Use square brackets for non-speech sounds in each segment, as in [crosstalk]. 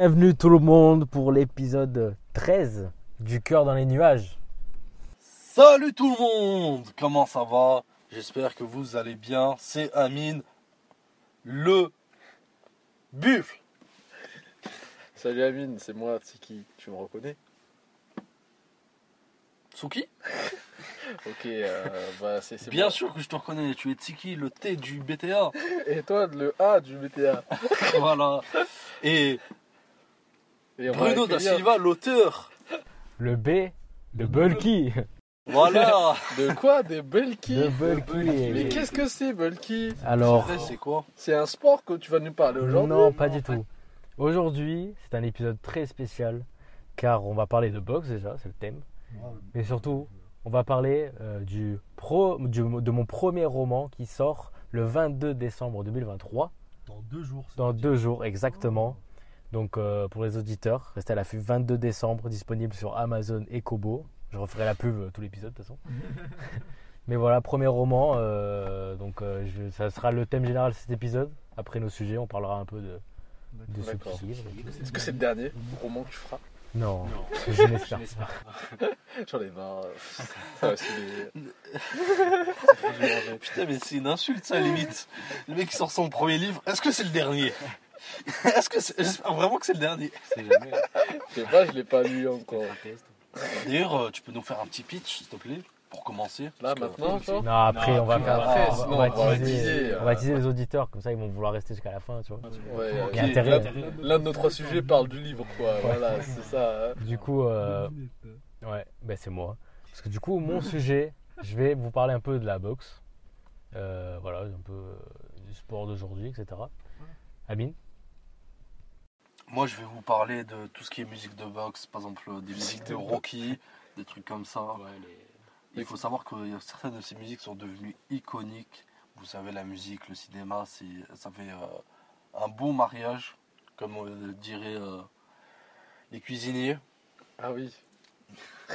Bienvenue tout le monde pour l'épisode 13 du cœur dans les nuages. Salut tout le monde Comment ça va? J'espère que vous allez bien. C'est Amine, le buffle. Salut Amine, c'est moi, Tsiki, tu me reconnais? Tsuki? [laughs] Ok, euh, bah c'est Bien moi. sûr que je te reconnais, tu es Tsiki, le T du BTA. Et toi, le A du BTA. [laughs] voilà. Et Bruno da Silva, l'auteur. Le B de Bulky. Voilà. [laughs] De quoi Des Bulky De Bulky. Mais qu'est-ce que c'est Bulky? Alors, c'est quoi? C'est un sport que tu vas nous parler aujourd'hui non, pas du tout. Aujourd'hui, c'est un épisode très spécial car on va parler de boxe déjà, c'est le thème. Mais surtout, on va parler euh, du pro, du- de mon premier roman qui sort le 22 décembre 2023. Dans deux jours. Dans deux jours, exactement. Donc, euh, pour les auditeurs, restez à l'affût. 22 décembre, disponible sur Amazon et Kobo. Je referai la pub euh, tout l'épisode, de toute façon. [laughs] Mais voilà, premier roman. euh, donc, euh, je- ça sera le thème général de cet épisode. Après nos sujets, on parlera un peu de, de ce qui. Est-ce que c'est le dernier roman que tu feras? Non, je n'espère pas. J'en ai marre. Ça va saouler. [laughs] Putain, mais c'est une insulte, ça, limite. Le mec qui sort son premier livre, est-ce que c'est le dernier? [laughs] Est-ce que c'est... J'espère vraiment que c'est le dernier. Je sais pas, je l'ai pas lu encore. D'ailleurs, euh, tu peux nous faire un petit pitch, s'il te plaît, pour commencer Là, que- maintenant, Non, après, on va faire. après, on va- on va teaser- on euh. teaser les auditeurs, comme ça, ils vont vouloir rester jusqu'à la fin, tu vois. Ouais, Ok. Il y a intérêt. l'un- L'un de nos trois sujets parle du livre, quoi. Voilà, c'est ça. hein. Du coup, euh, Ouais, ben c'est moi. Parce que du coup, mon [laughs] sujet, je vais vous parler un peu de la boxe. Euh, voilà, un peu du sport d'aujourd'hui, etc. Amine Moi, je vais vous parler de tout ce qui est musique de boxe, par exemple euh, des musiques de Rocky, des trucs comme ça. Il faut savoir que euh, certaines de ces musiques sont devenues iconiques. Vous savez, la musique, le cinéma, c'est, ça fait euh, un bon mariage, comme euh, diraient euh, les cuisiniers. Ah oui. [laughs]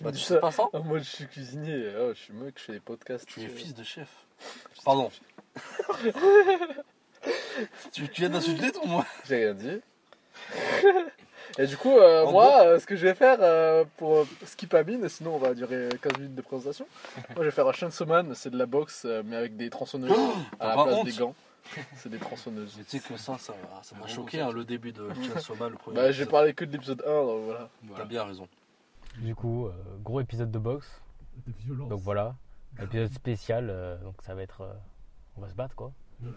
Bah, tu sais pas ça? Ah, moi, je suis cuisinier. Ah, je suis mec, je fais des podcasts. Tu es fils de chef. Pardon. [laughs] [laughs] tu, tu viens d'insulter ton moi J'ai rien dit. Et du coup, euh, En moi, euh, ce que je vais faire euh, pour skip Amine, sinon on va durer 15 minutes de présentation. moi, je vais faire un Shansoman, c'est de la boxe, euh, mais avec des tronçonneuses t'as à la pas place honte des gants. C'est des tronçonneuses. Mais tu sais que ça, ça ça m'a choqué hein, le début de Chainsaw Man, le premier. Bah, j'ai épisode. parlé que de l'épisode 1, donc voilà. T'as bien raison. Du coup, euh, gros épisode de boxe. De violence. Donc voilà, épisode spécial. euh, donc ça va être. euh, on va se battre quoi.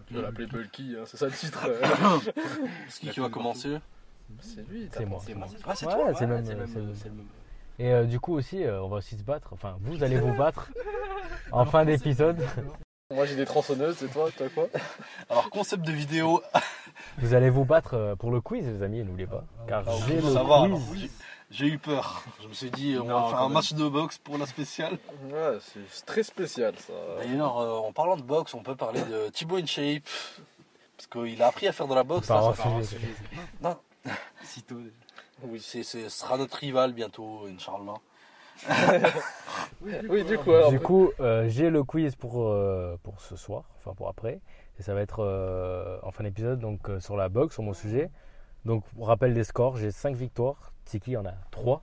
Je vais l'appeler Bulky, hein, c'est ça le titre. [laughs] C'est qui qui va commencer c'est lui, C'est moi. C'est moi. Ah, c'est Ouais, toi c'est le même, c'est le même. Et euh, du coup aussi, euh, on va aussi se battre. Enfin, vous allez vous battre [laughs] en fin d'épisode. [laughs] Moi j'ai des tronçonneuses, et toi, toi quoi [laughs] Alors, concept de vidéo, [laughs] Vous allez vous battre euh, pour le quiz, les amis, n'oubliez pas. Car j'ai le ça va. quiz. J'ai- J'ai eu peur. Je me suis dit, on Non, va faire un même. match de boxe pour la spéciale. Ouais, c'est c'est très spécial ça. D'ailleurs, euh, en parlant de boxe, on peut parler de Thibaut InShape. Parce qu'il a appris à faire de la boxe. Par là, ça. Non, [laughs] Sitôt. oui, c'est, c'est- ce sera notre rival bientôt, Inch'Allah. [laughs] Oui, du coup, alors. Du coup, euh, j'ai le quiz pour, euh, pour ce soir, enfin pour après. Et ça va être euh, en fin d'épisode, donc euh, sur la boxe, sur mon sujet. Donc, pour rappel des scores, j'ai 5 victoires. Tiki en a 3.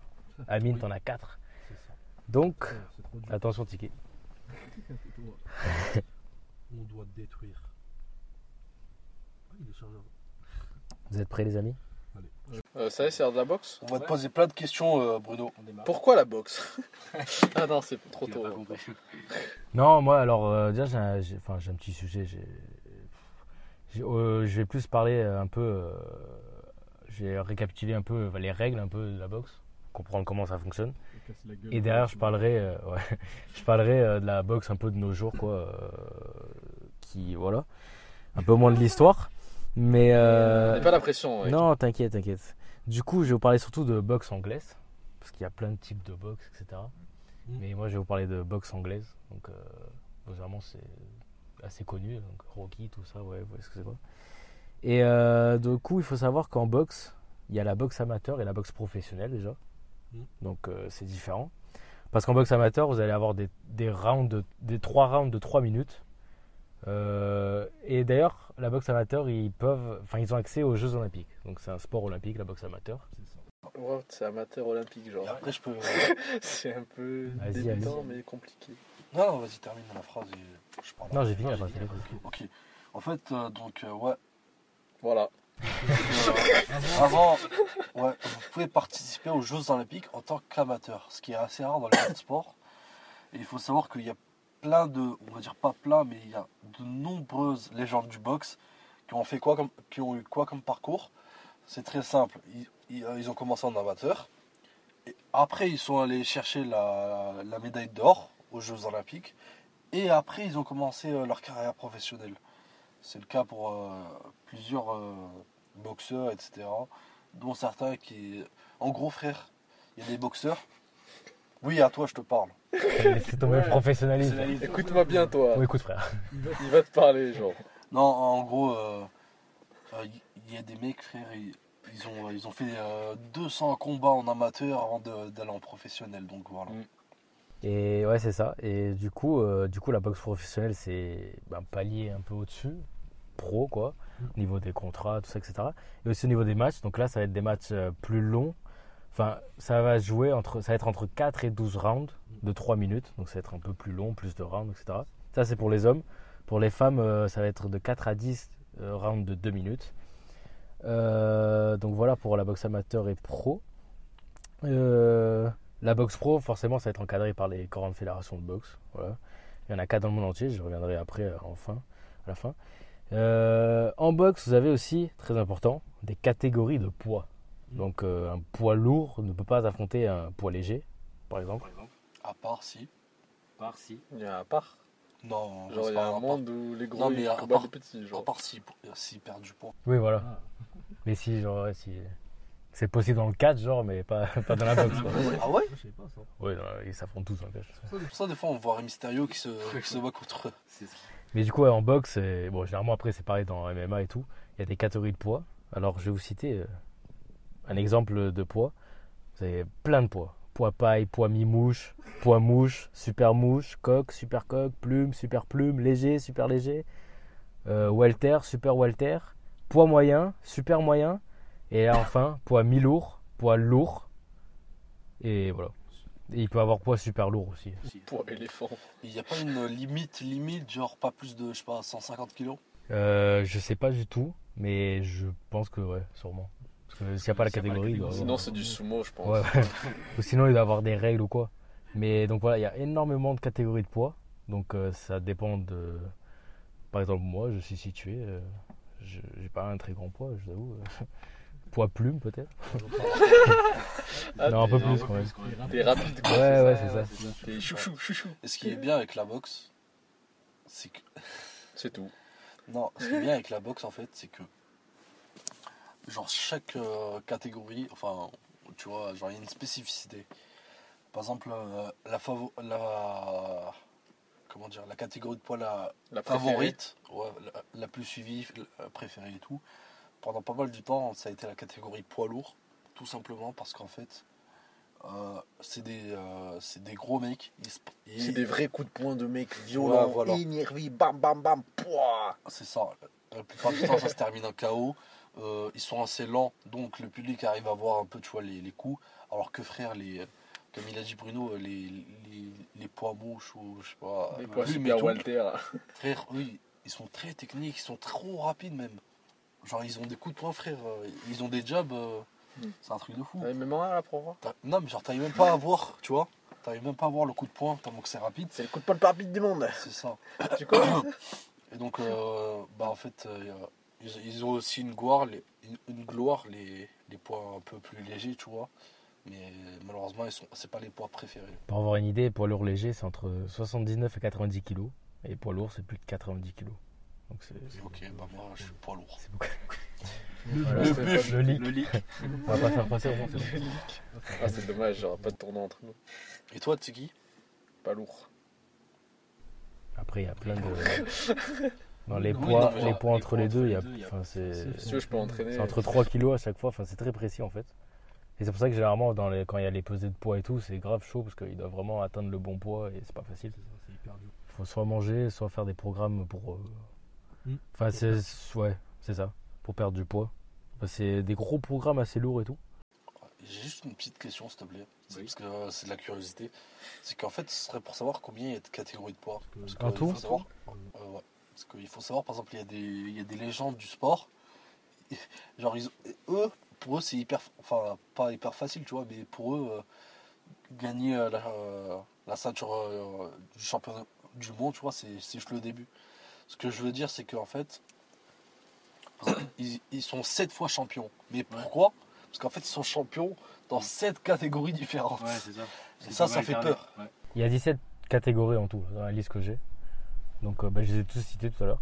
Amine, t'en as 4. C'est ça. Donc, attention, Tiki. [laughs] On doit détruire. Ah, il est chargé. Vous êtes prêts, les amis? Euh, ça y est, c'est de la boxe On va te poser plein de questions, euh, Bruno. Pourquoi la boxe [laughs] Ah non, c'est trop tôt. [laughs] Non, moi, alors, euh, déjà, j'ai un, j'ai- enfin, j'ai un petit sujet. j'ai- j'ai- euh, je vais plus parler un peu. euh, je vais récapituler un peu les règles un peu de la boxe, comprendre comment ça fonctionne. Et derrière, je parlerai, euh, [laughs] ouais, je parlerai euh, de la boxe un peu de nos jours, quoi. euh, qui, voilà. Un peu moins de l'histoire. Mais. euh, N'aie pas la pression. ouais. non, t'inquiète, t'inquiète. Du coup, je vais vous parler surtout de boxe anglaise. Parce qu'il y a plein de types de boxe, etc. Mhm. Mais moi, je vais vous parler de boxe anglaise. Donc, euh, vraiment, c'est assez connu. Donc, Rocky, tout ça, ouais, vous voyez ce que c'est quoi. Et euh, du coup, il faut savoir qu'en boxe, il y a la boxe amateur et la boxe professionnelle déjà. Mhm. Donc, euh, c'est différent. Parce qu'en boxe amateur, vous allez avoir des, des rounds, de- des trois rounds de 3 minutes Euh, et d'ailleurs, la boxe amateur, ils peuvent, enfin, ils ont accès aux Jeux Olympiques. Donc c'est un sport olympique, la boxe amateur. C'est amateur olympique, Et genre. après, je peux. [laughs] C'est un peu Vas-y, débutant, mais compliqué. Non, non, vas-y, termine la phrase et je parle. Non, j'ai fini la phrase. Ok. En fait, euh, donc, euh, ouais. Voilà. Euh, avant, ouais, vous pouvez participer aux Jeux Olympiques en tant qu'amateur, ce qui est assez rare dans les sports. Et il faut savoir qu'il y a plein de, on va dire pas plein, mais il y a de nombreuses légendes du boxe qui ont fait quoi qui ont eu quoi comme parcours. C'est très simple. Ils, euh, ont commencé en amateur. Après, ils sont allés chercher la, médaille d'or aux Jeux Olympiques. Et après, ils ont commencé euh, leur carrière professionnelle. C'est le cas pour euh, plusieurs boxeurs, etc. Dont certains qui. En gros, frère, il y a des boxeurs. Oui, à toi, je te parle. C'est ton Ouais. professionnalisme. Écoute-moi bien, toi. Bon, écoute, frère. Il va te parler, genre. Non, en gros, euh, euh, il y a des mecs, frère, ils, ils ont, ils ont fait euh, 200 combats en amateur avant d'aller en professionnel. Donc voilà. Mm. Et ouais, c'est ça. Et du coup, euh, du coup, la boxe professionnelle, c'est un palier un peu au-dessus, pro, quoi, au niveau des contrats, tout ça, etc. Et aussi au niveau des matchs. Donc là, ça va être des matchs euh, plus longs. Enfin, ça va jouer entre, ça va être entre 4 et 12 rounds de 3 minutes. Donc ça va être un peu plus long, plus de rounds, etc. Ça, c'est pour les hommes. Pour les femmes, euh, ça va être de 4 à 10 euh, rounds de 2 minutes. Euh, donc voilà pour la boxe amateur et pro. La boxe pro, forcément, ça va être encadré par les grandes fédérations de boxe. Voilà. Il y en a quatre dans le monde entier, je reviendrai après, enfin, à la fin. En boxe, vous avez aussi, très important, des catégories de poids. Donc euh, un poids lourd ne peut pas affronter un poids léger, par exemple. À part si. Par si. Il y a un part. Non, Genre, c'est il y pas a un part. monde où les gros Non, mais ils à combattent part- les petits, À genre. part s'ils s'ils perdent du poids. Oui, voilà. Ah, Mais si, genre, ouais, si... C'est possible dans le catch, genre, mais pas, [laughs] pas dans la boxe. quoi. Ah ouais? Je sais pas ça. Oui, ils s'affrontent tous dans le catch. C'est pour ça, des fois, on voit Rey Mysterio qui se, [laughs] qui se bat contre eux. Mais du coup, ouais, en boxe, bon, généralement après c'est pareil dans MMA et tout. Il y a des catégories de poids. Alors je vais vous citer euh, un exemple de poids. Vous avez plein de poids. Poids paille, poids mi-mouche, poids mouche, super mouche, coq, super coq, plume, super plume, léger, super léger, euh, welter, super welter, poids moyen, super moyen, et là, enfin poids mi-lourd, poids lourd, et voilà. Et il peut avoir poids super lourd aussi. Poids éléphant. Il n'y a pas une limite, limite, genre pas plus de, je sais pas, 150 kilos? Euh, je sais pas du tout, mais je pense que ouais, sûrement. A pas la pas la catégorie, catégorie, Sinon, c'est du sumo, je pense. Ouais, ouais. [laughs] ou sinon il doit y avoir des règles ou quoi. Mais donc voilà, il y a énormément de catégories de poids. Donc euh, ça dépend de. Par exemple, moi, je suis situé. euh, je j'ai pas un très grand poids, je vous avoue. [laughs] poids plume peut-être. Ah, non, un peu t'es- plus quand même. T'es rapide, quoi. Ouais, ouais, c'est ça. T'es chouchou, chouchou. Et ce qui est bien avec la boxe, c'est que. C'est tout. Non, ce qui est bien avec la boxe en fait, c'est que. Genre chaque euh, catégorie, enfin, tu vois, genre il y a une spécificité. Par exemple, euh, la, favo- la. Comment dire, la catégorie de poids la favorite, ouais, la, la plus suivie, la préférée et tout. Pendant pas mal du temps, ça a été la catégorie poids lourd, tout simplement parce qu'en fait, euh, c'est des, euh, c'est des gros mecs. Ils, C'est des vrais coups de poing de mecs violents, Ouais, voilà. bam bam bam. C'est ça. La plupart du temps, ça se termine en KO. Euh, ils sont assez lents, donc le public arrive à voir un peu, tu vois, les, les coups. Alors que frère, les, comme il a dit Bruno, les, les, les poids mouches ou je sais pas, Les poids plumes et super tout, Walter. [laughs] frère, oui, ils sont très techniques, ils sont trop rapides même. Genre, ils ont des coups de poing, frère. euh, Ils ont des jabs, euh, c'est un truc de fou. Ouais, mais moi, là, pour voir. T'as- Non, mais genre, t'arrives même pas à voir, tu vois. T'arrives même pas à voir le coup de poing, tellement que c'est rapide. C'est le coup de poing le plus rapide du monde. C'est ça. [coughs] Tu connais [coughs] Et donc, euh, bah, en fait, euh, ils, ils ont aussi une gloire, les, une, une gloire les, les poids un peu plus légers, tu vois. Mais malheureusement, sont, c'est pas les poids préférés. Pour avoir une idée, poids lourd léger, c'est entre 79 et 90 kg. Et poids lourd, c'est plus de 90 kg. Donc c'est c'est- Ok, bah moi, je suis poids lourd. c'est beaucoup. Voilà, le, pas- le leak. Le leak. On va pas faire passer au c'est. Ah, c'est dommage, j'aurais pas de tournoi entre nous. Et toi, Tiggy Pas lourd. Après, il y a plein de. [laughs] Les Oui, poids, non, les genre, poids entre les deux, il y a. il c'est. Si tu veux, je peux entraîner. C'est entre 3 kilos à chaque fois, enfin c'est très précis en fait. Et c'est pour ça que généralement dans les, quand il y a les pesées de poids et tout, c'est grave chaud parce qu'ils doivent vraiment atteindre le bon poids et c'est pas facile. Dur. faut soit manger, soit faire des programmes pour. euh, Mm. Enfin, c'est ouais, c'est ça, pour perdre du poids. Enfin, c'est des gros programmes assez lourds et tout. J'ai juste une petite question, s'il te plaît. Oui. parce que euh, c'est de la curiosité. C'est qu'en fait, ce serait pour savoir combien il y a de catégories de poids. Parce En que tout il faut savoir, euh, ouais. Parce qu'il faut savoir, par exemple, il y, a des, il y a des légendes du sport. Genre, ils, eux, pour eux, c'est hyper. Enfin, pas hyper facile, tu vois, mais pour eux, euh, gagner euh, la, euh, la ceinture euh, du championnat du monde, tu vois, c'est c'est juste le début. Ce que je veux dire, c'est qu'en fait, ils, ils sont sept fois champions. Mais pourquoi? Parce qu'en fait, ils sont champions dans sept catégories différentes. c'est ça. Et ça, ça fait peur. Il y a 17 catégories en tout dans la liste que j'ai. Donc euh, bah, je les ai tous cités tout à l'heure.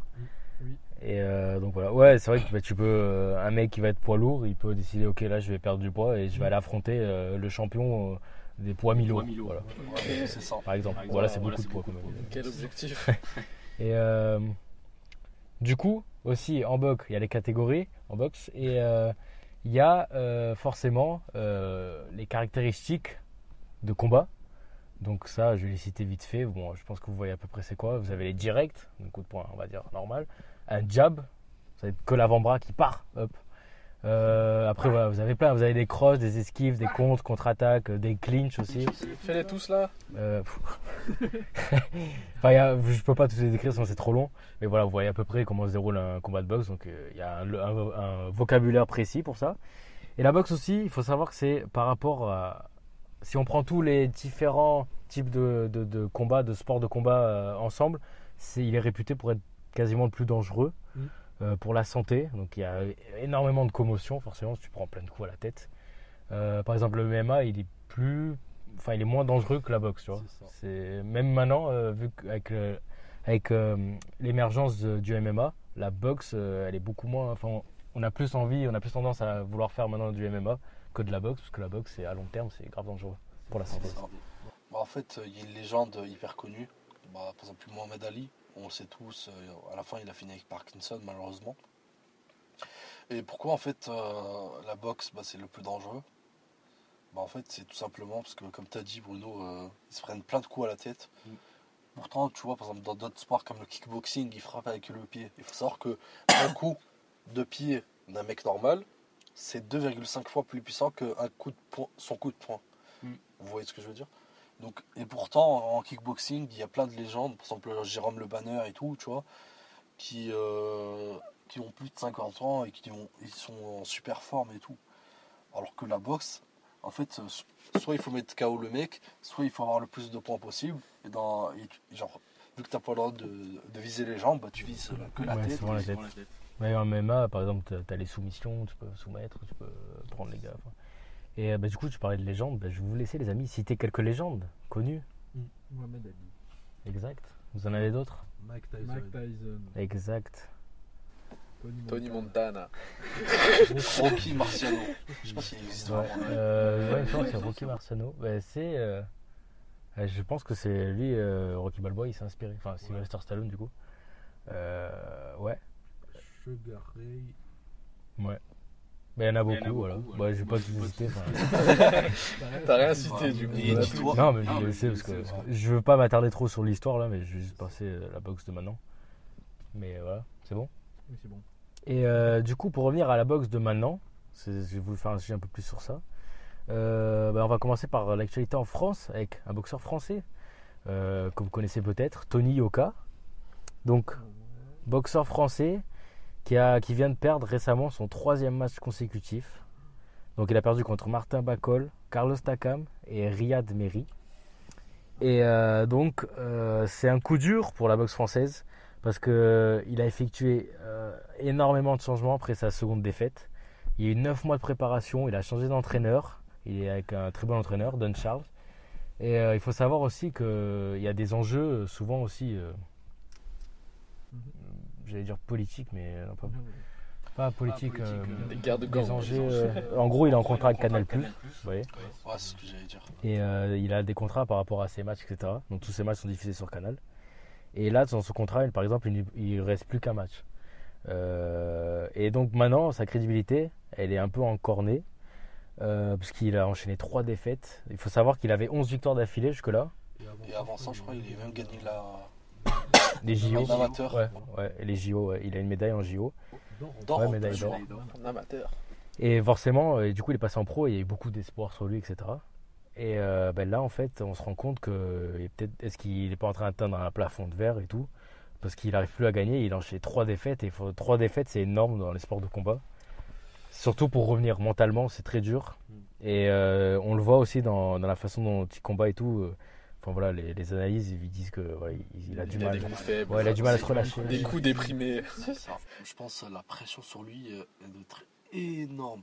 Oui. Et euh, donc voilà. Ouais, c'est vrai que bah, tu peux. euh, un mec qui va être poids lourd, il peut décider ok, là je vais perdre du poids et je vais aller affronter euh, le champion euh, des poids mi Poids mi-lourd. Voilà, Ouais, c'est ça. par exemple. Par exemple, voilà, c'est voilà, beaucoup de poids quand même. Quel objectif [laughs] Et euh, du coup, aussi en boxe, il y a les catégories en boxe et euh, il y a euh, forcément euh, les caractéristiques de combat. Donc ça, je vais les citer vite fait. Bon, je pense que vous voyez à peu près c'est quoi. Vous avez les directs, un coup de poing, on va dire normal. Un jab, ça va être que l'avant-bras qui part. Hop. Euh, après, voilà, vous avez plein. Vous avez des crosses, des esquives, des contres, contre-attaques, des clinches aussi. Fais-les tous là. Euh, [laughs] enfin, a- je peux pas tous les décrire sinon c'est trop long. Mais voilà, vous voyez à peu près comment se déroule un combat de boxe. Donc euh, il y a un, un- un vocabulaire précis pour ça. Et la boxe aussi, il faut savoir que c'est par rapport à. Si on prend tous les différents types de, de, de combats, de sports de combat euh, ensemble, il est réputé pour être quasiment le plus dangereux Mm. euh, pour la santé. Donc il y a énormément de commotion, forcément, si tu prends plein de coups à la tête. Euh, par exemple, le MMA, il est plus. Enfin, il est moins dangereux que la boxe, tu vois. C'est même maintenant, vu qu'avec avec l'émergence du MMA, la boxe, elle est beaucoup moins. Enfin, on- on a plus envie, on a plus tendance à vouloir faire maintenant du MMA que de la boxe, parce que la boxe, c'est à long terme, c'est grave dangereux pour la santé. Bah, en fait, il y a une légende hyper connue. Bah, par exemple, Mohamed Ali, on le sait tous, euh, à la fin, il a fini avec Parkinson, malheureusement. Et pourquoi, en fait, euh, la boxe, bah, c'est le plus dangereux? Bah, En fait, c'est tout simplement parce que, comme tu as dit, Bruno, euh, ils se prennent plein de coups à la tête. Mm. Pourtant, tu vois, par exemple, dans d'autres sports comme le kickboxing, ils frappent avec le pied. Il faut savoir que un [coughs] coup de pied d'un mec normal, c'est 2,5 fois plus puissant qu'un coup de poing, son coup de poing. Mm. Vous voyez ce que je veux dire? Donc, et pourtant, en kickboxing, il y a plein de légendes, par exemple Jérôme Le Banner et tout, tu vois, qui, euh, qui ont plus de 50 ans et qui ont, ils sont en super forme et tout. Alors que la boxe, en fait, euh, soit il faut mettre KO le mec, soit il faut avoir le plus de points possible. Et dans, et genre, vu que tu n'as pas le droit de, de viser les jambes, bah, tu vises euh, que la Ouais, tête. Mais en MMA, par exemple, tu as les soumissions, tu peux soumettre, tu peux prendre les gars. enfin. Et euh, bah, du coup, tu parlais de légendes. bah, je vais vous laisser, les amis, citer quelques légendes connues. Mohamed Ali, Exact. Vous en avez d'autres? Mike Tyson, Mike Tyson, Exact. Tony, Tony Montana. [laughs] Rocky Marciano. Je sais pas s'il existe Ouais, vraiment. euh, ouais, je pense que c'est Rocky Marciano. Ouais, c'est, euh, je pense que c'est lui, euh, Rocky Balboa, il s'est inspiré. Enfin, Sylvester Stallone, du coup. Euh, ouais, Sugar Ray, ouais. Mais il y en a Il y en a beaucoup, voilà. beaucoup, Ouais, vais pas tout enfin, [laughs] T'as rien cité du coup. Non, mais je Ah, vais mais laisser je parce que sais, parce que- je veux pas m'attarder trop sur l'histoire là, mais je vais juste passer euh, la boxe de maintenant. Mais euh, voilà, c'est bon. oui c'est bon. Et euh, du coup, pour revenir à la boxe de maintenant, j'ai voulu faire un sujet un peu plus sur ça. Euh, bah, on va commencer par l'actualité en France avec un boxeur français euh, que vous connaissez peut-être, Tony Yoka. Donc, boxeur français qui, vient de perdre récemment son troisième match consécutif. Donc, il a perdu contre Martin Bacol, Carlos Takam et Riyad Meri. Et euh, donc, euh, c'est un coup dur pour la boxe française parce qu'il a effectué euh, énormément de changements après sa seconde défaite. Il y a eu 9 mois de préparation, il a changé d'entraîneur. Il est avec un très bon entraîneur, Don Charles. Et euh, il faut savoir aussi qu'il y a des enjeux euh, souvent aussi, euh. J'allais dire politiques, mais euh, non, pas, politique, euh, euh, Des gants. enjeux, euh, en gros, il est en contrat avec Canal+. Vous voyez Ouais, c'est ce que j'allais dire. et euh, il a des contrats par rapport à ses matchs, etc. Donc tous ces matchs sont diffusés sur Canal. Et là, dans son contrat, il- par exemple, il il reste plus qu'un match. Euh, et donc maintenant, sa crédibilité, elle est un peu encornée. Euh, parce qu'il a enchaîné trois défaites. Il faut savoir qu'il avait 11 victoires d'affilée jusque-là. Et avant ça, je crois qu'il avait même gagné la, les JO. En amateur. Ouais, les JO, il a une médaille en JO. D'or, Ouais, médaille d'or. En amateur. Et forcément, euh, du coup, il est passé en pro et il y a eu beaucoup d'espoir sur lui, etc. Et euh, ben là, en fait, on se rend compte que peut-être, est-ce qu'il n'est pas en train d'atteindre un plafond de verre et tout? Parce qu'il n'arrive plus à gagner. Il enchaîne trois défaites. Et faut- trois défaites, c'est énorme dans les sports de combat. Surtout pour revenir mentalement, c'est très dur. Et euh, on le voit aussi dans, dans la façon dont il combat et tout. euh, Enfin voilà, les, les analyses, ils disent que voilà, il, il a du Il a mal. des coups faibles. Ouais, il a du mal à se relâcher. Des coups déprimés. C'est ça. Je pense que la pression sur lui euh, est de très énorme.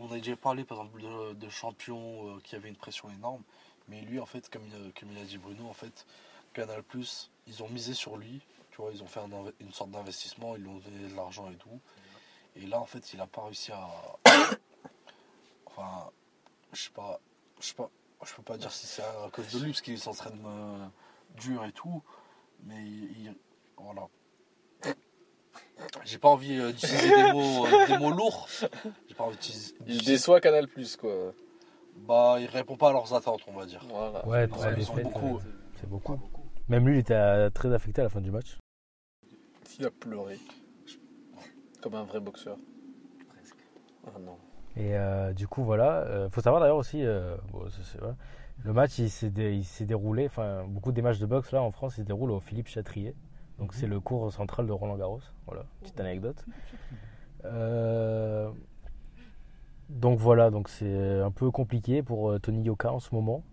On a déjà parlé par exemple de, de champions euh, qui avaient une pression énorme, mais lui en fait, comme il, comme il a dit Bruno, en fait, Canal Plus, ils ont misé sur lui. Tu vois, ils ont fait un une sorte d'investissement, ils lui ont donné de l'argent et tout. Et là, en fait, il a pas réussi à. [coughs] enfin, je sais pas, je sais pas, je peux pas dire si c'est à cause de lui parce qu'il s'entraîne euh, dur et tout, mais il, il- voilà. J'ai pas envie euh, d'utiliser des mots, euh, des mots lourds. J'ai pas envie d'utiliser. Il déçoit Canal Plus quoi. Bah, il répond pas à leurs attentes, on va dire. Voilà. Ouais, Ils trois ont- ils ont défaites, beaucoup. c'est beaucoup. Même lui, il était euh, très affecté à la fin du match. Il a pleuré. Comme un vrai boxeur. Ah non. Et euh, du coup, voilà. Euh, faut savoir d'ailleurs aussi, euh, bon, le match il s'est dé- il s'est déroulé, enfin, beaucoup des matchs de boxe là en France, ils se déroulent au Philippe Chatrier. Donc c'est le cours central de Roland Garros. Voilà, petite anecdote. Euh, donc voilà, donc c'est un peu compliqué pour Tony Yoka en ce moment.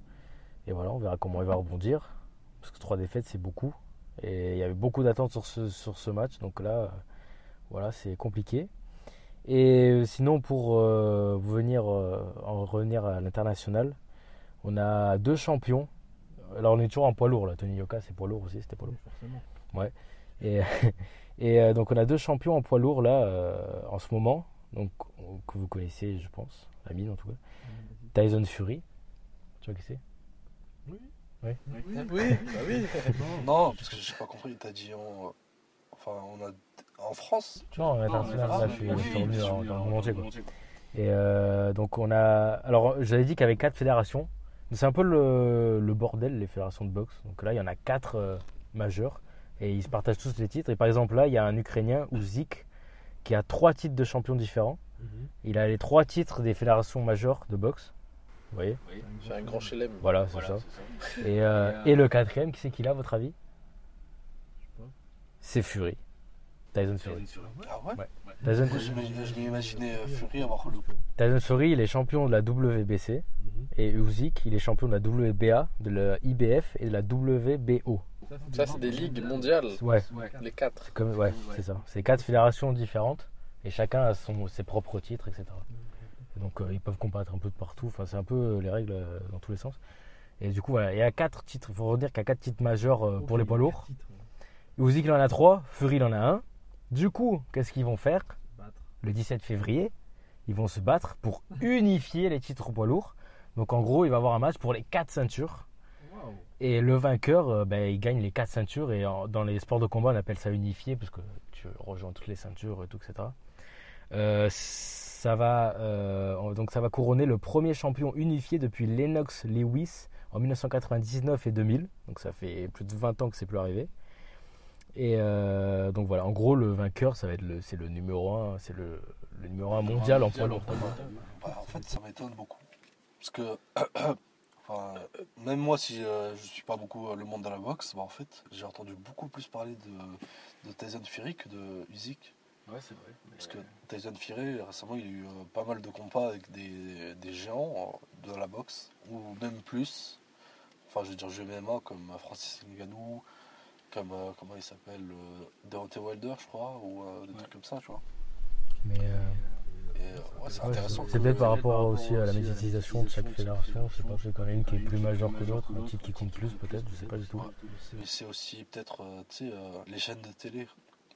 Et voilà, on verra comment il va rebondir. Parce que trois défaites, c'est beaucoup. Et il y avait beaucoup d'attentes sur ce, sur ce match. Donc là, voilà, c'est compliqué. Et euh, sinon, pour euh, venir, euh, en revenir à l'international, on a deux champions. Alors on est toujours en poids lourd là. Tony Yoka, c'est poids lourd aussi, c'était poids lourd. Forcément. Et, [laughs] et euh, donc on a deux champions en poids lourd là euh, en ce moment, donc que vous connaissez, je pense, la mine en tout cas. Tyson Fury, tu vois qui c'est? Oui, bah oui. [laughs] [laughs] Non, parce que j'ai pas compris, t'as dit en. Enfin, on a. En France Non, international, Ah, là je suis, oui, je suis revenu dans, suis dans le monde entier quoi. Et euh, donc on a, alors j'avais dit qu'il y avait quatre fédérations. C'est un peu le, le bordel les fédérations de boxe. Donc là il y en a quatre euh, majeures et ils se partagent tous les titres. Et par exemple là il y a un Ukrainien Uzik qui a trois titres de champion différents. Mhm. Il a les trois titres des fédérations majeures de boxe. Vous voyez C'est un grand chelem. Voilà, c'est ça. Et, euh, et le quatrième, qui c'est qu'il a, à votre avis? Pas. C'est Fury. Tyson Fury. Ah ouais Ouais. Tyson, je je m'imaginais euh, Fury avoir le. Tyson Fury, il est champion de la WBC. Mhm. Et Usyk, il est champion de la WBA, de la IBF et de la WBO. Ça, c'est des ligues mondiales. Ouais, Les quatre. comme, ouais, c'est ça. C'est quatre fédérations différentes et chacun a son, ses propres titres, etc. Et donc euh, ils peuvent combattre un peu de partout. Enfin, c'est un peu euh, les règles euh, dans tous les sens. Et du coup, voilà, il y a quatre titres. Il faut retenir qu'il y a quatre titres majeurs euh, pour les poids lourds. Usyk il en a trois, Fury il en a un. Du coup, qu'est-ce qu'ils vont faire? Le 17 février, ils vont se battre pour [laughs] unifier les titres poids lourds. Donc en gros, il va y avoir un match pour les quatre ceintures. Et le vainqueur, euh, ben, il gagne les quatre ceintures. Et en- dans les sports de combat, on appelle ça unifié parce que tu rejoins toutes les ceintures et tout, etc. Euh, ça va, euh, donc ça va couronner le premier champion unifié depuis Lennox Lewis en 1999 et 2000. Donc ça fait plus de 20 ans que c'est plus arrivé. Et euh, donc voilà, en gros, le vainqueur, ça va être le, c'est le numéro 1, c'est le, le numéro 1 mondial en poids lourd. Bah, en fait, ça m'étonne beaucoup. Parce que, [clears throat] enfin, même moi, si euh, je suis pas beaucoup euh, le monde de la boxe, bah, en fait, j'ai entendu beaucoup plus parler de, de Tyson Fury que de Usyk. Ouais, c'est vrai. Parce que Tyson Fury, récemment, il a eu euh, pas mal de combats avec des, des géants euh, de la boxe, ou même plus. Enfin, je veux dire, jeu MMA comme euh, Francis Ngannou, comme, euh, comment il s'appelle, euh, Deontay Wilder, je crois, ou euh, des trucs comme ça, tu vois. Mais euh, ouais, c'est ouais, intéressant. c'est peut-être par rapport aussi à la médiatisation de chaque fédération. Je sais pas, y en a une qui est plus majeure que l'autre, un titre qui compte plus peut-être, je sais pas du tout. Mais c'est aussi peut-être tu sais, les chaînes de télé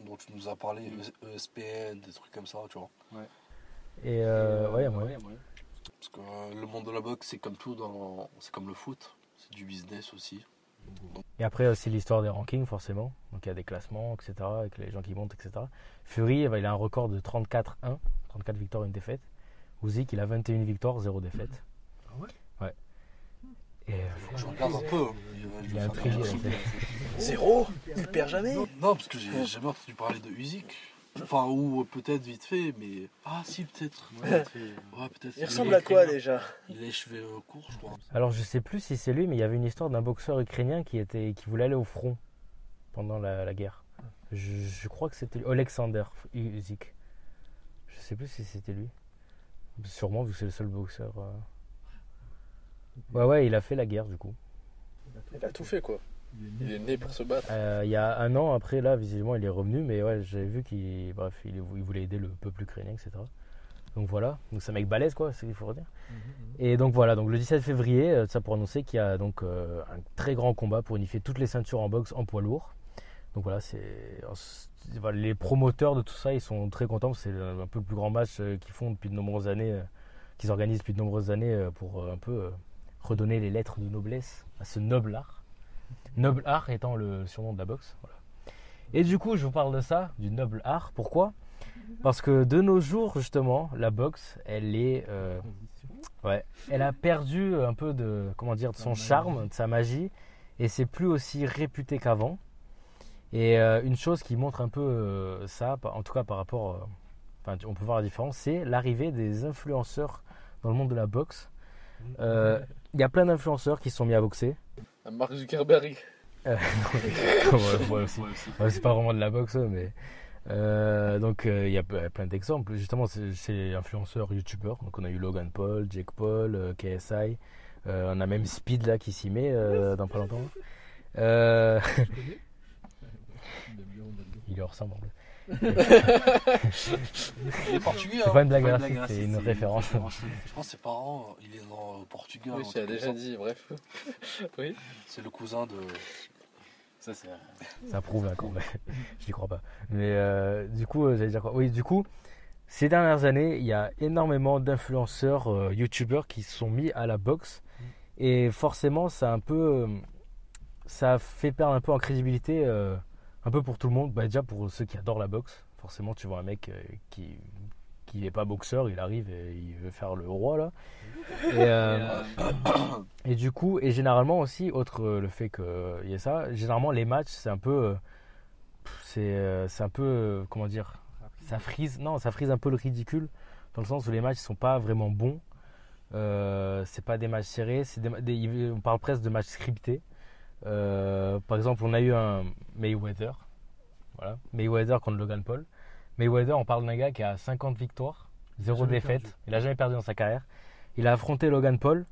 dont tu nous as parlé, E- ESPN, des trucs comme ça, tu vois. Et euh, ouais, ouais. Parce que le monde de la boxe, c'est comme tout, dans... c'est comme le foot, c'est du business aussi. Et après aussi l'histoire des rankings forcément. Donc il y a des classements, etc. Avec les gens qui montent, etc. Fury, eh ben, il a un record de 34-1, 34 victoires, une défaite. Usyk, il a 21 victoires, 0 défaite. Ah ouais? Ouais. Et euh, Je regarde un peu. hein. il intrigué. des là, trucs. Zéro? Il perd jamais? Non, non, parce que j'ai jamais entendu parler de Usyk. Enfin, ou peut-être vite fait, mais. Ah, si, peut-être. Ouais. Il ressemble à quoi déjà Il a les cheveux euh, courts, je crois. Alors, je sais plus si c'est lui, mais il y avait une histoire d'un boxeur ukrainien qui, était, qui voulait aller au front pendant la, guerre. Je, je, crois que c'était Alexander Usyk. Je sais plus si c'était lui. Sûrement, vu que c'est le seul boxeur. euh. Ouais, ouais, il a fait la guerre du coup. Il a tout fait quoi. Il est né pour se battre. Euh, il y a un an après, là, visiblement, il est revenu, mais ouais, j'avais vu qu'il bref, il, il voulait aider le peuple ukrainien, etc. Donc voilà, donc c'est un mec balèze, quoi, c'est ce qu'il faut redire. Et donc voilà, donc le 17 février, euh, ça pour annoncer qu'il y a donc euh, un très grand combat pour unifier toutes les ceintures en boxe en poids lourd. Donc voilà, c'est voilà, les promoteurs de tout ça, ils sont très contents. C'est un peu le plus grand match qu'ils font depuis de nombreuses années, qu'ils organisent depuis de nombreuses années pour un peu redonner les lettres de noblesse à ce noble art. Noble art étant le surnom de la boxe. Voilà. Et du coup, je vous parle de ça, du noble art. Pourquoi? Parce que de nos jours, justement, la boxe, elle est, euh, ouais, elle a perdu un peu de, comment dire, de son charme, de sa magie, et c'est plus aussi réputé qu'avant. Et euh, une chose qui montre un peu euh, ça, en tout cas par rapport, enfin, on peut voir la différence, c'est l'arrivée des influenceurs dans le monde de la boxe. Il y a plein d'influenceurs qui se sont mis à boxer. Mark Zuckerberg. Euh, [laughs] non, [laughs] ouais, ouais, aussi. Ouais, c'est pas vraiment de la boxe, mais. euh, donc euh, il y a plein d'exemples. Justement, c'est c'est influenceurs, youtubeurs. Donc on a eu Logan Paul, Jake Paul, euh, KSI. Euh, on a même Speed là qui s'y met euh, dans pas longtemps. Euh, [laughs] il lui ressemble. [laughs] Il est portugais, C'est hein. pas une blague c'est une référence. Je pense que ses parents, il est dans le Portugal. Oui, tu as déjà dit, bref. [laughs] oui. C'est le cousin de. Ça, c'est. Ça prouve encore, mais [laughs] je n'y crois pas. Mais euh, du coup, euh, j'allais dire quoi? Oui, du coup, ces dernières années, il y a énormément d'influenceurs, euh, youtubeurs qui se sont mis à la boxe. Et forcément, ça a un peu. euh, ça fait perdre un peu en crédibilité, euh, un peu pour tout le monde. Bah, déjà pour ceux qui adorent la boxe. Forcément, tu vois un mec euh, qui qui n'est pas boxeur, il arrive et il veut faire le roi là. Et, euh, [coughs] et du coup, et généralement aussi, autre euh, le fait qu'il y ait ça, généralement les matchs, c'est un peu. C'est un peu. Comment dire Ça frise. Non, ça frise un peu le ridicule, dans le sens où les matchs sont pas vraiment bons. Euh, c'est pas des matchs serrés, des, des- on parle presque de matchs scriptés. Euh, par exemple, on a eu un Mayweather. Voilà. Mayweather contre Logan Paul. Mayweather, on parle d'un gars qui a 50 victoires, 0 jamais défaite. perdu. Il a jamais perdu dans sa carrière. Il a affronté Logan Paul.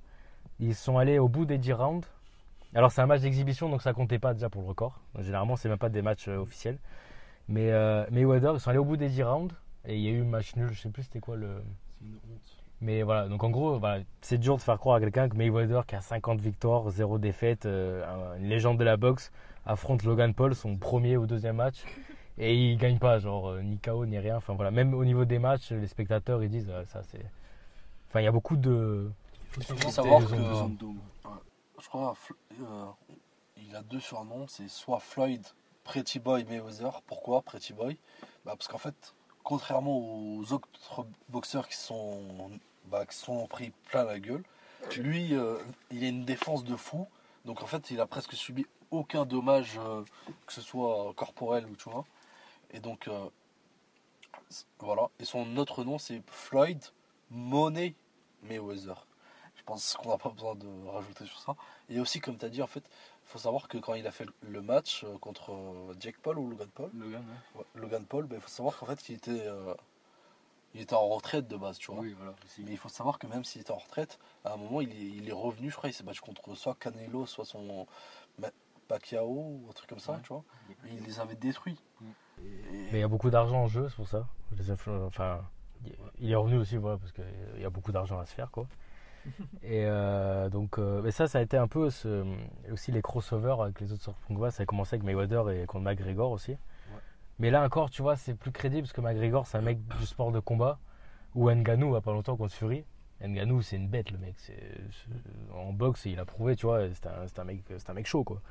Ils sont allés au bout des 10 rounds. Alors, c'est un match d'exhibition, donc ça comptait pas déjà pour le record. Généralement, c'est même pas des matchs euh, officiels. Mais euh, Mayweather, ils sont allés au bout des 10 rounds. Et il y a eu un match nul, je sais plus c'était quoi le. C'est une honte. Mais voilà, donc en gros, voilà, c'est dur de faire croire à quelqu'un que Mayweather, qui a 50 victoires, 0 défaite, euh, un- une légende de la boxe, affronte Logan Paul, son premier ou deuxième match, [laughs] et il gagne pas, genre euh, ni KO ni rien. Enfin voilà, même au niveau des matchs, les spectateurs ils disent euh, ça c'est. Enfin, il y a beaucoup de. Il faut savoir que. d'eau. Je crois euh, il a deux surnoms, c'est soit Floyd Pretty Boy Mayweather. Pourquoi Pretty Boy? Bah Parce qu'en fait, contrairement aux autres boxeurs qui sont, bah, qui sont pris plein la gueule, lui, euh, il a une défense de fou. Donc en fait, il a presque subi aucun dommage, euh, que ce soit corporel ou tu vois. Et donc, euh, voilà. Et son autre nom, c'est Floyd Money Mayweather. Je pense qu'on n'a pas besoin de rajouter sur ça. Et aussi, comme tu as dit, en fait, il faut savoir que quand il a fait le match contre Jake Paul ou Logan Paul, Logan, ouais. ouais, Logan Paul, il faut savoir qu'en fait, il était, il était en retraite de base, tu vois. Oui, voilà. aussi. Mais il faut savoir que même s'il était en retraite, à un moment, il est, il est revenu, je crois, il s'est battu contre soit Canelo, soit son Pacquiao, ou un truc comme ça, Ouais. tu vois. Et il les avait détruits. Mm. Et- Mais il y a beaucoup d'argent en jeu, c'est pour ça. Les Enfin, il est revenu aussi, voilà, parce qu'il y a beaucoup d'argent à se faire, quoi. [laughs] Et euh, donc, euh, mais ça, ça a été un peu ce- aussi les crossovers avec les autres sortes de combats. Ça a commencé avec Mayweather et contre McGregor aussi. Mais là encore, tu vois, c'est plus crédible parce que McGregor, c'est un mec du sport de combat. Ou Ngannou, il y a pas longtemps contre Fury. Ngannou, c'est une bête, le mec. En boxe, il a prouvé, tu vois, c'est un, c'est un mec, c'est un mec chaud, quoi.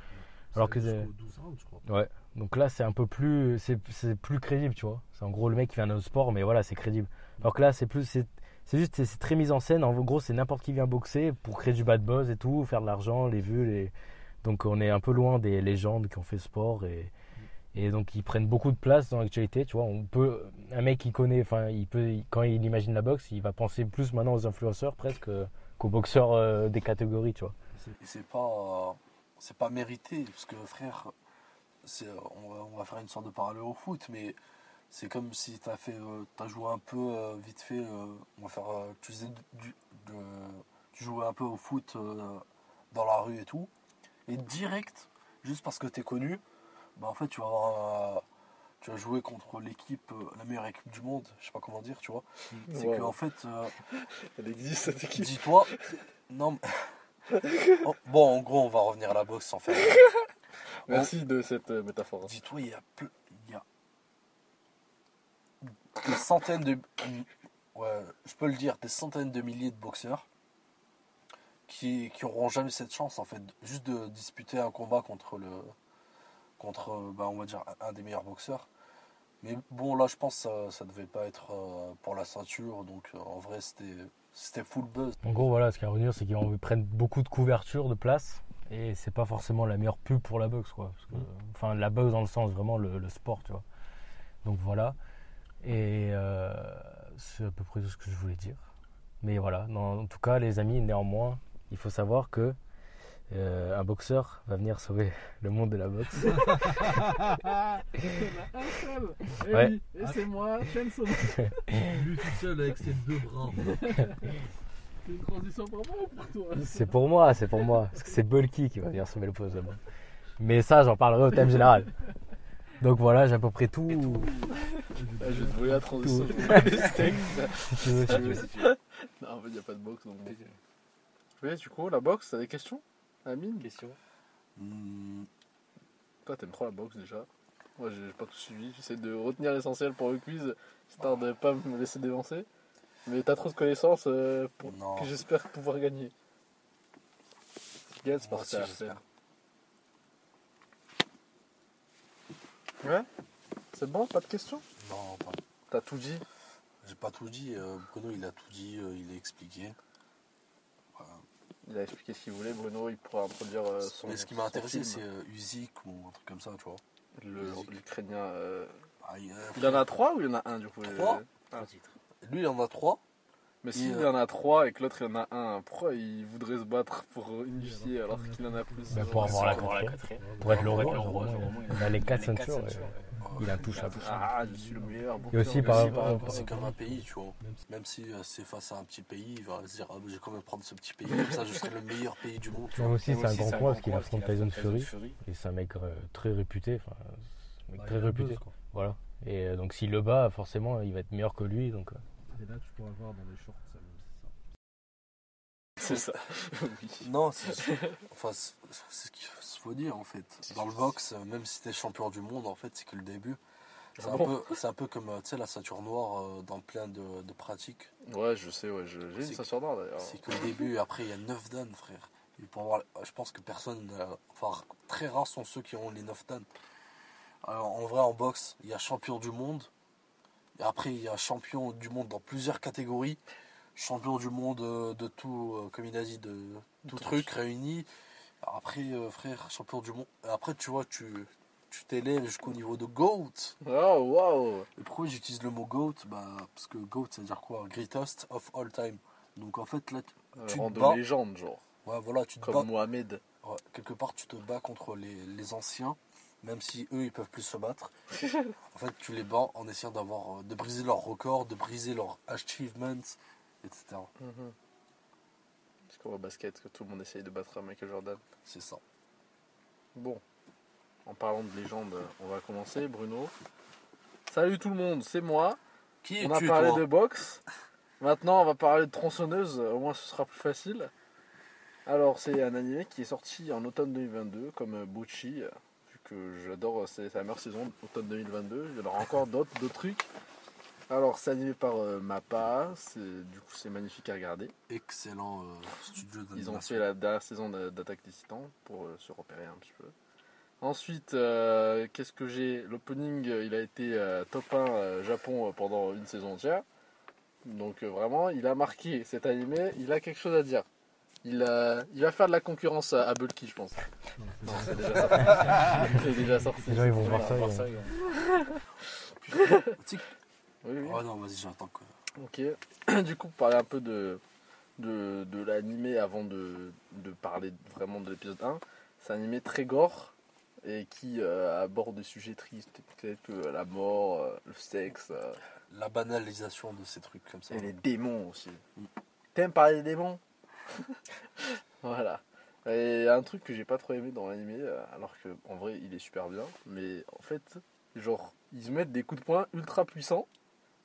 Alors que c'est c'est- jusqu'au 12 rounds, je crois. Ouais. Donc là, c'est un peu plus, c'est, c'est plus crédible, tu vois. C'est en gros le mec qui vient d'un autre sport, mais voilà, c'est crédible. Alors que là, c'est plus, c'est, c'est juste, c'est, c'est très mis en scène. En gros, c'est n'importe qui vient boxer pour créer du bad buzz et tout, faire de l'argent, les vues, les, Donc on est un peu loin des légendes qui ont fait sport et, et donc ils prennent beaucoup de place dans l'actualité. Tu vois, on peut, un mec qui connaît, enfin, il peut, quand il imagine la boxe, il va penser plus maintenant aux influenceurs presque qu'aux boxeurs euh, des catégories, tu vois. Et c'est pas, c'est pas mérité, parce que frère, on, va, faire une sorte de parallèle au foot, mais c'est comme si tu as fait, euh, t'as joué un peu euh, vite fait, on va faire, tu, jouais un peu au foot dans la rue et tout, et direct, juste parce que tu es connu, bah en fait tu vas avoir, euh, tu vas jouer contre l'équipe, euh, la meilleure équipe du monde, je sais pas comment dire, tu vois. C'est Ouais, que en fait, euh, [laughs] Elle existe cette équipe. dis-toi, non, mais- [laughs] Oh, bon, en gros, on va revenir à la boxe sans faire. [laughs] Merci de cette métaphore. Dis-toi, il y a ple- il y a des centaines de, ouais, je peux le dire, des centaines de milliers de boxeurs qui qui auront jamais cette chance en fait, juste de disputer un combat contre le, contre, euh, bah, on va dire un des meilleurs boxeurs. Mais bon, là, je pense que ça, ça devait pas être euh, pour la ceinture, donc euh, en vrai, c'était c'était full buzz. En gros, voilà, ce qu'il y a à c'est qu'ils prennent beaucoup de couverture, de place, et c'est pas forcément la meilleure pub pour la boxe, quoi. Parce que- enfin, la boxe dans le sens vraiment le, le sport, tu vois. Donc voilà. Et euh, c'est à peu près tout ce que je voulais dire. Mais voilà, en tout cas, les amis, néanmoins, il faut savoir que euh, un boxeur va venir sauver le monde de la boxe. [laughs] Et Ouais. oui, et c'est moi, Shenson. [laughs] Lui tout seul avec ses deux bras. [laughs] C'est une transition pour moi ou pour toi? C'est pour moi, c'est pour moi. Parce que c'est Bulky qui va venir sauver le poste là-bas. Mais ça, j'en parlerai au thème général. Donc voilà, j'ai à peu près tout. Ah, Je vais te voler la transition. Tout. je vais voler les steaks. Si tu veux, si tu veux. Non, en fait, il n'y a pas de boxe. Donc... Oui, du coup, la boxe, t'as des questions? Amine Question. Hmm, Toi, t'aimes trop la boxe déjà. Moi, j'ai pas tout suivi. J'essaie de retenir l'essentiel pour le quiz, histoire de pas me laisser dévancer. Mais t'as trop de connaissances euh, pour non. que j'espère pouvoir gagner. Gagnes, c'est flemme. Ouais C'est bon Pas de questions? Non, pas- T'as tout dit? J'ai pas tout dit. euh, Bruno, il a tout dit, euh, il a expliqué. Il a expliqué ce qu'il voulait. Bruno, il pourra introduire euh, son. Mais ce qui m'a intéressé, c'est euh, Usyk ou un truc comme ça, tu vois. L'Ukrainien. euh, Ah, il, euh, Il en a trois ou il y en a un du coup Trois. Ah. Lui, il en a trois. Mais Il, s'il euh, y en a trois et que l'autre il y en a un, pourquoi il voudrait se battre pour unifier alors qu'il en a plus? Bah, pour avoir la quatrième. Pour être roi, il a les quatre les quatre ceintures. Ceintures, euh, Il est intouchable. Ah, je suis le meilleur. Et aussi, par C'est rapport- pas- C'est comme un pays, tu vois. Même si- euh, c'est face à un petit pays, il va se dire, ah, je vais quand même prendre ce petit pays, comme ça je serai le meilleur pays du monde. Tu vois. aussi, c'est un grand point parce qu'il affronte Tyson Fury. Et c'est un mec euh, très réputé. Très il a réputé. Voilà. Et euh, donc, s'il le bat, forcément, il va être meilleur que lui. Donc, Et là, tu pourras voir dans les shorts, C'est ça. [laughs] oui. Non, c'est enfin, c'est- c'est ce qu'il faut dire en fait. Dans le boxe, euh, même si t'es champion du monde, en fait, c'est que le début. C'est un, Ah bon c'est un peu comme euh, tu sais, la ceinture noire euh, dans plein de, de pratiques. Ouais, je sais, ouais, j'ai une C'est- ceinture noire d'ailleurs. C'est que le début, après, il y a 9 dan, frère. Et pour avoir, je pense que personne, euh, enfin, très rares sont ceux qui ont les 9 dan. Alors, en vrai, en boxe, il y a champion du monde. Et après, il y a champion du monde dans plusieurs catégories. Champion du monde euh, de tout, euh, comme il a dit, de tout truc réuni. Après, euh, frère, champion du monde. Après, tu vois, tu tu t'élèves jusqu'au niveau de GOAT. Oh, waouh Et pourquoi j'utilise le mot GOAT? Bah, Parce que GOAT, ça veut dire quoi? Greatest of all time. Donc en fait, là, tu- Euh, te de bats. légende, genre. ouais, voilà, tu te Comme bats Mohamed. Ouais, quelque part, tu te bats contre les, les anciens, même si eux, ils peuvent plus se battre. [laughs] en fait, tu les bats en essayant d'avoir, de briser leurs records, de briser leurs achievements, etc. Mhm. C'est comme au basket que tout le monde essaye de battre Michael Jordan. C'est ça. Bon, en parlant de légende, on va commencer. Bruno. Salut tout le monde, c'est moi. Qui On a parlé toi de boxe. Maintenant, on va parler de tronçonneuse. Au moins, ce sera plus facile. Alors, c'est un animé qui est sorti en automne 2022, comme euh, Bucci, euh, vu que j'adore, euh, c'est sa meilleure saison, automne 2022. Il y en aura encore d'autres, d'autres trucs. Alors, c'est animé par euh, Mappa. C'est, du coup, c'est magnifique à regarder. Excellent euh, studio Ils ont fait la dernière saison d'Attaque des Titans pour euh, se repérer un petit peu. Ensuite, euh, qu'est-ce que j'ai? L'opening, euh, il a été euh, top 1 euh, Japon pendant une saison entière. Donc euh, vraiment, il a marqué cet animé, il a quelque chose à dire. Il, euh, il va faire de la concurrence à, à Bulky, je pense. [laughs] Non, c'est déjà sorti. [laughs] C'est déjà sorti. Les gens, ils vont voir ça, Ils vont [laughs] ils vont- Tu sais- Oui, oui. Oh non, vas-y, j'attends que. Ok. [clears throat] Du coup, pour parler un peu de, de, de l'animé avant de, de parler vraiment de l'épisode 1, c'est un animé très gore et qui euh, aborde des sujets tristes tels que la mort, euh, le sexe euh, La banalisation de ces trucs comme ça. et les démons aussi. T'aimes parler des démons? [laughs] Voilà. Et un truc que j'ai pas trop aimé dans l'animé, alors que en vrai il est super bien, mais en fait, genre, ils mettent des coups de poing ultra puissants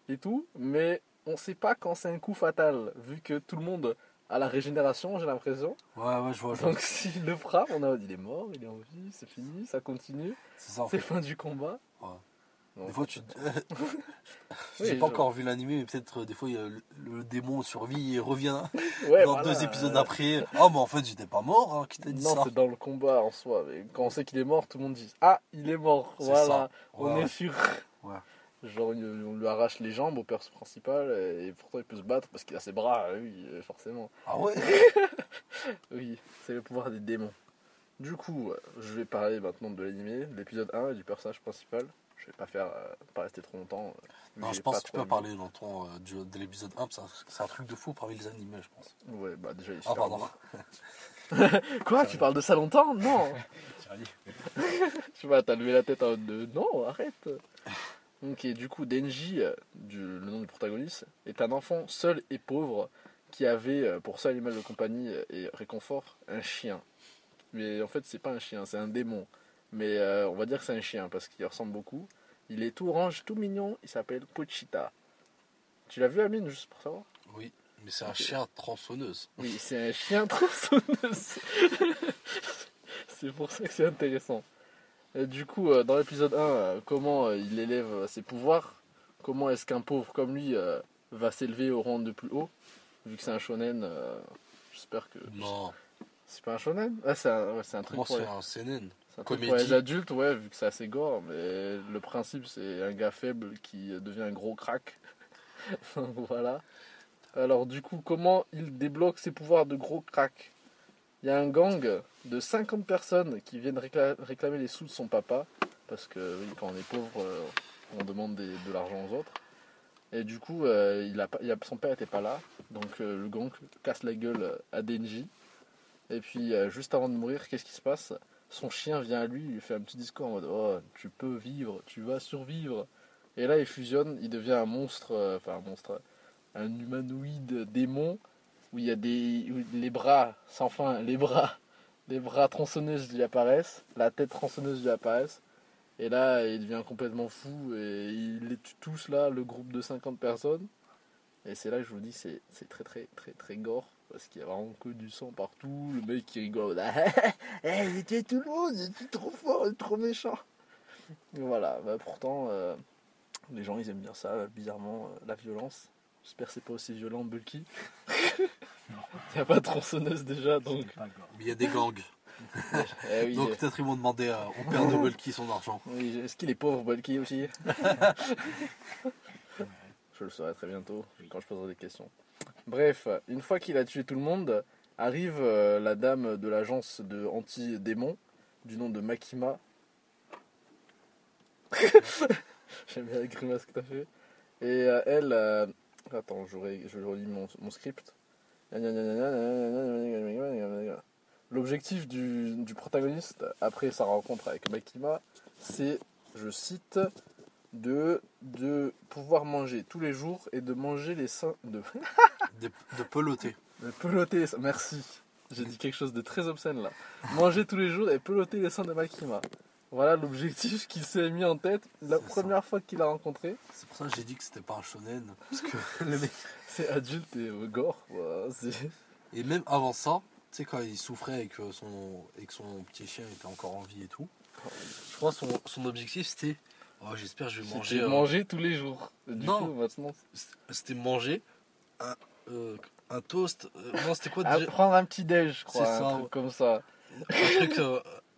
et tout, mais on sait pas quand c'est un coup fatal, vu que tout le monde a la régénération, j'ai l'impression. Ouais, ouais, je vois. Donc s'il le frappe, on a il est mort, il est en vie, c'est fini, ça continue, C'est ça en c'est fait. fin du combat. Ouais. Donc, Des fois, tu. [laughs] [laughs] Oui, J'ai pas je- encore vu l'animé, mais peut-être euh, des fois le, le démon survit et revient [laughs] ouais, dans voilà, deux épisodes euh, après. Oh, mais en fait, j'étais pas mort, hein, qui t'a dit Non, ça c'est dans le combat en soi. Mais quand on sait qu'il est mort, tout le monde dit Ah, il est mort. Voilà, ça. on Ouais, est sûr. Ouais. Genre, on lui arrache les jambes au perso principal et pourtant il peut se battre parce qu'il a ses bras. Oui, euh, forcément. Ah ouais [laughs] Oui, c'est le pouvoir des démons. Du coup, je vais parler maintenant de l'animé, de l'épisode 1 et du personnage principal. Je vais pas faire, euh, pas rester trop longtemps. euh, Non, je pense que tu peux aimé. parler euh, du- de l'épisode 1, parce que c'est un- truc de fou parmi les animés, je pense. Ouais, bah déjà, il est Ah, pardon. [laughs] Quoi Tu parles de ça longtemps? Non Je sais pas, t'as levé la tête en mode de non, arrête. Ok, du coup, Denji, euh, du, le nom du protagoniste, est un enfant seul et pauvre qui avait euh, pour seul animal de compagnie euh, et réconfort un chien. Mais en fait, c'est pas un chien, c'est un démon. Mais euh, on va dire que c'est un chien parce qu'il ressemble beaucoup. Il est tout orange, tout mignon, il s'appelle Pochita. Tu l'as vu, Amine, juste pour savoir? Oui, mais c'est un chien tronçonneuse. Oui, c'est un chien [laughs] tronçonneuse. [laughs] c'est pour ça que c'est intéressant. Et du coup, euh, dans l'épisode 1, euh, comment euh, il élève ses pouvoirs Comment est-ce qu'un pauvre comme lui va s'élever au rang de plus haut Vu que c'est un shonen, j'espère que. Non, C'est pas un shonen? Ah, c'est un, ouais, c'est un truc comment pour c'est les, un CNN c'est un truc pour comédie les adultes, ouais, vu que c'est assez gore. Mais le principe, c'est un gars faible qui devient un gros crack. [laughs] Voilà. Alors, du coup, comment il débloque ses pouvoirs de gros crack? Il y a un gang de 50 personnes qui viennent récla- réclamer les sous de son papa. Parce que quand on est pauvre, euh, on demande de l'argent aux autres. Et du coup, euh, il a son père n'était pas là. Donc euh, le gang casse la gueule à Denji. Et puis, juste avant de mourir, qu'est-ce qui se passe? Son chien vient à lui, il lui fait un petit discours en mode Oh, tu peux vivre, tu vas survivre. Et là, il fusionne, il devient un monstre, enfin un monstre, un humanoïde démon où il y a des. où les bras, sans fin, les bras, [laughs] les bras tronçonneuses lui apparaissent, la tête tronçonneuse lui apparaissent. Et là, il devient complètement fou et il les tue tous là, le groupe de 50 personnes. Et c'est là que je vous dis, c'est c'est très très très très gore parce qu'il y a vraiment que du sang partout. Le mec qui rigole, [laughs] Eh, il était tout le monde, il était trop fort, trop méchant. Voilà, bah, pourtant, euh, les gens ils aiment bien ça, bizarrement, euh, la violence. J'espère que c'est pas aussi violent Bulky. [laughs] Il n'y a pas de tronçonneuse déjà donc. Mais il y a des gangs. [laughs] Eh oui, Donc peut-être ils vont demander à- au père de [laughs] Bulky son argent. oui, Est-ce qu'il est pauvre Bulky aussi Je le saurai très bientôt quand je poserai des questions. Bref, une fois qu'il a tué tout le monde, arrive euh, la dame de l'agence de anti-démon du nom de Makima. J'aime bien la grimace que t'as fait. Et euh, elle. euh, Attends, je, relis mon, mon script. L'objectif du, du protagoniste après sa rencontre avec Makima, c'est, je cite, de, de pouvoir manger tous les jours et de manger les seins. De, [laughs] De, de peloter. de peloter. Merci. J'ai dit quelque chose de très obscène là. Manger tous les jours et peloter les seins de Makima. Voilà l'objectif qu'il s'est mis en tête la ça. première fois qu'il l'a rencontré. C'est pour ça que j'ai dit que c'était pas un shonen. Parce que [laughs] le mec. C'est adulte et euh, gore. Et même avant ça, tu sais, quand il souffrait et que son, et que son petit chien était encore en vie et tout, je crois que son, son objectif c'était. Oh, j'espère que je vais manger. C'était euh, manger tous les jours. Du Non. maintenant, C'était manger un, euh, un toast. euh, non, c'était quoi déjà prendre un petit déj, je crois, C'est un ça, truc ouais. comme ça. Un truc.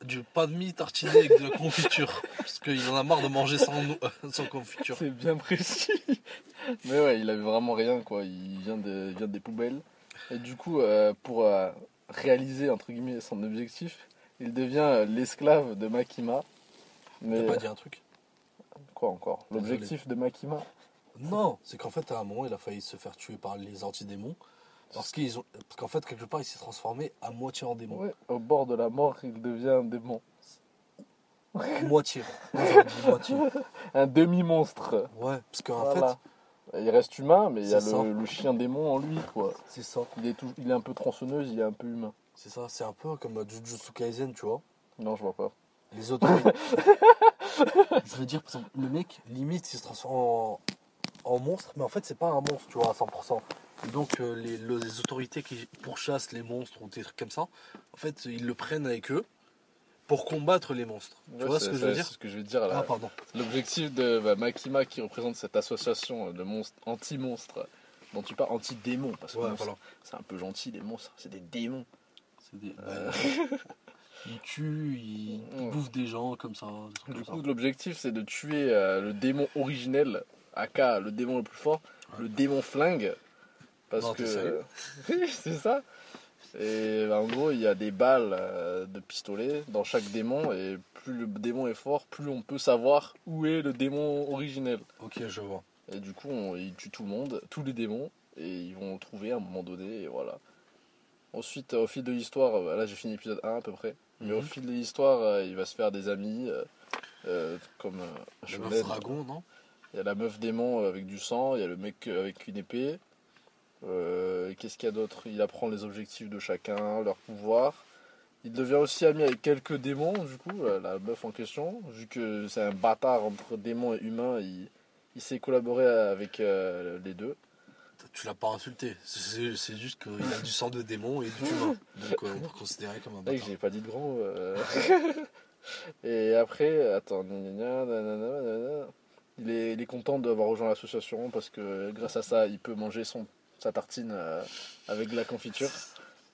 Euh, du pain de mie tartiné avec de la confiture. Parce qu'il en a marre de manger sans, nou- sans confiture. C'est bien précis. Mais ouais, il avait vraiment rien, quoi. Il vient, de, il vient des poubelles. Et du coup, euh, pour euh, réaliser entre guillemets son objectif, il devient euh, l'esclave de Makima. Mais T'as pas dit un truc? quoi encore? L'objectif de Makima? Non, c'est qu'en fait, à un moment, il a failli se faire tuer par les antidémons. Parce qu'ils ont, parce qu'en fait, quelque part, il s'est transformé à moitié en démon. Ouais, au bord de la mort, il devient un démon. Moitié. [laughs] Un demi-monstre. Ouais, parce qu'en Voilà. fait, Il reste humain, mais il y a le, le chien démon en lui, quoi. c'est ça. Il est, tout- il est un peu tronçonneuse, il est un peu humain. C'est ça. C'est un peu comme euh, Jujutsu Kaisen, tu vois. Non, je vois pas. Les autorités. [laughs] je veux dire, par exemple, le mec, limite, il se transforme en, en monstre, mais en fait, c'est pas un monstre, tu vois, à 100%. Donc, euh, les, le- les autorités qui pourchassent les monstres ou des trucs comme ça, en fait, ils le prennent avec eux pour combattre les monstres. tu vois ce que je veux dire C'est ce que je veux dire là. Ah, pardon. L'objectif de bah, Makima qui représente cette association de monstres anti-monstres dont tu parles, anti-démons, parce que Ouais, monstres, voilà. c'est un peu gentil les monstres, c'est des démons. C'est des- Euh. [laughs] ils tuent, ils, Ouais. bouffent des gens comme ça. Des trucs Du comme coup, ça. l'objectif c'est de tuer euh, le démon originel, aka le démon le plus fort, le démon flingue. Parce Non, que. [laughs] Oui, c'est ça. Et bah, en gros, il y a des balles euh, de pistolet dans chaque démon, et plus le démon est fort, plus on peut savoir où est le démon originel. Ok, je vois. Et du coup, on, il tue tout le monde, tous les démons, et ils vont le trouver à un moment donné, et voilà. Ensuite, au fil de l'histoire, euh, là j'ai fini l'épisode 1 à peu près, mais au Mhm. fil de l'histoire, euh, il va se faire des amis, euh, euh, comme euh, meuf dragon, non? Il y a la meuf démon avec du sang, il y a le mec avec une épée. Euh, Qu'est-ce qu'il y a d'autre? Il apprend les objectifs de chacun, leur pouvoir. Il devient aussi ami avec quelques démons, du coup, la meuf en question. Vu que c'est un bâtard entre démons et humains, il, il sait collaborer avec euh, les deux. Tu l'as pas insulté. C'est juste qu'il a du sang de démon et du humain. Donc euh, on peut considérer comme un bâtard. j'ai pas dit de gros. euh. [laughs] et après, attends, il est, il est content d'avoir rejoint l'association parce que grâce à ça, il peut manger son, sa tartine euh, avec de la confiture.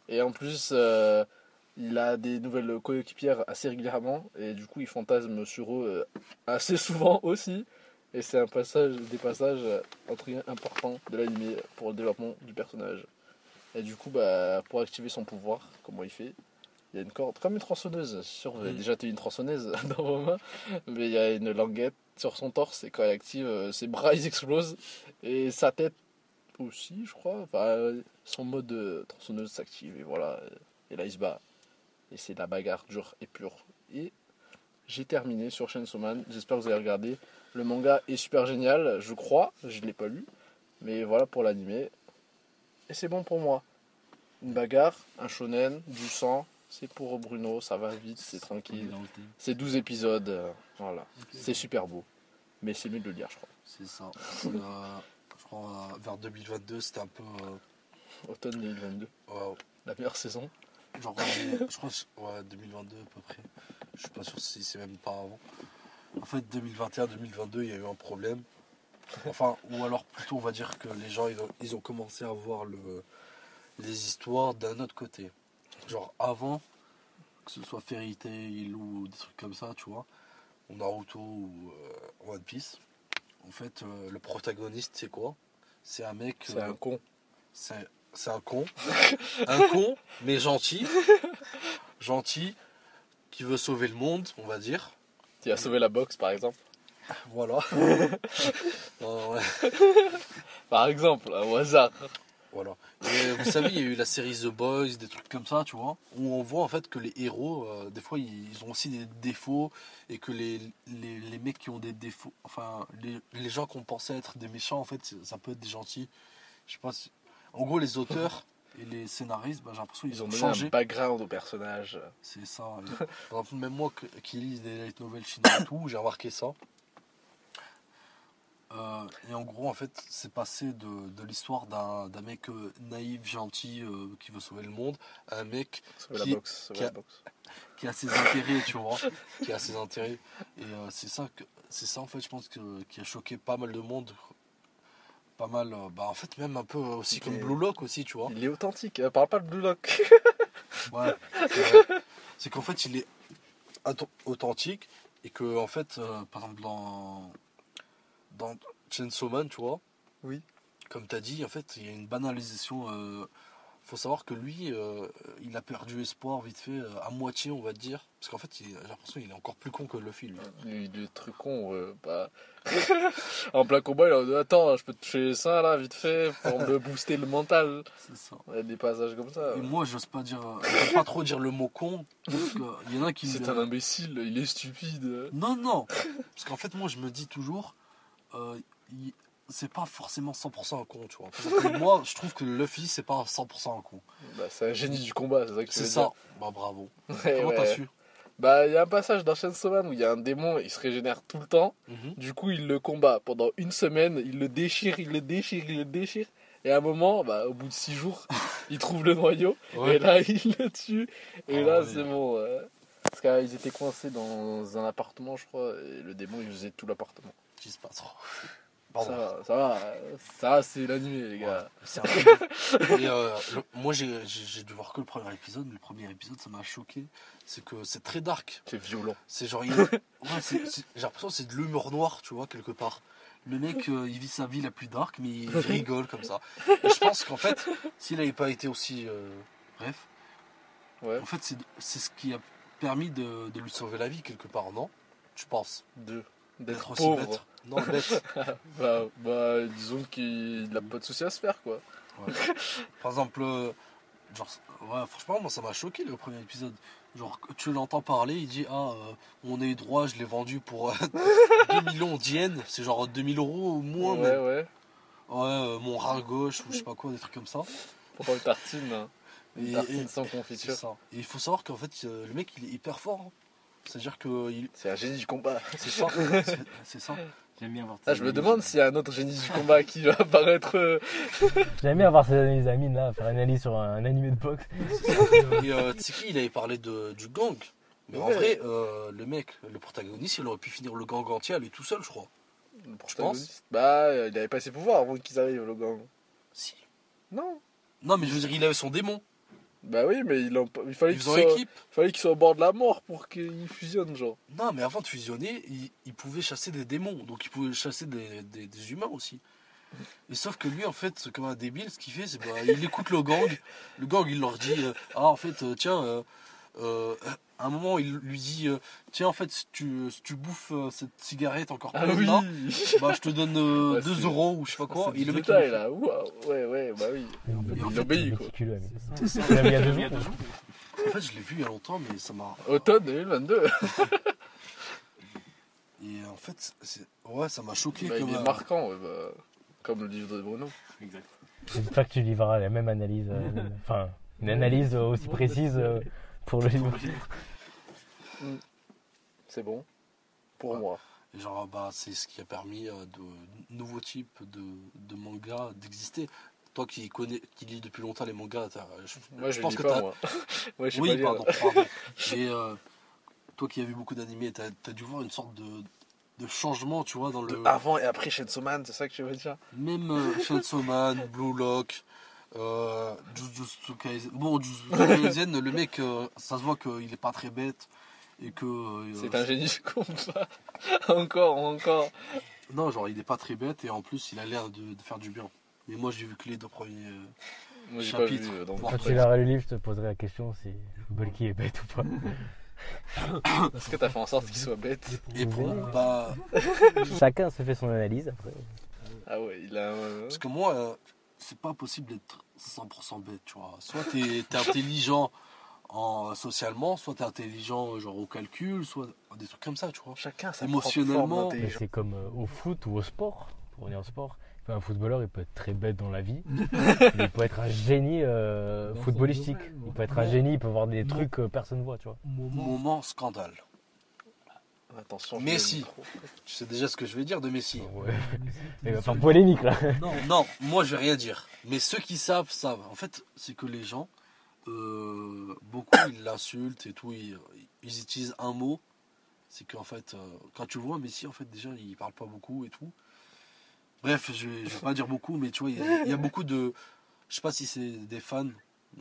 Et en plus, euh, il a des nouvelles coéquipières assez régulièrement et du coup, il fantasme sur eux euh, assez souvent [laughs] aussi. Et c'est un passage, des passages entre guillemets, importants de l'anime pour le développement du personnage. Et du coup, bah, pour activer son pouvoir, comment il fait Il y a une corde, comme une tronçonneuse. Sûr, vous avez Mm. déjà tenu une tronçonneuse [laughs] dans vos mains, mais il y a une languette sur son torse et quand elle active, ses bras ils explosent et sa tête aussi, je crois. Enfin, euh, son mode de tronçonneuse s'active et voilà. Et là, il se bat. Et c'est la bagarre dure et pure. Et j'ai terminé sur Chainsaw Man. J'espère que vous avez regardé. Le manga est super génial, je crois. Je ne l'ai pas lu. Mais voilà pour l'animé. Et c'est bon pour moi. Une bagarre, un shonen, du sang. C'est pour Bruno, ça va vite, c'est tranquille. C'est 12 épisodes, euh, voilà. C'est super beau. Mais c'est mieux de le lire, je crois. C'est ça. [laughs] Euh, crois vers 2022, c'était un peu. euh, Automne 2022, waouh. la meilleure saison. Genre, [laughs] je crois ouais, 2022 à peu près. Je suis pas sûr si c'est même pas avant. En fait, 2021-2022, il y a eu un problème. Enfin, ou alors plutôt, on va dire que les gens, ils ont, ils ont commencé à voir le, les histoires d'un autre côté. Genre, avant, que ce soit Fairy Tail ou des trucs comme ça, tu vois, ou Naruto ou euh, One Piece, en fait, euh, le protagoniste, c'est quoi? C'est un mec. C'est euh, un con. c'est c'est un con. [laughs] un con, mais gentil. Gentil, qui veut sauver le monde, on va dire. Tu as sauvé la boxe, par exemple. Voilà. [laughs] Non, ouais, Par exemple, au hasard. Voilà. Et vous savez, il y a eu la série The Boys, des trucs comme ça, tu vois, où on voit en fait que les héros, euh, des fois, ils ont aussi des défauts et que les, les, les mecs qui ont des défauts, enfin, les, les gens qu'on pensait être des méchants, en fait, ça peut être des gentils. Je sais pas si... En gros, les auteurs et les scénaristes, bah, j'ai l'impression qu'ils Ils ont ont donné changé. un background au personnage. C'est ça. et- Par exemple, même moi qui lis des light novels chinois et tout, j'ai remarqué ça. Euh, et en gros, en fait, c'est passé de, de l'histoire d'un mec euh, naïf, gentil, euh, qui veut sauver le monde, à un mec Qui- boxe. qui a- [laughs] qui ses intérêts, tu vois, qui a ses intérêts. Et c'est ça que c'est ça en fait, je pense que qui a choqué pas mal de monde, pas mal. bah en fait même un peu aussi comme Blue Lock aussi, tu vois. Il est authentique. Parle pas de Blue Lock. [laughs] Ouais. c'est qu'en fait il est auth- authentique et que en fait, par exemple dans dans Chainsaw Man, tu vois. Oui. Comme tu as dit, en fait, il y a une banalisation. euh, faut savoir que lui, euh, il a perdu espoir vite fait, euh, à moitié, on va dire. Parce qu'en fait, il- j'ai l'impression qu'il est encore plus con que Luffy, lui. Lui, il est très con, ouais, bah. [laughs] en plein combat, il a dit Attends, je peux te toucher ça là, vite fait, pour me booster le mental. C'est ça. Il y a des passages comme ça. Et moi, j'ose pas dire, j'ose pas trop dire le mot con, parce qu'il y en a qui. C'est un imbécile, il est stupide. Non, non. Parce qu'en fait, moi, je me dis toujours, euh, c'est pas forcément 100% un con, tu vois. [laughs] Moi, je trouve que Luffy, c'est pas 100% un con. Bah, c'est un génie du combat, c'est ça que C'est ça. Bah, bravo. [laughs] Ouais, Comment t'as su Bah, il y a un passage dans Chainsaw Man où il y a un démon, il se régénère tout le temps. Mhm. Du coup, il le combat pendant une semaine, il le déchire, il le déchire, il le déchire. Et à un moment, bah, au bout de six jours, [laughs] il trouve le noyau. Ouais. Et là, il le tue. Et Ah là, c'est bon. Parce qu'ils étaient coincés dans un appartement, je crois. Et le démon, il faisait tout l'appartement. Dis pas trop. Ça Pardon. va, ça va. Ça, c'est l'animé, les gars. [laughs] Et, euh, le- moi, j'ai dû voir que le premier épisode. mais Le premier épisode, ça m'a choqué. C'est que c'est très dark. C'est violent. C'est genre. il- [laughs] ouais, j'ai l'impression que c'est de l'humour noir, tu vois, quelque part. Le mec, euh, il vit sa vie la plus dark, mais il [laughs] rigole comme ça. Et je pense qu'en fait, s'il n'avait pas été aussi. euh, bref, Ouais. en fait, c'est c'est ce qui a permis de, de lui sauver la vie, quelque part, non? Tu penses? Deux. D'être [laughs] D'être aussi [laughs] pauvre. bête Non, bête. Bah, bah, disons qu'il n'a pas de soucis à se faire, quoi. Par exemple, euh, genre, ouais, franchement, moi ça m'a choqué le premier épisode. Genre, tu l'entends parler, il dit Ah, euh, mon œil droit, je l'ai vendu pour euh, [laughs] 2 millions d'yens, c'est genre 2000 euros ou moins. ouais, ouais. Ouais, euh, mon rat gauche ou je sais pas quoi, des trucs comme ça. Pour une tartine. hein. Une Et- tartine et- sans confiture. ça. Et il faut savoir qu'en fait, euh, le mec il est hyper fort. hein. C'est-à-dire que il- C'est un génie du combat. [laughs] c'est ça. c'est- ça. J'aime bien voir Ah, je me demande s'il y a un autre génie du combat qui va apparaître. euh, [laughs] J'aime bien avoir ces analyses Amine là, faire une analyse sur un, animé de boxe. [laughs] Et euh, Tsiki, il avait parlé de, du gang. Mais en vrai, euh, le mec, le protagoniste, il aurait pu finir le gang entier à lui tout seul, je crois. le penses protagoniste. Bah, euh, il avait pas ses pouvoirs avant qu'ils arrivent, le gang. Si. Non. Non, mais je veux dire, il avait son démon. Bah oui, mais il, en- il fallait Ils qu'il faisaient soit... équipe. fallait qu'il soit au bord de la mort pour qu'il fusionne, genre. Non, mais avant de fusionner, il, il pouvait chasser des démons. Donc il pouvait chasser des, des- des humains aussi. Et sauf que lui, en fait, comme un débile, ce qu'il fait, c'est bah, il écoute le gang. Le gang, il leur dit euh, Ah, en fait, euh, tiens, euh, à un moment, il lui dit euh, Tiens, en fait, si tu, si tu bouffes euh, cette cigarette encore Ah pleine oui là, [laughs] bah, je te donne euh, Ouais, 2 c'est- euros ou je sais pas quoi. Et du le mec, il détail, le fait. là. Ouais, ouais, bah oui. en il fait, obéit, quoi. C'est ça. Il y a deux jours. En fait, je l'ai vu il y a longtemps, mais ça m'a. Automne 2022. [laughs] Et en fait, c'est- ouais, ça m'a choqué. Bah, comme, il est euh, marquant, ouais, bah, comme le livre de Bruno. J'espère que tu livreras la même analyse, euh, [laughs] enfin une analyse aussi précise euh, pour le livre. C'est bon. Pour Ouais. moi. Et genre, bah, c'est ce qui a permis euh, de nouveaux types de, de mangas d'exister. Toi qui connais, qui lis depuis longtemps les mangas, je, Moi, je, pense que t'as. [laughs] je Oui, pas pardon, pardon. [laughs] Mais euh, toi qui as vu beaucoup d'animés, t'as as dû voir une sorte de, de changement, tu vois, dans De le. avant et après Chainsaw Man, c'est ça que tu veux dire? Même euh, Blue Lock, euh, Jujutsu Kaisen. Bon, Jujutsu [laughs] Kaisen, le mec, euh, ça se voit qu'il est pas très bête. Et que. euh, C'est un génie du combat. [laughs] encore, encore. Non, genre il est pas très bête et en plus il a l'air de, de faire du bien. Mais moi j'ai vu que les deux premiers. euh, Moi, j'ai pas Chapitre. vu. euh, donc, Quand tu liras le livre, je te poserai la question si Bulky est bête ou pas. [coughs] Est-ce que t'as fait en sorte qu'il soit bête Et pour bah, Chacun se fait son analyse après. Ah ouais, il a un. parce que moi euh, c'est pas possible d'être 100% bête, tu vois. Soit t'es es intelligent en socialement, soit t'es intelligent euh, genre au calcul, soit des trucs comme ça, tu vois. Chacun sa Émotionnellement. C'est comme euh, au foot ou au sport. Pour revenir au sport, un footballeur il peut être très bête dans la vie, [laughs] mais il peut être un génie euh, footballistique. domaine, Il peut être un génie, il peut voir des trucs que personne voit, tu vois. Moment. Moment scandale. Attention, Messi. Tu sais déjà ce que je vais dire de Messi. Ouais. [laughs] Faire polémique là. Non, Non, moi je vais rien dire. Mais ceux qui savent, savent. En fait, c'est que les gens, euh, beaucoup ils l'insultent et tout, ils, utilisent un mot. C'est qu'en fait, euh, quand tu vois Messi, en fait, déjà, il parle pas beaucoup et tout. Bref, je je vais pas dire beaucoup, mais tu vois, il y, a- il beaucoup de. Je sais pas si c'est des fans,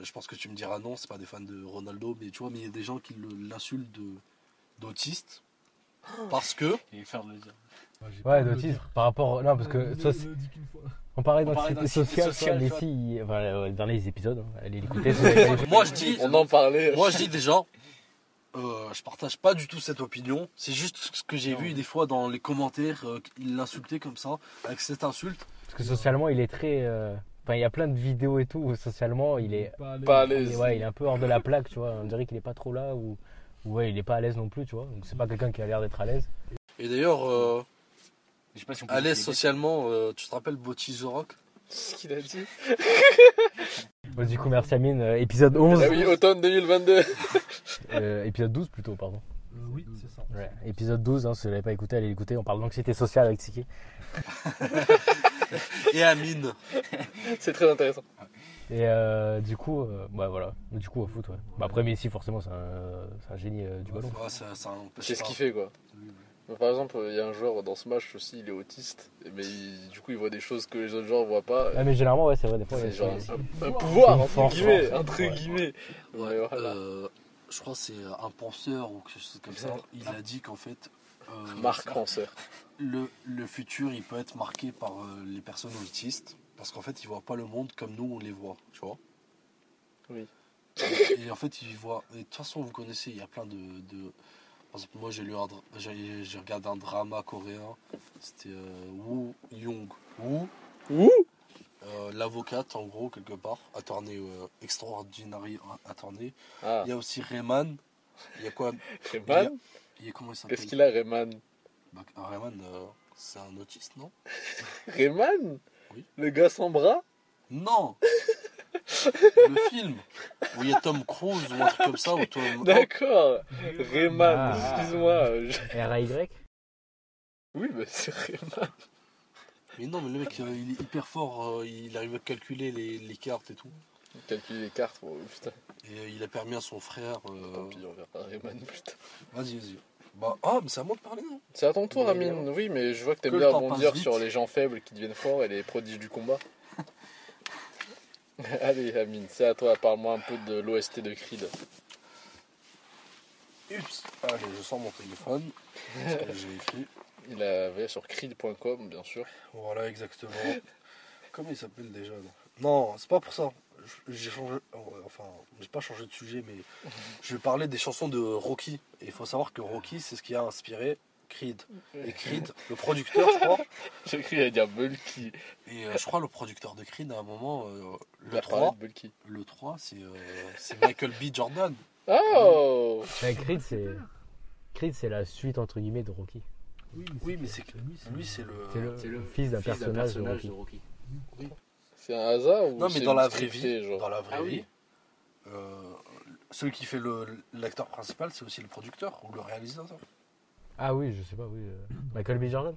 je pense que tu me diras non, c'est pas des fans de Ronaldo, mais tu vois, mais il y a des gens qui l'insultent de- d'autiste. Parce que Et faire le dire. Ouais, dire. Par rapport. Non, parce que. ça, ne c'est- on parlait d'anxiété sociale, sociale, les filles. Enfin, euh, les derniers épisodes. hein. Allez [laughs] l'écouter. moi je dis, On en parlait. moi je dis déjà, euh, je partage pas du tout cette opinion. C'est juste ce que j'ai vu des fois dans les commentaires, euh, il l'insultait comme ça, avec cette insulte. Parce que socialement, il est très. euh, Enfin, il y a plein de vidéos et tout où socialement, il est. Pas à l'aise. Ouais, il est un peu hors de la plaque, tu vois. On dirait qu'il est pas trop là ou. ou Ouais, il est pas à l'aise non plus, tu vois. Donc c'est pas quelqu'un qui a l'air d'être à l'aise. Et d'ailleurs, euh, Je sais pas si on peut à l'aise socialement, euh, tu te rappelles Botti The Rock? Ce qu'il a dit. [laughs] Bon, du coup, merci Amine. Euh, épisode 11. Ah oui, automne 2022. [laughs] Euh, épisode 12 plutôt, pardon. Euh, oui, c'est ça. Ouais, épisode 12, hein, si vous l'avez pas écouté, allez l'écouter. On parle d'anxiété sociale avec Siki. [laughs] et Amine. C'est très intéressant. Et euh, du coup, euh, ouais, voilà. Du coup, au foot, ouais. Bah, après, Messi, forcément, c'est un, c'est un génie euh, du ballon. Ouais, C'est ce qu'il fait quoi. Par exemple, il y a un joueur dans ce match aussi, il est autiste, mais il- du coup il voit des choses que les autres joueurs voient pas. Ah, mais généralement, ouais, c'est vrai, des fois. C'est il y a- genre un, un pouvoir, entre force, guillemets, force, entre ouais. guillemets. Ouais, Ouais, voilà. euh, je crois que c'est un penseur ou quelque chose comme ça. Il a dit qu'en fait, euh, Marc Ranceur. le, le futur, il peut être marqué par euh, les personnes autistes. Parce qu'en fait, ils voient pas le monde comme nous, on les voit, tu vois. Oui. Et en fait, ils voient... Et de toute façon, vous connaissez, il y a plein de... de- Par exemple, moi, j'ai lu un j'ai j'ai regardé un drama coréen. C'était euh, Woo Young Woo. Woo? Euh, L'avocate, en gros, quelque part. Attorney, euh, extraordinary attorney. Ah, Il y a aussi Rayman. Il y a quoi? [laughs] Rayman? Il y a comment il s'appelle? Qu'est-ce qu'il a, Rayman? Bah, Rayman, euh, c'est un autiste, non? [laughs] Rayman? Oui. Le gars sans bras? Non [laughs] Le film où il y a Tom Cruise ou un truc comme ça. Ou Tom... D'accord Rayman, Ah. excuse-moi. R.A.Y. Oui, mais c'est Rayman. Mais non, mais le mec, euh, il est hyper fort. euh, il arrive à calculer les, les cartes et tout. Calculer les cartes, oh, putain. Et euh, il a permis à son frère. euh, Tant pis, on verra Rayman plus tard. Vas-y, vas-y. Bah, ah, mais c'est à moi de parler, non C'est à ton tour, Amine. Oui, mais je vois que t'aimes bien rebondir sur les gens faibles qui deviennent forts et les prodiges du combat. [laughs] Allez, Amine, c'est à toi. Parle-moi un peu de l'OST de Creed. Ups Allez, je sors mon téléphone. ce que j'ai écrit. [laughs] Il avait sur creed.com, bien sûr. Voilà, exactement. Comment il s'appelle déjà Non, c'est pas pour ça. J'ai changé. Enfin, j'ai pas changé de sujet, mais [laughs] je vais parler des chansons de Rocky. Et il faut savoir que Rocky, c'est ce qui a inspiré Creed. Et Creed, le producteur, je crois. [laughs] J'ai cru à dire Bulky. Et euh, je crois le producteur de Creed, à un moment, euh, le a parlé 3, de Bulky. le 3 c'est euh, c'est Michael B. Jordan. Oh Ouais, Creed, c'est. Creed, c'est la suite, entre guillemets, de Rocky. Oui, mais c'est lui, c'est Lui, c'est le. C'est le, C'est le fils d'un personnage, de de Rocky. Rocky. C'est un hasard ou Non, mais dans la vraie scripté, vie, genre? dans la vraie Ah oui. vie, euh, celui qui fait le l'acteur principal, c'est aussi le producteur ou le réalisateur. Ah oui, je sais pas, oui. euh, Michael B. Jordan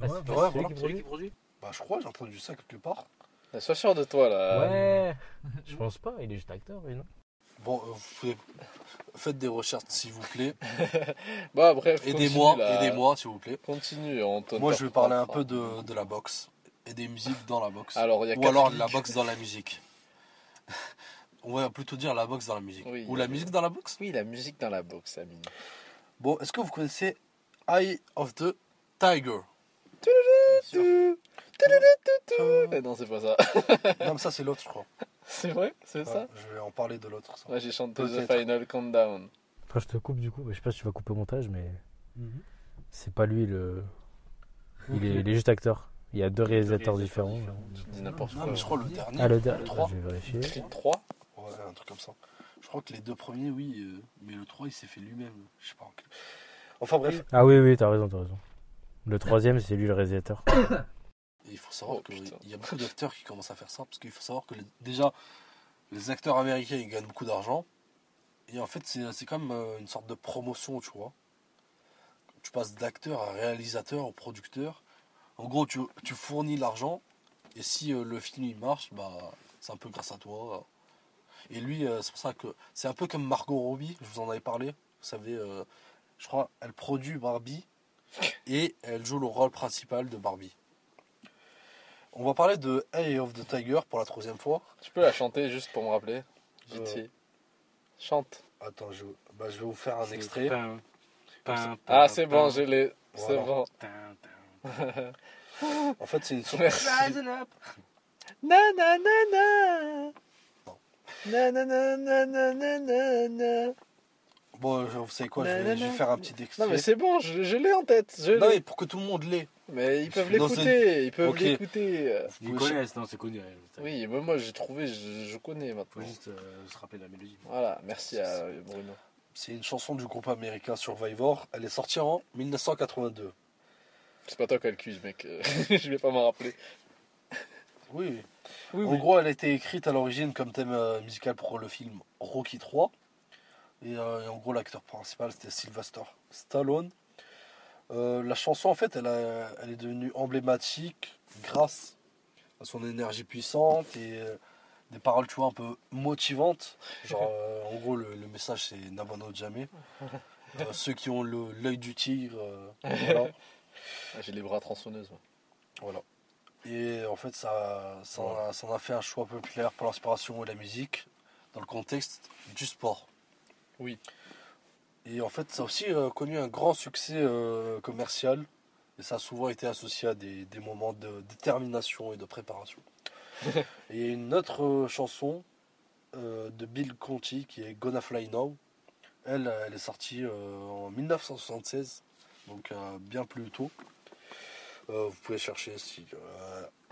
Ah, Ouais, ouais, voilà. qui produit qui produit Bah, je crois, j'ai entendu ça quelque part. Ah, Sois sûr de toi là. Ouais [laughs] Je pense pas, il est juste acteur, oui, non? Bon, euh, vous pouvez- faites des recherches s'il vous plaît. [laughs] Bah bref, Aidez-moi, continue, là. aidez-moi s'il vous plaît. Continue, Antoine. Moi, je vais parler un peu de, de la boxe et des musiques dans la boxe. Alors, il y a Ou quatre alors la boxe dans la musique. [laughs] On va plutôt dire la boxe dans la musique. Oui, Ou la musique dans la boxe? Oui, la musique dans la boxe, Amine. Bon, est-ce que vous connaissez Eye of the Tiger Eh non, c'est pas ça. Non, mais ça, c'est l'autre, je crois. c'est vrai? C'est ça? Ouais, je vais en parler de l'autre. Moi j'ai chanté The. Final Countdown. Après, je te coupe du coup, je sais pas si tu vas couper au montage, mais Mhm. c'est pas lui le. [laughs] Il, est, Ok. il est juste acteur. Il y a deux réalisateurs différents. Je dis n'importe Non, quoi. mais je crois le dernier. Ah, le le dernier, 3. je vais vérifier. Creed 3 Ouais, un truc comme ça. Je crois que les deux premiers, oui, euh, mais le 3, il s'est fait lui-même. Je sais pas. Enfin bref, Ah oui, oui, t'as raison, t'as raison. Le troisième, c'est lui le réalisateur. [coughs] Et il faut savoir Oh, qu'il y a beaucoup d'acteurs qui commencent à faire ça, parce qu'il faut savoir que les- déjà, les acteurs américains, ils gagnent beaucoup d'argent. Et en fait, c'est c'est comme euh, une sorte de promotion, tu vois. Tu passes d'acteur à réalisateur, au producteur. En gros, tu, tu fournis l'argent, et si euh, le film il marche, bah, c'est un peu grâce à toi. Et lui, euh, c'est pour ça que c'est un peu comme Margot Robbie, je vous en avais parlé. Vous savez, euh, je crois, elle produit Barbie et elle joue le rôle principal de Barbie. On va parler de Eye of the Tiger pour la troisième fois. Tu peux la chanter juste pour me rappeler Euh. Chante. Attends, je, bah, je vais vous faire un extrait. Ah, c'est bon, je l'ai. C'est Voilà. bon. [laughs] En fait, c'est une [laughs] up. Na na na na. Na na na na na na na na. Bon, vous savez quoi, je vais, Nanana. je vais faire un petit extrait. Non mais c'est bon, je, je l'ai en tête. Je Non, l'ai. mais pour que tout le monde l'ait. Mais ils peuvent l'écouter, ils peuvent l'écouter. Ils Oui, connaissent, non, c'est connu. Oui, mais moi j'ai trouvé, je, je connais Faut maintenant. juste euh, se rappeler la mélodie. Voilà, merci à Bruno. C'est une chanson du groupe américain Survivor. Elle est sortie en 1982. C'est pas toi qui as le cuise, mec. euh, [laughs] je vais pas m'en rappeler. Oui. Oui, En gros, elle a été écrite à l'origine comme thème euh, musical pour le film Rocky 3. Et, euh, et en gros, l'acteur principal, c'était Sylvester Stallone. Euh, la chanson, en fait, elle, a- elle est devenue emblématique grâce à son énergie puissante et euh, des paroles, tu vois, un peu motivantes. Genre, en gros, le, le message, c'est n'abandonne jamais. [laughs] Euh, ceux qui ont l'œil du tigre, euh, [laughs] voilà. Ah, J'ai les bras tronçonneuses. Voilà. Et en fait, ça, a, ça en a fait un choix populaire pour l'inspiration et la musique dans le contexte du sport. Oui. Et en fait, ça a aussi euh, connu un grand succès euh, commercial. Et ça a souvent été associé à des, des moments de détermination et de préparation. [laughs] et une autre euh, chanson de Bill Conti qui est Gonna Fly Now. Elle, elle est sortie en 1976, donc bien plus tôt. Vous pouvez chercher si.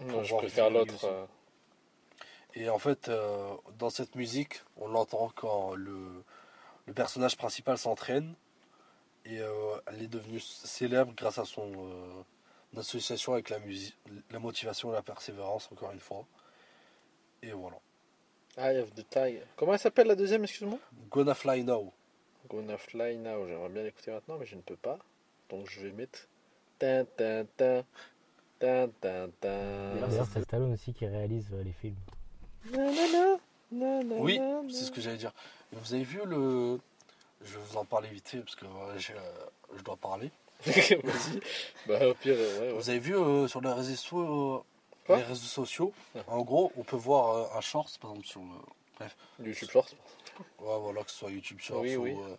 Non, je voir préfère l'autre. Et en fait, dans cette musique, on l'entend quand le, le personnage principal s'entraîne. Et euh, elle est devenue célèbre grâce à son euh, association avec la musique, la motivation et la persévérance, encore une fois. Et voilà. Eye of the Tiger. Comment elle s'appelle la deuxième, excuse-moi? Gonna Fly Now. Gonna Fly Now. J'aimerais bien l'écouter maintenant, mais je ne peux pas. Donc je vais mettre. Tin, tin, tin. Tin, tin, tin. D'ailleurs, c'est Stallone aussi qui réalise euh, les films. Nanana, nanana, Oui, c'est ce que j'allais dire. Vous avez vu le. Je vais vous en parler vite fait parce que euh, euh, je dois parler. [laughs] Vas-y. Bah, au pire, ouais, ouais. Vous avez vu euh, sur les réseaux, euh, les réseaux sociaux, Ah. en gros, on peut voir euh, un short, par exemple, sur le, YouTube Shorts. Ouais, voilà, que ce soit YouTube Shorts Oui, ou, oui. euh,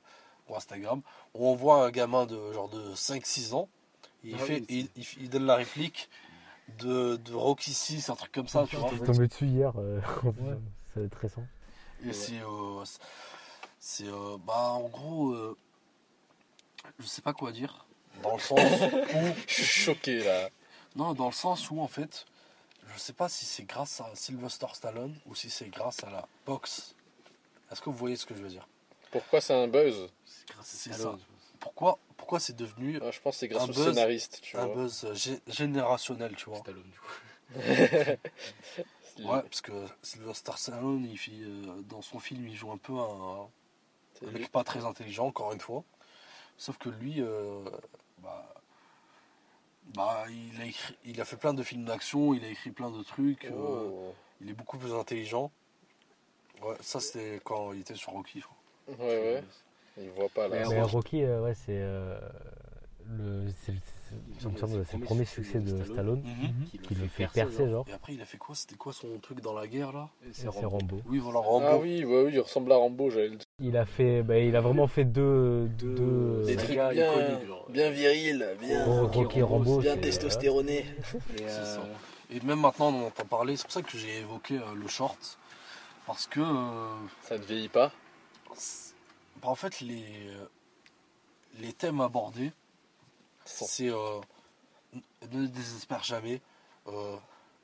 ou Instagram, où on voit un gamin de genre de 5-6 ans, et il, Ah fait, oui, il, il- il donne la réplique de, de Rocky 6, un truc comme ça, tu vois. Je suis tombé dessus hier. euh, [laughs] C'est très récent. Et c'est. euh, c'est- euh, bah, en gros. euh, je sais pas quoi dire. Dans le sens où. [laughs] Je suis choqué là. Non, dans le sens où, en fait, je sais pas si c'est grâce à Sylvester Stallone ou si c'est grâce à la boxe. Est-ce que vous voyez ce que je veux dire? Pourquoi c'est un buzz? C'est grâce C'est ça. Pourquoi, pourquoi c'est devenu Ah, Je pense que c'est grâce Un au buzz. scénariste, tu un vois. buzz gé- générationnel, tu vois Stallone, du coup. [laughs] [laughs] Ouais, parce que Sylvester Stallone, il fait, euh, dans son film, il joue un peu un, mec pas très intelligent, encore une fois. Sauf que lui, euh, bah, bah, il, a écrit- il a fait plein de films d'action, il a écrit plein de trucs, euh, Oh. il est beaucoup plus intelligent. Ouais, ça c'était quand il était sur Rocky, je crois. Ouais, ouais. Il voit pas là. Mais C'est- Rocky, euh, ouais, c'est euh, le, c'est le- c'est- il me semble que c'est le premier succès de Stallone qui le fait percer, genre. Et après, il a fait quoi? C'était quoi son truc dans la guerre là? C'est Rambo. Oui, voilà, Rambo. Ah oui, ouais, oui, il ressemble à Rambo, j'allais le dire. Il a fait, bah, il a vraiment fait deux, deux, Des euh, trucs bien, iconiques, genre. bien virils, bien, Rocky, Rocky Rambo, bien testostéroné. [laughs] Et, euh. Et même maintenant, on en entend parler. C'est pour ça que j'ai évoqué euh, le short. Parce que, euh, Ça ne vieillit pas. bah, en fait, les, les thèmes abordés, c'est euh, ne désespère jamais, euh,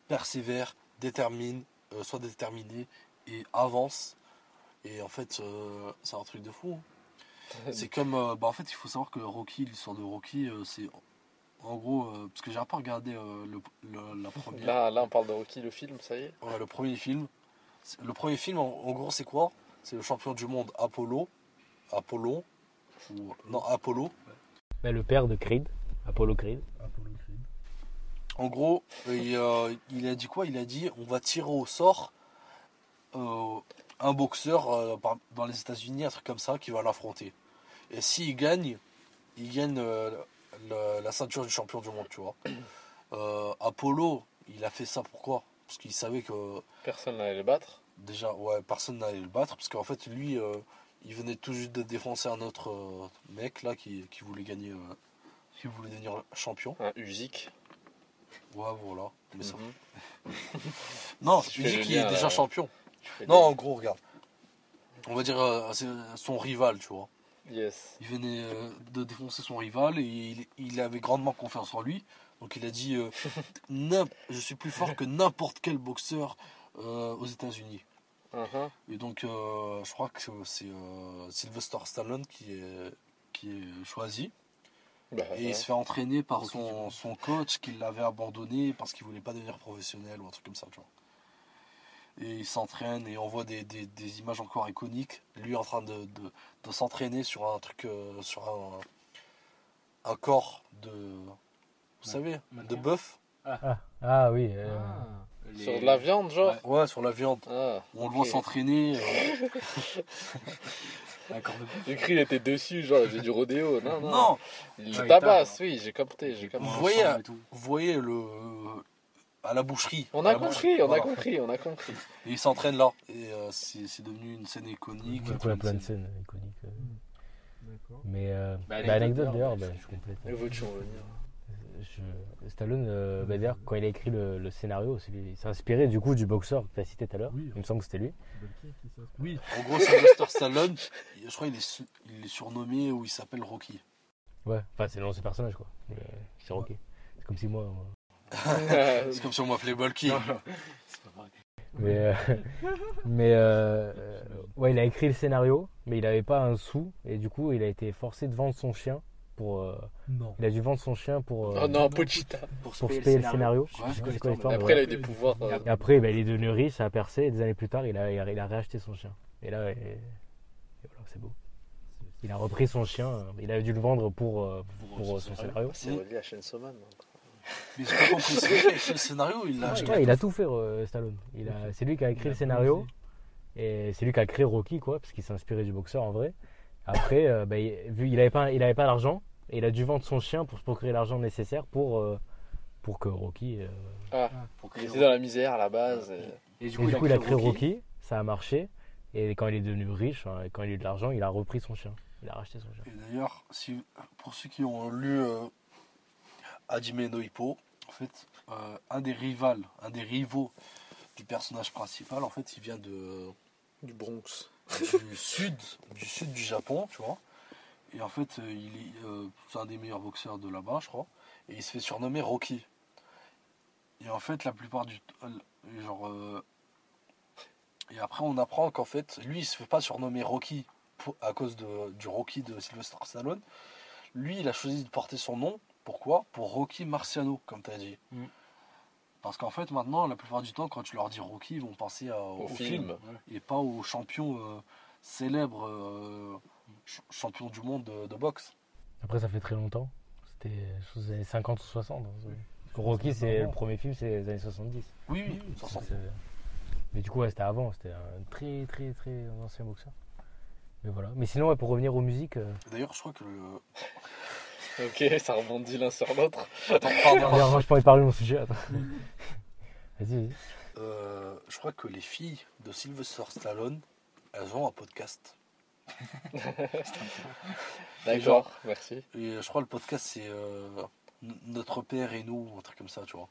persévère, détermine, euh, sois déterminé et avance. Et en fait, euh, c'est un truc de fou. hein. [laughs] C'est comme, bah, en fait, il faut savoir que Rocky, l'histoire de Rocky, c'est en gros, parce que j'ai pas regardé le, le- la première. Là, là, on parle de Rocky, le film, ça y est. Ouais, le premier film. Le premier film, en, en gros, c'est quoi? C'est le champion du monde Apollo. Apollon. Ou, non, Apollo. Bah, le père de Creed, Apollo Creed. Apollo Creed. En gros, il, euh, il a dit quoi? Il a dit on va tirer au sort euh, un boxeur euh, dans les États-Unis, un truc comme ça, qui va l'affronter. Et s'il gagne, il gagne euh, le- la ceinture du champion du monde, tu vois. Euh, Apollo, il a fait ça pourquoi? Parce qu'il savait que Personne n'allait le battre. déjà, ouais, personne n'allait le battre, parce qu'en fait, lui, euh, Il venait tout juste de défoncer un autre euh, mec là qui, qui voulait gagner, euh, qui voulait devenir champion. Un Usyk. Ouais, voilà. Mais ça- Mhm. [laughs] Non, fais le qui lien, est déjà là. champion. Non, en gros, regarde. On va dire euh, c'est son rival, tu vois. Yes. Il venait euh, de défoncer son rival et il, il avait grandement confiance en lui. Donc il a dit euh, [laughs] N'im- Je suis plus fort que n'importe quel boxeur euh, aux États-Unis. Mhm. Et donc euh, je crois que c'est euh, Sylvester Stallone qui est, qui est choisi. Bah, Et il se fait entraîner par son, son coach qui l'avait abandonné parce qu'il voulait pas devenir professionnel ou un truc comme ça, tu vois. Et il s'entraîne et on voit des, des- des images encore iconiques. Lui en train de, de- de s'entraîner sur un truc, euh, sur un, un corps de, vous savez, de bœuf. Ah, ah oui. Euh, Sur de la viande, genre Ouais, sur la viande. Ah. On le ok. voit s'entraîner. euh, J'ai cru qu'il était dessus, genre il faisait du rodéo. Non, non. Non, Il Ouais, il tabasse, oui, j'ai capté, j'ai capté. Vous voyez, vous voyez le à la boucherie. On a compris, boucherie, on a voilà. compris, on a compris. [laughs] Et il s'entraîne là. Et euh, c'est devenu une scène iconique. Il y a plein de scènes iconiques. euh. Mais euh, Bah, bah, anecdote, d'ailleurs, bah, je complète. Mais veux-tu en venir Je- Stallone, euh, bah, d'ailleurs, quand il a écrit le, le scénario, c'est il s'est inspiré du coup du boxeur que tu as cité tout à l'heure. Oui. Il me semble que c'était lui. Oui, En gros, Sylvester Stallone, je crois qu'il est, su- il est surnommé ou il s'appelle Rocky. Ouais, enfin, c'est le nom de ce personnage quoi. Euh, C'est Rocky. C'est comme si moi. moi- [laughs] C'est comme si on m'appelait Bulky. Mais, euh, [laughs] mais euh, euh, ouais, il a écrit le scénario, mais il n'avait pas un sou. Et du coup, il a été forcé de vendre son chien. Pour, euh, non. il a dû vendre son chien pour, euh, Oh non, Pochita. pour se payer le scénario. Ouais, Je quoi Après, il a eu des pouvoirs. euh, Et après, bah, il est devenu riche, ça a percé, et des années plus tard, il a, il a, il a réacheté son chien. Et là, et- et voilà, c'est beau. Il a repris son chien, euh, il a dû le vendre pour, euh, pour, son scénario. C'est relié à Chainsaw Man. Mais a écrit le scénario, il acheté. Ouais, il a tout fait, euh, Stallone. A, c'est lui qui a écrit le scénario, et c'est lui qui a créé Rocky, quoi, parce qu'il s'est inspiré du boxeur en vrai. Après, euh, bah, il, vu il avait pas, il avait pas l'argent, et il a dû vendre son chien pour se procurer l'argent nécessaire pour, euh, pour que Rocky. euh, Pour Il créer était dans la misère à la base. et- Et Et du coup, il a créé Rocky, ça a marché. Et quand il est devenu riche, hein, et quand il a eu de l'argent, il a repris son chien. Il a racheté son chien. Et d'ailleurs, si, pour ceux qui ont lu euh, Hajime no Ippo, en fait, euh, un des rivales, un des rivaux du personnage principal, en fait, il vient de, Du Bronx. du sud, du sud du Japon, tu vois. Et en fait, euh, il est, euh, c'est un des meilleurs boxeurs de là-bas, je crois. Et il se fait surnommer Rocky. Et en fait, la plupart du temps, genre, euh, et après, on apprend qu'en fait, lui, il se fait pas surnommer Rocky pour- à cause de, du Rocky de Sylvester Stallone. Lui, il a choisi de porter son nom. Pourquoi? Pour Rocky Marciano, comme tu as dit. Mm. Parce qu'en fait, maintenant, la plupart du temps, quand tu leur dis Rocky, ils vont penser à- au, Au film film. et pas au champion euh, célèbre, champion du monde de, de boxe. Après, ça fait très longtemps. C'était je pense, les années 50 ou 60. hein. Rocky, c'est le premier film, c'est les années 70. Oui, oui, sent. c'est- Mais du coup, ouais, c'était avant. C'était un très, très, très ancien boxeur. Mais voilà. Mais sinon, ouais, pour revenir aux musiques. euh, D'ailleurs, je crois que le. [laughs] Ok, ça rebondit l'un sur l'autre. Attends, pardon. [laughs] Je pourrais parler de mon sujet. attends. [laughs] Vas-y, vas-y. Euh, je crois que les filles de Sylvester Stallone, elles ont un podcast. [laughs] D'accord, merci. Et je crois que le podcast, c'est euh, Notre Père et nous, un truc comme ça, tu vois.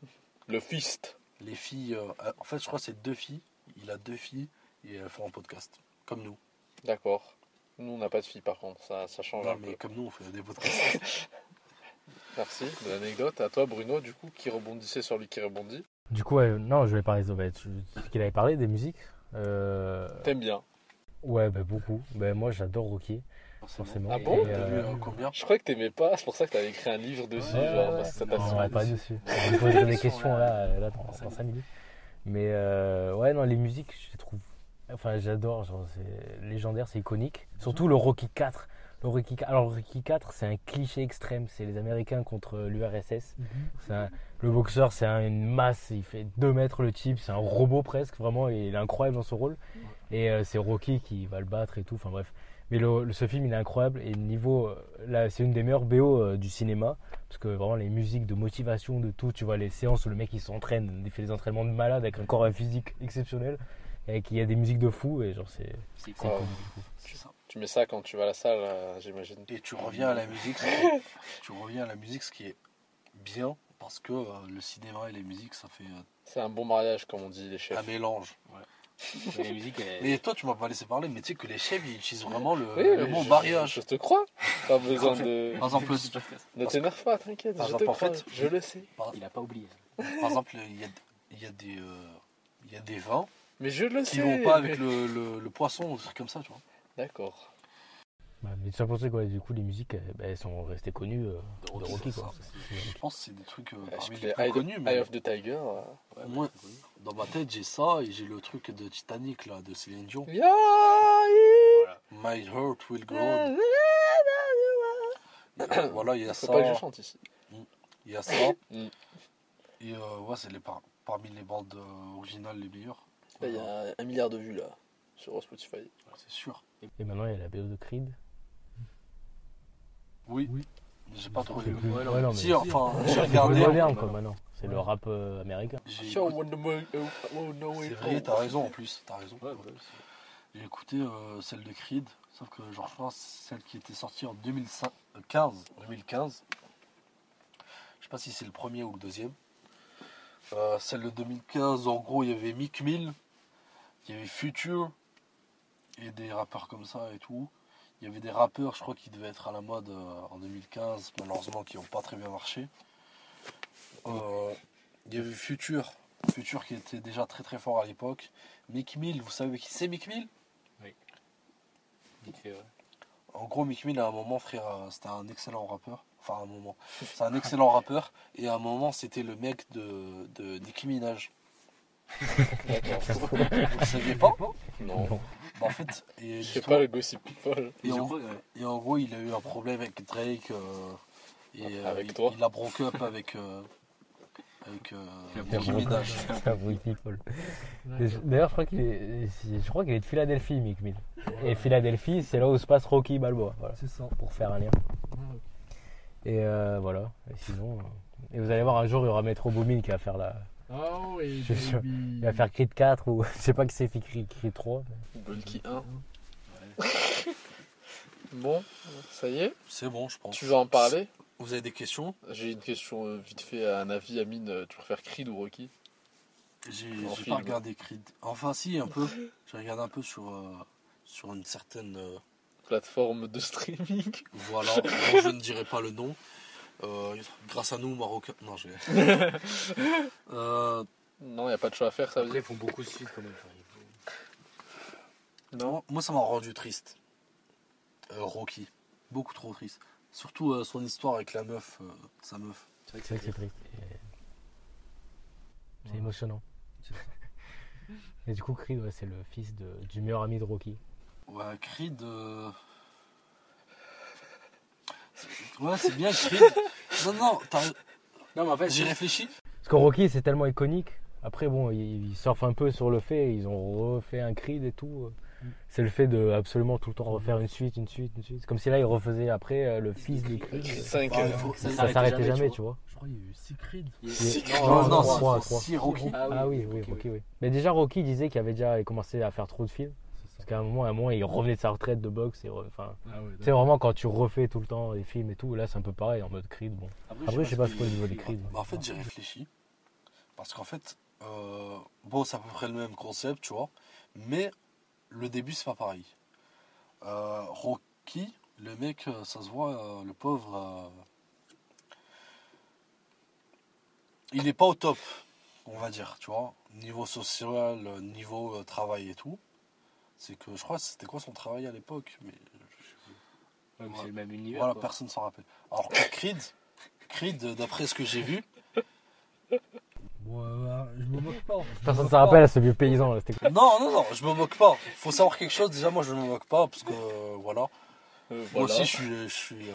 Le fist. Les filles. euh, en fait, je crois que c'est deux filles. Il a deux filles et elles font un podcast. Comme nous. D'accord. Nous, on n'a pas de fille par contre, ça, ça change Non, un mais peu. comme nous, on fait des [laughs] podcasts. Merci de l'anecdote. À toi, Bruno, du coup, qui rebondissait sur lui qui rebondit. Du coup, non, je vais parler de qu'il avait parlé des musiques. Euh, T'aimes bien. Ouais, bah, beaucoup. Bah, moi, j'adore Rocky, forcément. Ah bon T'as vu euh, combien Je crois que t'aimais pas, c'est pour ça que t'avais écrit un livre dessus, Ouais, genre, ouais, parce que ça Non, va pas dessus. On va poser des questions là, euh, là dans, dans 5 minutes. Mais euh, ouais, non, les musiques, je les trouve. Enfin, j'adore. genre, C'est légendaire, c'est iconique. Surtout le Rocky 4. Le Rocky 4 alors, Rocky 4, c'est un cliché extrême. C'est les Américains contre l'URSS. Un- Le boxeur, c'est un- une masse. Il fait 2 mètres le type. C'est un robot presque. Vraiment, il est incroyable dans son rôle. Et euh, c'est Rocky qui va le battre et tout. Enfin, bref. Mais le, le- ce film, il est incroyable. Et niveau. euh, Là, c'est une des meilleures BO euh, du cinéma. Parce que vraiment, les musiques de motivation, de tout, tu vois, les séances où le mec il s'entraîne, il fait des entraînements de malade avec un corps physique exceptionnel. Et qu'il y a des musiques de fou, et genre, c'est C'est c'est Tu mets ça quand tu vas à la salle, euh, j'imagine. Et tu reviens à la musique. [laughs] tu reviens à la musique, ce qui est bien parce que euh, le cinéma et les musiques, ça fait euh, C'est un bon mariage, comme on dit les chefs. un mélange. Mais la musique, elle- Mais toi, tu m'as pas laissé parler, mais tu sais que les chefs, ils utilisent vraiment le, Oui, le mais mot je- mariage. Je te crois. Pas besoin de. Par exemple, Ne t'énerve pas, t'inquiète. Par Je te exemple, en fait- Je le sais. par, il a pas oublié. par exemple, il y a, il y a des, euh, il y a des vins Mais je le qui sais. vont pas avec mais- le, le, le poisson ou des trucs comme ça, tu vois. D'accord. Bah, mais ça pour ça, quoi. Du coup, les musiques, elles, bah, elles sont restées connues euh, de Rocky, quoi. ça. Je pense que c'est des trucs euh, Je parmi les plus Eye, connus, Eye mais of the Tiger. euh. au moins, dans ma tête, j'ai ça et j'ai le truc de Titanic, là, de Céline Dion. Yeah, My heart will go on. Voilà, il y a ça. pas que je chante ici. Il y a ça. Mm. Et euh, ouais, c'est les par- parmi les bandes euh, originales les meilleures. Il y a un milliard de vues là sur Spotify. C'est sûr. Et maintenant, il y a la BO de Creed. Oui. Oui. J'ai pas C'est plus- ouais, Si, enfin, j'ai c'est regardé. moderne, quoi, maintenant. C'est le rap euh, américain. J'ai mo- oh, C'est vrai, oh. t'as raison en plus. T'as raison. Ouais, ouais, J'ai écouté euh, celle de Creed, sauf que genre je pense celle qui était sortie en 2015. 2015. Je sais pas si c'est le premier ou le deuxième. Euh, celle de 2015, en gros, il y avait Mick Mill, il y avait Future et des rappeurs comme ça et tout. Il y avait des rappeurs, je crois, qui devaient être à la mode euh, en 2015, malheureusement, qui n'ont pas très bien marché. Euh, il y avait Future, Future qui était déjà très très fort à l'époque. Mick Mill, vous savez qui c'est Mick Mill? Vite fait, ouais. En gros, Mick Mill, à un moment, frère, euh, c'était un excellent rappeur. Enfin, à un moment. C'est un excellent rappeur. Et à un moment, c'était le mec de, de Nicki Minaj. Vous ne saviez pas? Non. Bah, En fait, et, Je sais pas le gossip people. et en, et en gros, il a eu un problème avec Drake. euh, et euh, Avec il, toi il a broke up avec, euh, avec euh, Nicki people. D'ailleurs, je crois qu'il est, je crois qu'il est de Philadelphie, Mick Mill. Et Philadelphie, c'est là où se passe Rocky Balboa. Voilà, C'est ça. pour faire un lien. Et euh, voilà. Et sinon, euh, et vous allez voir un jour, il y aura Metro Boomin qui va faire la, Ah oui, Je suis sûr. baby. il va faire Creed 4 ou [laughs] je sais pas qui c'est fait Creed, Creed 3. mais- Bulky 1. Bon, ça y est. C'est bon, je pense. Tu veux en parler? Vous avez des questions? J'ai une question euh, vite fait, un avis, Amine. euh, Tu préfères Creed ou Rocky? J'ai pas regardé Creed. Enfin, si, un peu. J'ai regardé un peu sur, euh, sur une certaine. euh, Plateforme de streaming. Voilà, je ne dirai pas le nom. Euh, grâce à nous, Marocains. Non, j'ai. [laughs] euh, Non, il n'y a pas de choix à faire, ça veut dire. ils font beaucoup de suites quand même. non, moi, ça m'a rendu triste. Euh, Rocky. Beaucoup trop triste. Surtout euh, son histoire avec la meuf, euh, sa meuf. C'est vrai que c'est triste. C'est émotionnant. [laughs] Et du coup, Creed, ouais, c'est le fils de, du meilleur ami de Rocky. Ouais, Creed. C'est- Ouais, c'est bien Creed. Non, non, t'as- Non, mais en fait, j'ai réfléchi. Parce que Rocky, c'est tellement iconique. Après, bon, ils, ils surfent un peu sur le fait. Ils ont refait un Creed et tout. C'est le fait de absolument tout le temps refaire une suite, une suite, une suite. C'est Comme si là, ils refaisaient après euh, le fils de Creed. Creed euh, 5. Ah, euh, faut- Ça, s'arrêtait jamais, tu vois. Je crois qu'il y a eu six Creed. Et- Non, non, Rocky. Ah oui, oui, Rocky, oui. Mais déjà, Rocky disait qu'il avait déjà commencé à faire trop de films. Parce qu'à un moment, à un moment, il revenait de sa retraite de boxe. Et re- enfin, Ah ouais, tu sais, vraiment, quand tu refais tout le temps des films et tout, là, c'est un peu pareil en mode Creed. Bon. Après, je sais pas ce qu'au niveau des Creed. Bah, en fait, j'ai réfléchi. Parce qu'en fait, euh, bon, c'est à peu près le même concept, tu vois. Mais le début, c'est pas pareil. Euh, Rocky, le mec, euh, ça se voit, euh, le pauvre, euh, il est pas au top, on va dire, tu vois. Niveau social, niveau euh, travail et tout. C'est que je crois que c'était quoi son travail à l'époque, mais c'est le même univers. voilà, personne s'en rappelle. Alors que Creed, Creed, d'après ce que j'ai vu, Bon, euh, je me moque pas. Je Personne me ne moque se rappelle à ce vieux paysan. Là, c'était quoi Non, non, non, je me moque pas. Faut savoir quelque chose. Déjà, moi, je ne me moque pas parce que euh, voilà. euh, Moi aussi, je suis, je suis, euh,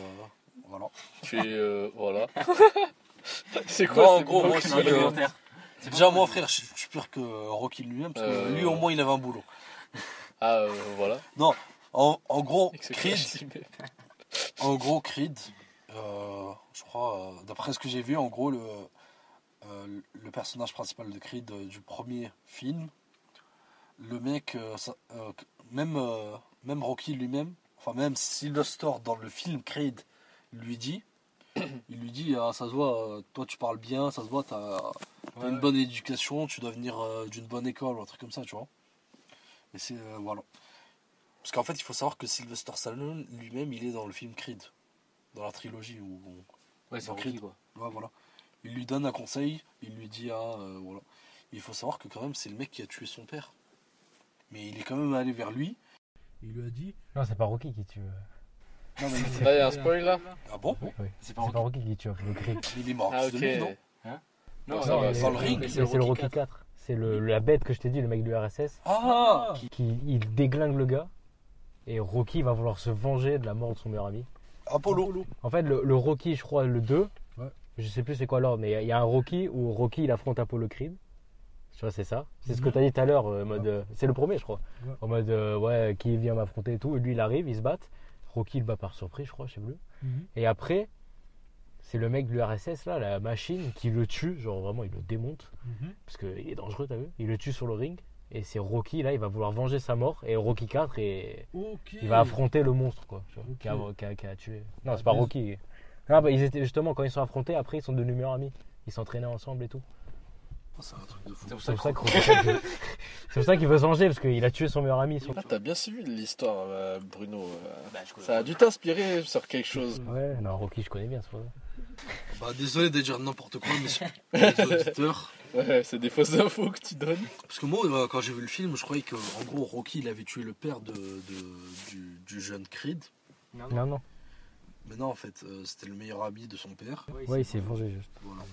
voilà. Tu es. euh, voilà. [laughs] c'est Non, quoi en ces gros, moi aussi, euh, Déjà, moi, frère, je, je suis pire que Rocky lui-même parce que Euh, lui, au moins, il avait un boulot. Ah, euh, voilà. En, en gros, Creed, en gros, Creed, euh, je crois, euh, d'après ce que j'ai vu, en gros, le, le personnage principal de Creed du premier film, le mec, ça- même, même Rocky lui-même, enfin même Sylvester dans le film Creed lui dit, [coughs] il lui dit, ah, ça se voit, toi tu parles bien, ça se voit, t'as as une bonne éducation, tu dois venir d'une bonne école ou un truc comme ça, tu vois. Et c'est, euh, voilà. Parce qu'en fait, il faut savoir que Sylvester Stallone lui-même, il est dans le film Creed, dans la trilogie où... Ouais, c'est Rocky, Creed. quoi. Ouais, voilà. Il lui donne un conseil, il lui dit, ah, euh, voilà. Il faut savoir que quand même, c'est le mec qui a tué son père. Mais il est quand même allé vers lui. Il lui a dit Non, c'est pas Rocky qui tue. euh. Non, mais [laughs] Là, il y a un spoil là Ah bon? Oui, C'est pas pas Rocky qui tue le Creed. Il est mort Ah, lui, non? Non, ça non, va, c'est- dans le ring, c'est C'est c'est le Rocky 4. C'est le, la bête que je t'ai dit, le mec de l'URSS, Ah qui, qui- il déglingue le gars. Et Rocky va vouloir se venger de la mort de son meilleur ami. Apollo En fait, le, le Rocky, je crois, le 2, Ouais. je sais plus c'est quoi l'ordre, mais il y a- il y, a un Rocky où Rocky il affronte Apollo Creed. Tu vois, c'est ça. C'est ce que tu as dit tout à l'heure, euh, mode. euh, c'est le premier, je crois. Ouais. En mode, euh, ouais, qui vient m'affronter et tout. Et lui, il arrive, ils se battent. Rocky, il le bat par surprise, je crois, je sais plus. Mhm. Et après, c'est le mec de l'URSS, là, la machine, qui le tue. Genre, vraiment, il le démonte. Mhm. Parce qu'il est dangereux, t'as vu Il le tue sur le ring. Et c'est Rocky, là, il va vouloir venger sa mort. Et Rocky 4, et il va affronter le monstre, quoi. tu vois, qui, a, qui a- qui a tué. Non, c'est pas Rocky. Bah, ils étaient justement, quand ils sont affrontés, après, ils sont devenus meilleurs amis. Ils s'entraînaient ensemble et tout. C'est un truc de fou. C'est pour C'est ça [laughs] c'est pour qu'il veut se venger, parce qu'il a tué son meilleur ami. Ah, t'as bien suivi l'histoire, euh, Bruno. euh. Bah, je connais Ça a pas. dû t'inspirer sur quelque chose. Ouais, non, Rocky, je connais bien, c'est pour ça. Bah, désolé de dire n'importe quoi, [laughs] les auditeurs. Ouais, c'est des fausses infos que tu donnes. Parce que moi, euh, quand j'ai vu le film, je croyais que en gros Rocky il avait tué le père de, de- du, du jeune Creed. Non, non. Mais non, en fait, euh, c'était le meilleur ami de son père. Ouais, il s'est vengé juste. Voilà.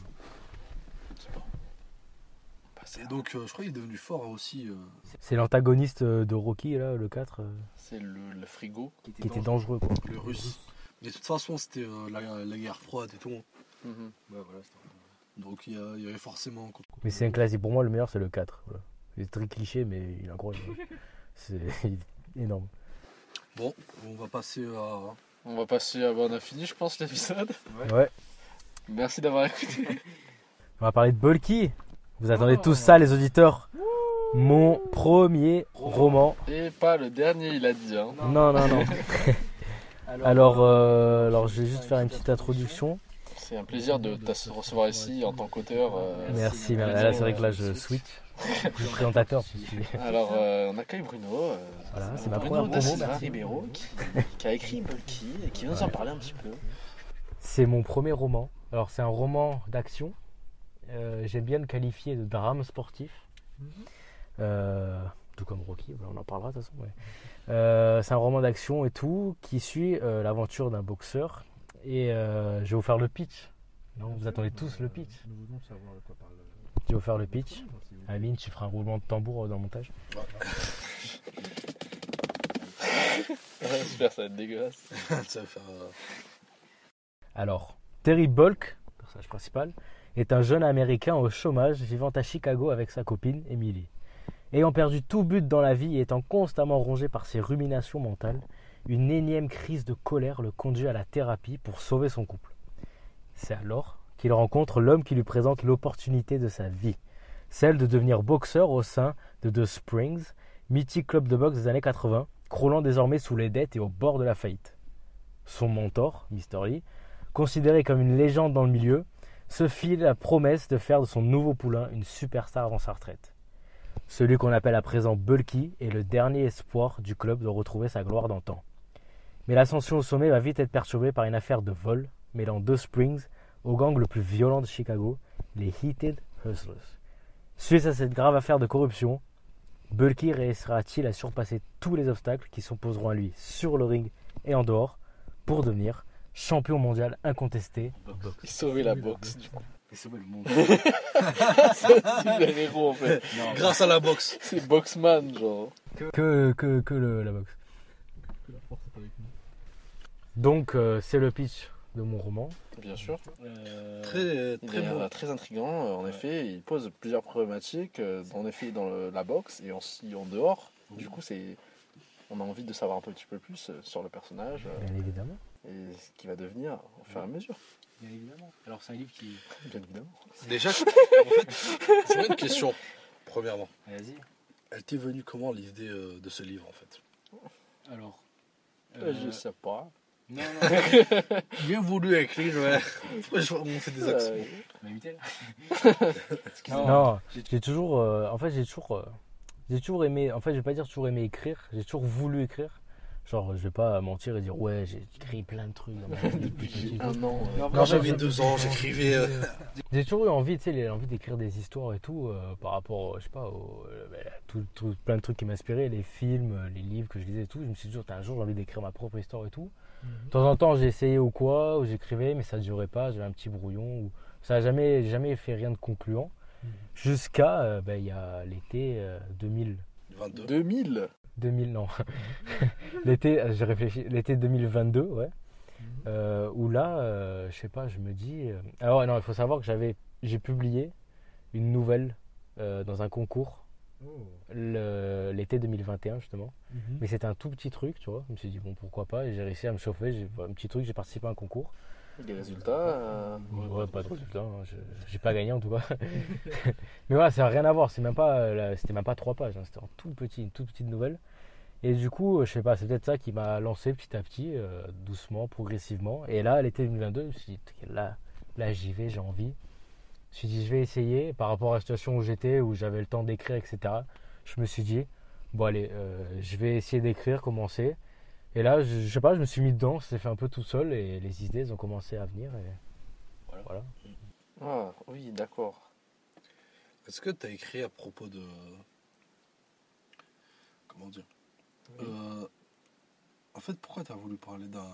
Et donc, euh, je crois qu'il est devenu fort aussi. euh. C'est l'antagoniste euh, de Rocky, là, le 4, euh, C'est le, le frigo. qui était dangereux, quoi. le russe. Mais de toute façon, c'était euh, la, la guerre froide et tout. Ouais, voilà, c'était- Donc il y, a- il y avait forcément. Mais c'est un classique. Pour moi, le meilleur, c'est le 4. Voilà. C'est très cliché, mais il est incroyable. [laughs] c'est il est énorme. Bon, on va passer à. On va passer à. Bon, on a fini, je pense, l'épisode. Ouais. Merci d'avoir écouté. On va parler de Bulky. Vous attendez tous ça, les auditeurs Mon premier roman. Et pas le dernier, il a dit. Hein. Non, non, non. [laughs] Alors, euh, alors, je vais juste faire une petite introduction. C'est un plaisir de te recevoir ici en tant qu'auteur. euh. Merci. mais Là, c'est vrai que là, je switch. [laughs] Je suis présentateur. Alors, euh, on accueille Bruno. euh, Voilà, c'est ma Bruno première da promo. Silva merci. Ribeiro qui, qui a écrit Bulky et qui va nous en parler un petit peu. C'est mon premier roman. Alors, c'est un roman d'action. Euh, J'aime bien le qualifier de drame sportif. Euh, tout comme Rocky, on en parlera de toute façon. ouais. Euh, c'est un roman d'action et tout qui suit euh, l'aventure d'un boxeur. Et euh, je vais vous faire le pitch. Non, vous attendez tous le pitch. Nous voulons savoir de quoi parle. Je vais vous faire le pitch. Amine, tu feras un roulement de tambour dans le montage. [laughs] J'espère ça va être dégueulasse. [laughs] Ça va faire, Alors, Terry Bulk, personnage principal, est un jeune américain au chômage vivant à Chicago avec sa copine Emily. Ayant perdu tout but dans la vie et étant constamment rongé par ses ruminations mentales, une énième crise de colère le conduit à la thérapie pour sauver son couple. C'est alors qu'il rencontre l'homme qui lui présente l'opportunité de sa vie, celle de devenir boxeur au sein de The Springs, mythique club de boxe des années 80, croulant désormais sous les dettes et au bord de la faillite. Son mentor, Mr. Lee, considéré comme une légende dans le milieu, se fit la promesse de faire de son nouveau poulain une superstar avant sa retraite. Celui qu'on appelle à présent Bulky est le dernier espoir du club de retrouver sa gloire d'antan. Mais l'ascension au sommet va vite être perturbée par une affaire de vol mêlant deux Springs au gang le plus violent de Chicago, les Heated Hustlers. Suite à cette grave affaire de corruption, Bulky réussira-t-il à surpasser tous les obstacles qui s'opposeront à lui sur le ring et en dehors pour devenir champion mondial incontesté Il sauvait la boxe, du coup. Et sauver le monde. [laughs] C'est le héros en fait. Non, Grâce à la boxe. C'est Boxman, genre. que, que, que le- la boxe. Que la force est avec nous. Donc euh, c'est le pitch de mon roman. Bien sûr. euh, Très, Il très est bon. euh, très intriguant, euh, en effet. Il pose plusieurs problématiques, euh, en effet, dans le- la boxe et aussi en dehors. Du coup, c'est. On a envie de savoir un petit peu plus euh, sur le personnage euh, Bien évidemment. Et ce qu'il va devenir au fur et à mesure. Bien évidemment. Alors, c'est un livre qui. Bien évidemment. Déjà, [laughs] en fait, j'aurais une question. Premièrement, Vas-y. elle t'est venue comment l'idée euh, de ce livre en fait? Alors, Euh, Je sais pas. Non, [laughs] non, Bien voulu écrire, ouais. Franchement, [laughs] on fait des accents. Euh, m'a imité là. Non, Non. j'ai toujours. euh, en fait, j'ai toujours. euh, j'ai toujours aimé. En fait, je vais pas dire toujours aimé écrire. J'ai toujours voulu écrire. Genre, je vais pas mentir et dire ouais, j'ai écrit plein de trucs depuis un an. Quand j'avais deux ans, j'écrivais. euh, [laughs] J'ai toujours eu envie, tu sais, envie d'écrire des histoires et tout euh, par rapport, je sais pas, au, euh, bah, tout, tout- plein de trucs qui m'inspiraient, les films, les livres que je lisais et tout. Je me suis dit, un jour, j'ai envie d'écrire ma propre histoire et tout. De temps en temps, j'ai essayé ou quoi, ou j'écrivais, mais ça ne durait pas. J'avais un petit brouillon. Ou... Ça n'a jamais, jamais fait rien de concluant. Jusqu'à, euh, bah, il y a l'été euh, 2000. 22. 2000 2000, non. [laughs] l'été, euh, j'ai réfléchi, l'été 2022, ouais. Euh, où là, euh, je sais pas, je me dis. euh, Alors, non, il faut savoir que j'avais, j'ai publié une nouvelle dans un concours Oh. l'été 2021, justement. Mhm. Mais c'était un tout petit truc, tu vois. Je me suis dit, bon, pourquoi pas. Et j'ai réussi à me chauffer. J'ai un petit truc, j'ai participé à un concours. Les résultats. euh, pas de résultat, hein, j'ai pas gagné en tout cas. [laughs] Mais voilà, ça n'a rien à voir, même euh, c'était même pas trois pages, hein, c'était en tout petit, une toute petite nouvelle. Et du coup, euh, je sais pas, c'est peut-être ça qui m'a lancé petit à petit, euh, doucement, progressivement. Et là, l'été 2022, je me suis dit, là, là j'y vais, j'ai envie. Je me suis dit, je vais essayer, par rapport à la situation où j'étais, où j'avais le temps d'écrire, etc. Je me suis dit, bon allez, je vais essayer d'écrire, commencer. Et là, je, je sais pas, je me suis mis dedans, ça s'est fait un peu tout seul, et les idées elles ont commencé à venir. Et... voilà. Ah, oui, d'accord. Est-ce que tu as écrit à propos de. Comment dire Euh, En fait, pourquoi tu as voulu parler d'un.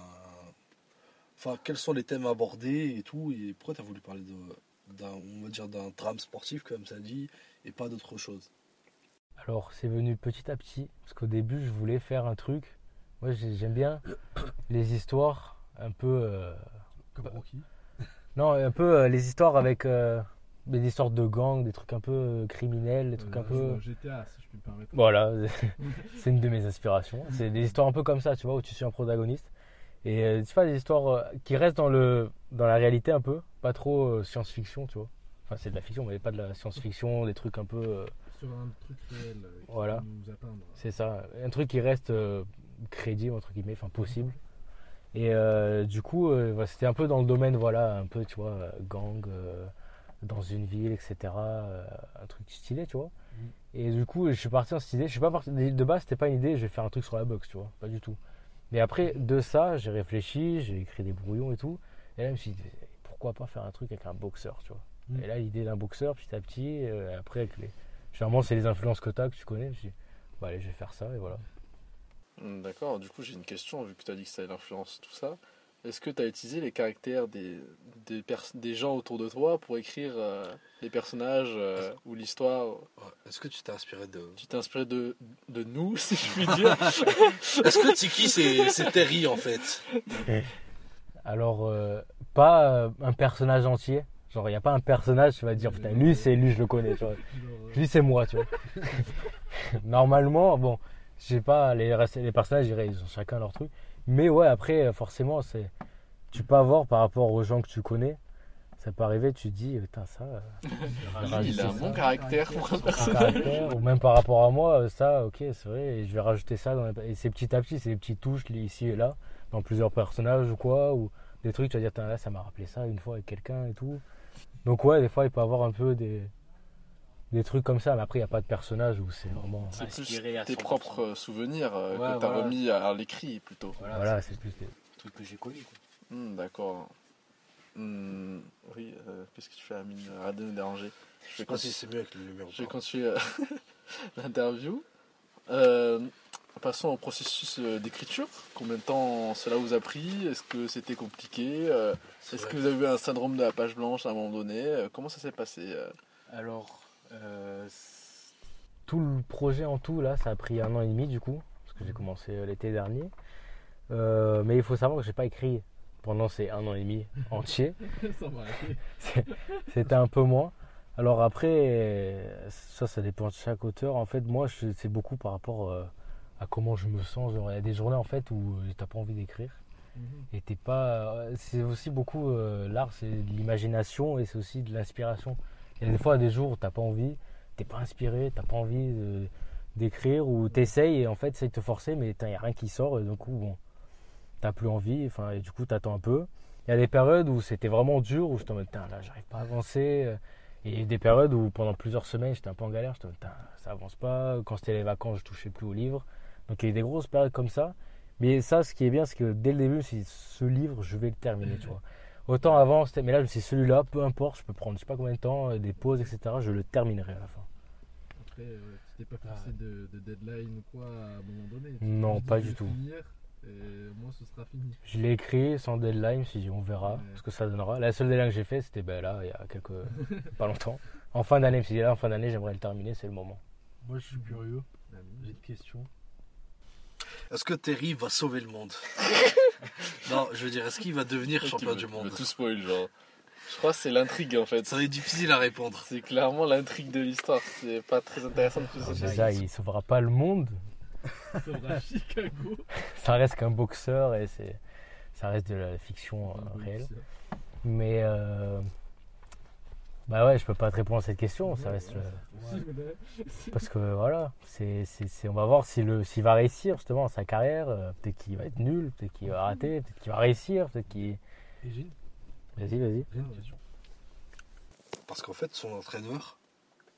Enfin, quels sont les thèmes abordés et tout Et pourquoi tu as voulu parler de, on va dire, d'un drame sportif, comme ça dit, et pas d'autre chose? Alors, c'est venu petit à petit, parce qu'au début, je voulais faire un truc. Moi, j'ai- j'aime bien les histoires un peu. euh, Comme Rocky. Non, un peu euh, les histoires avec euh, des histoires de gangs, des trucs un peu euh, criminels, des trucs un peu. GTA, si je puis me permettre. Voilà, [laughs] c'est une de mes inspirations. C'est des histoires un peu comme ça, tu vois, où tu suis un protagoniste. Et c'est pas des histoires qui restent dans, le, dans la réalité un peu, pas trop science-fiction, tu vois. Enfin, c'est de la fiction, mais pas de la science-fiction, des trucs un peu. Sur un truc réel qui Voilà. peut nous atteindre. C'est ça, un truc qui reste crédible, entre guillemets, enfin possible. Et euh, du coup, euh, c'était un peu dans le domaine, voilà, un peu, tu vois, euh, gang, euh, dans une ville, etc. un truc stylé, tu vois. Mhm. Et du coup, je suis parti dans cette idée. Je suis pas parti, de base, c'était pas une idée, je vais faire un truc sur la boxe, tu vois, pas du tout. Mais après, de ça, j'ai réfléchi, j'ai écrit des brouillons et tout. Et là, je me suis dit, pourquoi pas faire un truc avec un boxeur, tu vois. Mhm. Et là, l'idée d'un boxeur, petit à petit, après, avec les. Généralement, c'est les influences que tu as, que tu connais. Je me suis dit, bah, allez, je vais faire ça, et voilà. D'accord, du coup j'ai une question, vu que tu as dit que ça l'influence, tout ça. Est-ce que tu as utilisé les caractères des, des, pers- des gens autour de toi pour écrire euh, les personnages euh, ou l'histoire Ouais. Est-ce que tu t'es inspiré de. Tu t'es inspiré de, de nous, [laughs] si je puis dire? [laughs] Est-ce que Tiki, c'est, c'est Terry en fait? Alors, euh, pas euh, un personnage entier. Genre, il n'y a pas un personnage, tu vas dire, putain, lui, c'est lui, je le connais, tu vois. Genre, euh, Lui, c'est moi, tu vois. [laughs] Normalement, bon, je sais pas, les, les personnages, ils ont chacun leur truc. Mais ouais, après, euh, forcément, c'est. Tu peux avoir par rapport aux gens que tu connais, ça peut arriver, tu te dis, putain, ça. euh, [laughs] il a un ça. bon caractère pour un un personnage. caractère, ou même par rapport à moi, euh, ça, ok, c'est vrai, et je vais rajouter ça. Dans les- Et c'est petit à petit, c'est des petites touches ici et là, dans plusieurs personnages ou quoi, ou des trucs, tu vas dire, là, ça m'a rappelé ça une fois avec quelqu'un et tout. Donc, ouais, des fois, il peut avoir un peu des, des trucs comme ça, mais après, il n'y a pas de personnage où c'est vraiment. C'est plus tes 100%. propres euh, souvenirs euh, Ouais, que tu as voilà. remis à, à l'écrit plutôt. Voilà, Voilà, c'est plus. des- c'est le truc que j'ai connu. Quoi. Hmm, D'accord. Hmm, oui, euh, qu'est-ce que tu fais, Amine Arrête de nous déranger. Je conti- si c'est mieux avec le numéro. je vais continuer euh, [laughs] l'interview. Euh, passons au processus euh, d'écriture. Combien de temps cela vous a pris? Est-ce que c'était compliqué? Euh, Est-ce que vous avez eu un syndrome de la page blanche à un moment donné? Euh, Comment ça s'est passé euh? Alors, euh, Tout le projet en tout, là, ça a pris un an et demi, du coup, parce que j'ai commencé euh, l'été dernier. Euh, mais il faut savoir que j'ai pas écrit pendant ces un an et demi [laughs] entier. C'était un peu moins. Alors après, euh, ça, ça dépend de chaque auteur. En fait, moi, c'est beaucoup par rapport euh, à comment je me sens. Genre, il y a des journées en fait où euh, t'as pas envie d'écrire. Mhm. Et t'es pas. euh, C'est aussi beaucoup euh, l'art, c'est de l'imagination et c'est aussi de l'inspiration. Il y a des fois des jours où t'as pas envie, t'es pas inspiré, t'as pas envie d'écrire ou t'essayes et en fait, c'est te forcer, mais il y a rien qui sort et du coup, bon, t'as plus envie, enfin, et du coup, t'attends un peu. Il y a des périodes où c'était vraiment dur, où je te mode, là, j'arrive pas à avancer. euh, Et des périodes où pendant plusieurs semaines, j'étais un peu en galère, je te ça avance pas. Quand c'était les vacances, je touchais plus au livre. Donc il y a des grosses périodes comme ça. Mais ça, ce qui est bien, c'est que dès le début, c'est ce livre, je vais le terminer. Autant avant, c'était, mais là, c'est celui-là, peu importe, je peux prendre je sais pas combien de temps, euh, des pauses, etc. Je le terminerai à la fin. Après, euh, tu t'es pas fixé de, de deadline ou quoi à un moment donné Tu Non, pas du tout. finir, et moi, ce sera fini. Je l'ai écrit sans deadline, si on verra Ouais. ce que ça donnera. La seule deadline que j'ai fait, c'était ben, là, il y a quelques. [laughs] pas longtemps. En fin d'année, dit là, en fin d'année, j'aimerais le terminer, c'est le moment. Moi, je suis curieux. J'ai une question. Est-ce que Terry va sauver le monde? [laughs] [laughs] Non, je veux dire, est-ce qu'il va devenir champion du monde tout spoil, genre. Je crois que c'est l'intrigue en fait. Ça va être difficile à répondre. C'est clairement l'intrigue de l'histoire. C'est pas très intéressant de plus Déjà, il sauvera pas le monde. [laughs] Ça Chicago. [laughs] Ça reste qu'un boxeur et c'est. Ça reste de la fiction euh, réelle. Mais. euh, Bah ouais, je peux pas te répondre à cette question. Ça reste. euh, Parce que voilà, c'est, c'est, c'est- on va voir si le, s'il va réussir justement sa carrière. euh, peut-être qu'il va être nul, peut-être qu'il va rater, peut-être qu'il va réussir, peut-être qu'il. Vas-y, vas-y. j'ai une question. Parce qu'en fait, son entraîneur,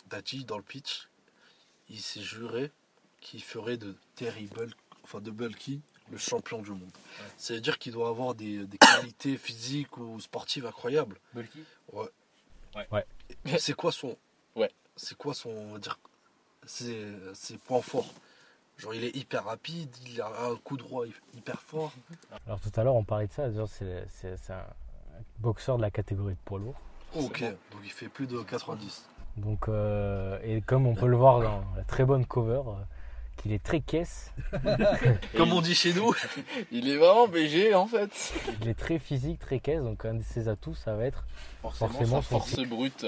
Daji, dans le pitch, il s'est juré qu'il ferait de Terry Bulk, enfin de Bulky, le champion du monde. Ça veut dire qu'il doit avoir des, des qualités physiques ou sportives incroyables. Bulky? Et C'est quoi son. Ouais. C'est quoi son. On va dire. Ses, ses points forts? Genre, il est hyper rapide, il a un coup droit hyper fort. [laughs] Alors tout à l'heure, on parlait de ça. C'est, un boxeur de la catégorie de poids lourd. Ok, donc il fait plus de 90. Donc, euh, et comme on peut le voir dans la très bonne cover, euh, qu'il est très caisse, [laughs] Comme on dit chez nous. [laughs] Il est vraiment BG en fait. il est très physique, très caisse. Donc un de ses atouts, ça va être Forcément, forcément son Force brute.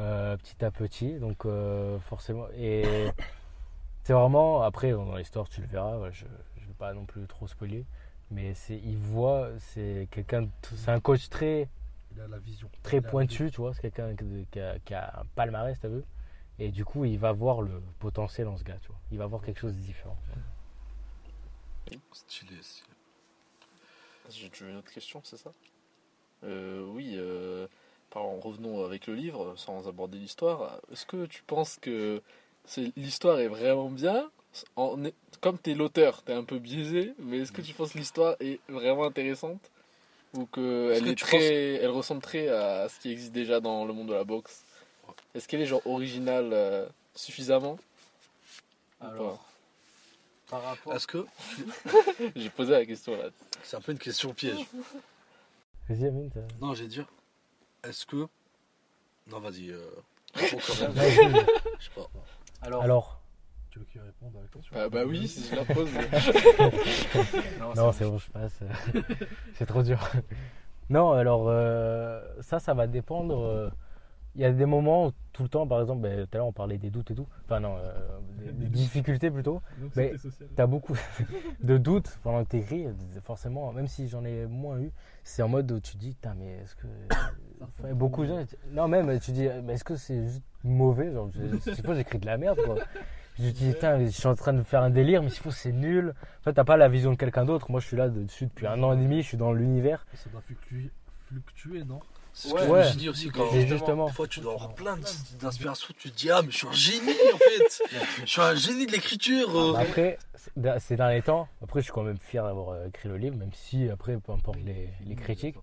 euh, petit à petit. Donc euh, forcément. Et [coughs] c'est vraiment, après dans l'histoire tu le verras, ouais, je ne vais pas non plus trop spoiler. Mais c'est, il voit, c'est quelqu'un, c'est un coach très, Il a la vision. très pointu, tu vois, c'est quelqu'un qui qui a, qui a un palmarès, t'as vu Et du coup, il va voir le potentiel en ce gars, tu vois. Il va voir quelque chose de différent. Stylé, stylé. J'ai tu veux une autre question, c'est ça? Euh, Oui, euh, pardon, revenons avec le livre, sans aborder l'histoire. Est-ce que tu penses que l'histoire est vraiment bien? En- Comme tu es l'auteur, tu es un peu biaisé, mais est-ce que tu penses que l'histoire est vraiment intéressante? Ou qu'elle que est tu très, elle ressemble très à ce qui existe déjà dans le monde de la boxe? Est-ce qu'elle est genre originale euh, suffisamment Alors, par rapport. Est-ce que. [laughs] J'ai posé la question là. C'est un peu une question piège. Vas-y, Amine. t'as- Non, j'ai dire. Est-ce que. Non, vas-y. Euh... réponds quand même. [laughs] Vas-y. Je sais pas. Alors, Alors, Tu veux qu'il réponde à la question Ah bah oui, si je la pose. [laughs] non, c'est bon, je passe. c'est trop dur. Non, alors, euh, ça, ça va dépendre. euh, Il y a des moments où, tout le temps, par exemple, ben, tout à l'heure, on parlait des doutes et tout. Enfin, non, euh, des, des difficultés plutôt. Donc Mais- social. T'as beaucoup [laughs] de doutes pendant que t'écris, forcément, même si j'en ai moins eu, c'est en mode où tu te dis, putain, mais est-ce que. Enfin, beaucoup de gens. Non, même, tu dis, mais est-ce que c'est juste mauvais Genre, je, je suppose j'écris de la merde, quoi. Je dis, putain, je suis en train de faire un délire, mais s'il faut, c'est nul. En fait, t'as pas la vision de quelqu'un d'autre. Moi, je suis là dessus depuis un an et demi, je suis dans l'univers. Ça doit fluctuer, fluctuer non? C'est ce Ouais. que je me suis dit aussi quand. Justement, Des fois, tu dois avoir plein de- d'inspiration. Tu te dis, ah, mais je suis un génie en fait. [laughs] Je suis un génie de l'écriture. euh. Après, c'est- ces derniers temps, après, je suis quand même fier d'avoir euh, écrit le livre, même si, après, peu importe les, les critiques.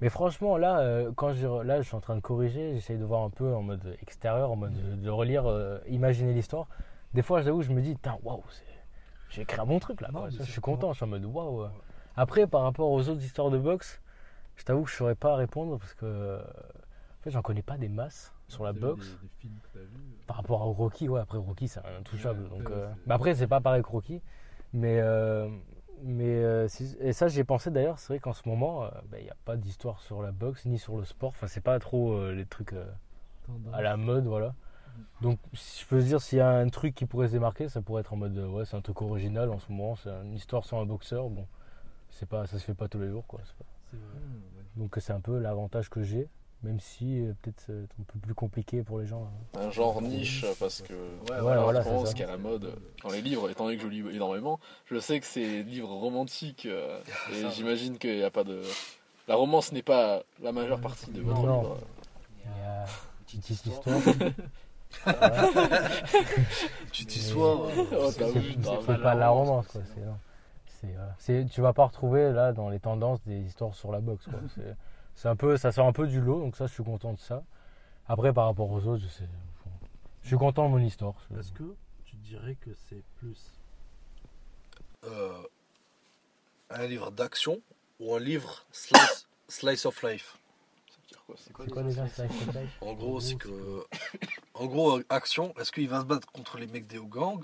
Mais franchement, là, euh, quand je, là, je suis en train de corriger, j'essaye de voir un peu en mode extérieur, en mode de, de relire, euh, imaginer l'histoire. Des fois, j'avoue, je me dis, waouh, j'ai écrit un bon truc là. Non, Ça, Je suis content, je suis en mode waouh. Après, par rapport aux autres histoires de boxe, je t'avoue que je saurais pas répondre parce que, euh, en fait, j'en connais pas des masses sur la boxe. Des, des films que t'as vus Par rapport à Rocky, ouais, après Rocky, c'est intouchable. Ouais, donc, après, euh, bah après, c'est pas pareil que Rocky. Mais, euh, mais euh, et ça, j'y ai pensé d'ailleurs. C'est vrai qu'en ce moment, il n'y a pas d'histoire sur la boxe ni sur le sport. Enfin, c'est pas trop euh, les trucs euh, à la mode, voilà. Donc, si je peux dire, s'il y a un truc qui pourrait se démarquer, ça pourrait être en mode, euh, ouais, c'est un truc original en ce moment. C'est une histoire sur un boxeur. Bon, c'est pas, ça se fait pas tous les jours, quoi. pas- C'est vrai. Hmm, Donc, c'est un peu l'avantage que j'ai. même si euh, peut-être c'est un peu plus compliqué pour les gens. hein. Un genre niche, parce que. Ouais, voilà, voilà, c'est France, ça. qui est à la mode dans les livres, étant donné que je lis énormément, je sais que c'est des livres romantiques, euh, [laughs] et j'imagine qu'il n'y a pas de. La romance n'est pas la majeure partie de votre Non. livre. Il y a une petite histoire. Tu t'y sois. Oh, C'est t'as vu, c'est t'as pas, de la romance, quoi. C'est, non. C'est, tu vas pas retrouver là dans les tendances des histoires sur la boxe. Quoi. [laughs] C'est, c'est un peu, ça sort un peu du lot, donc ça, je suis content de ça. Après, par rapport aux autres, je sais. bon, Je suis content de mon histoire. Est-ce que tu dirais que c'est plus Euh, un livre d'action ou un livre slice, [coughs] slice of life? Ça veut dire quoi, c'est C'est quoi déjà Slice of Life? En gros, c'est que. [coughs] En gros, action, est-ce qu'il va se battre contre les mecs des gangs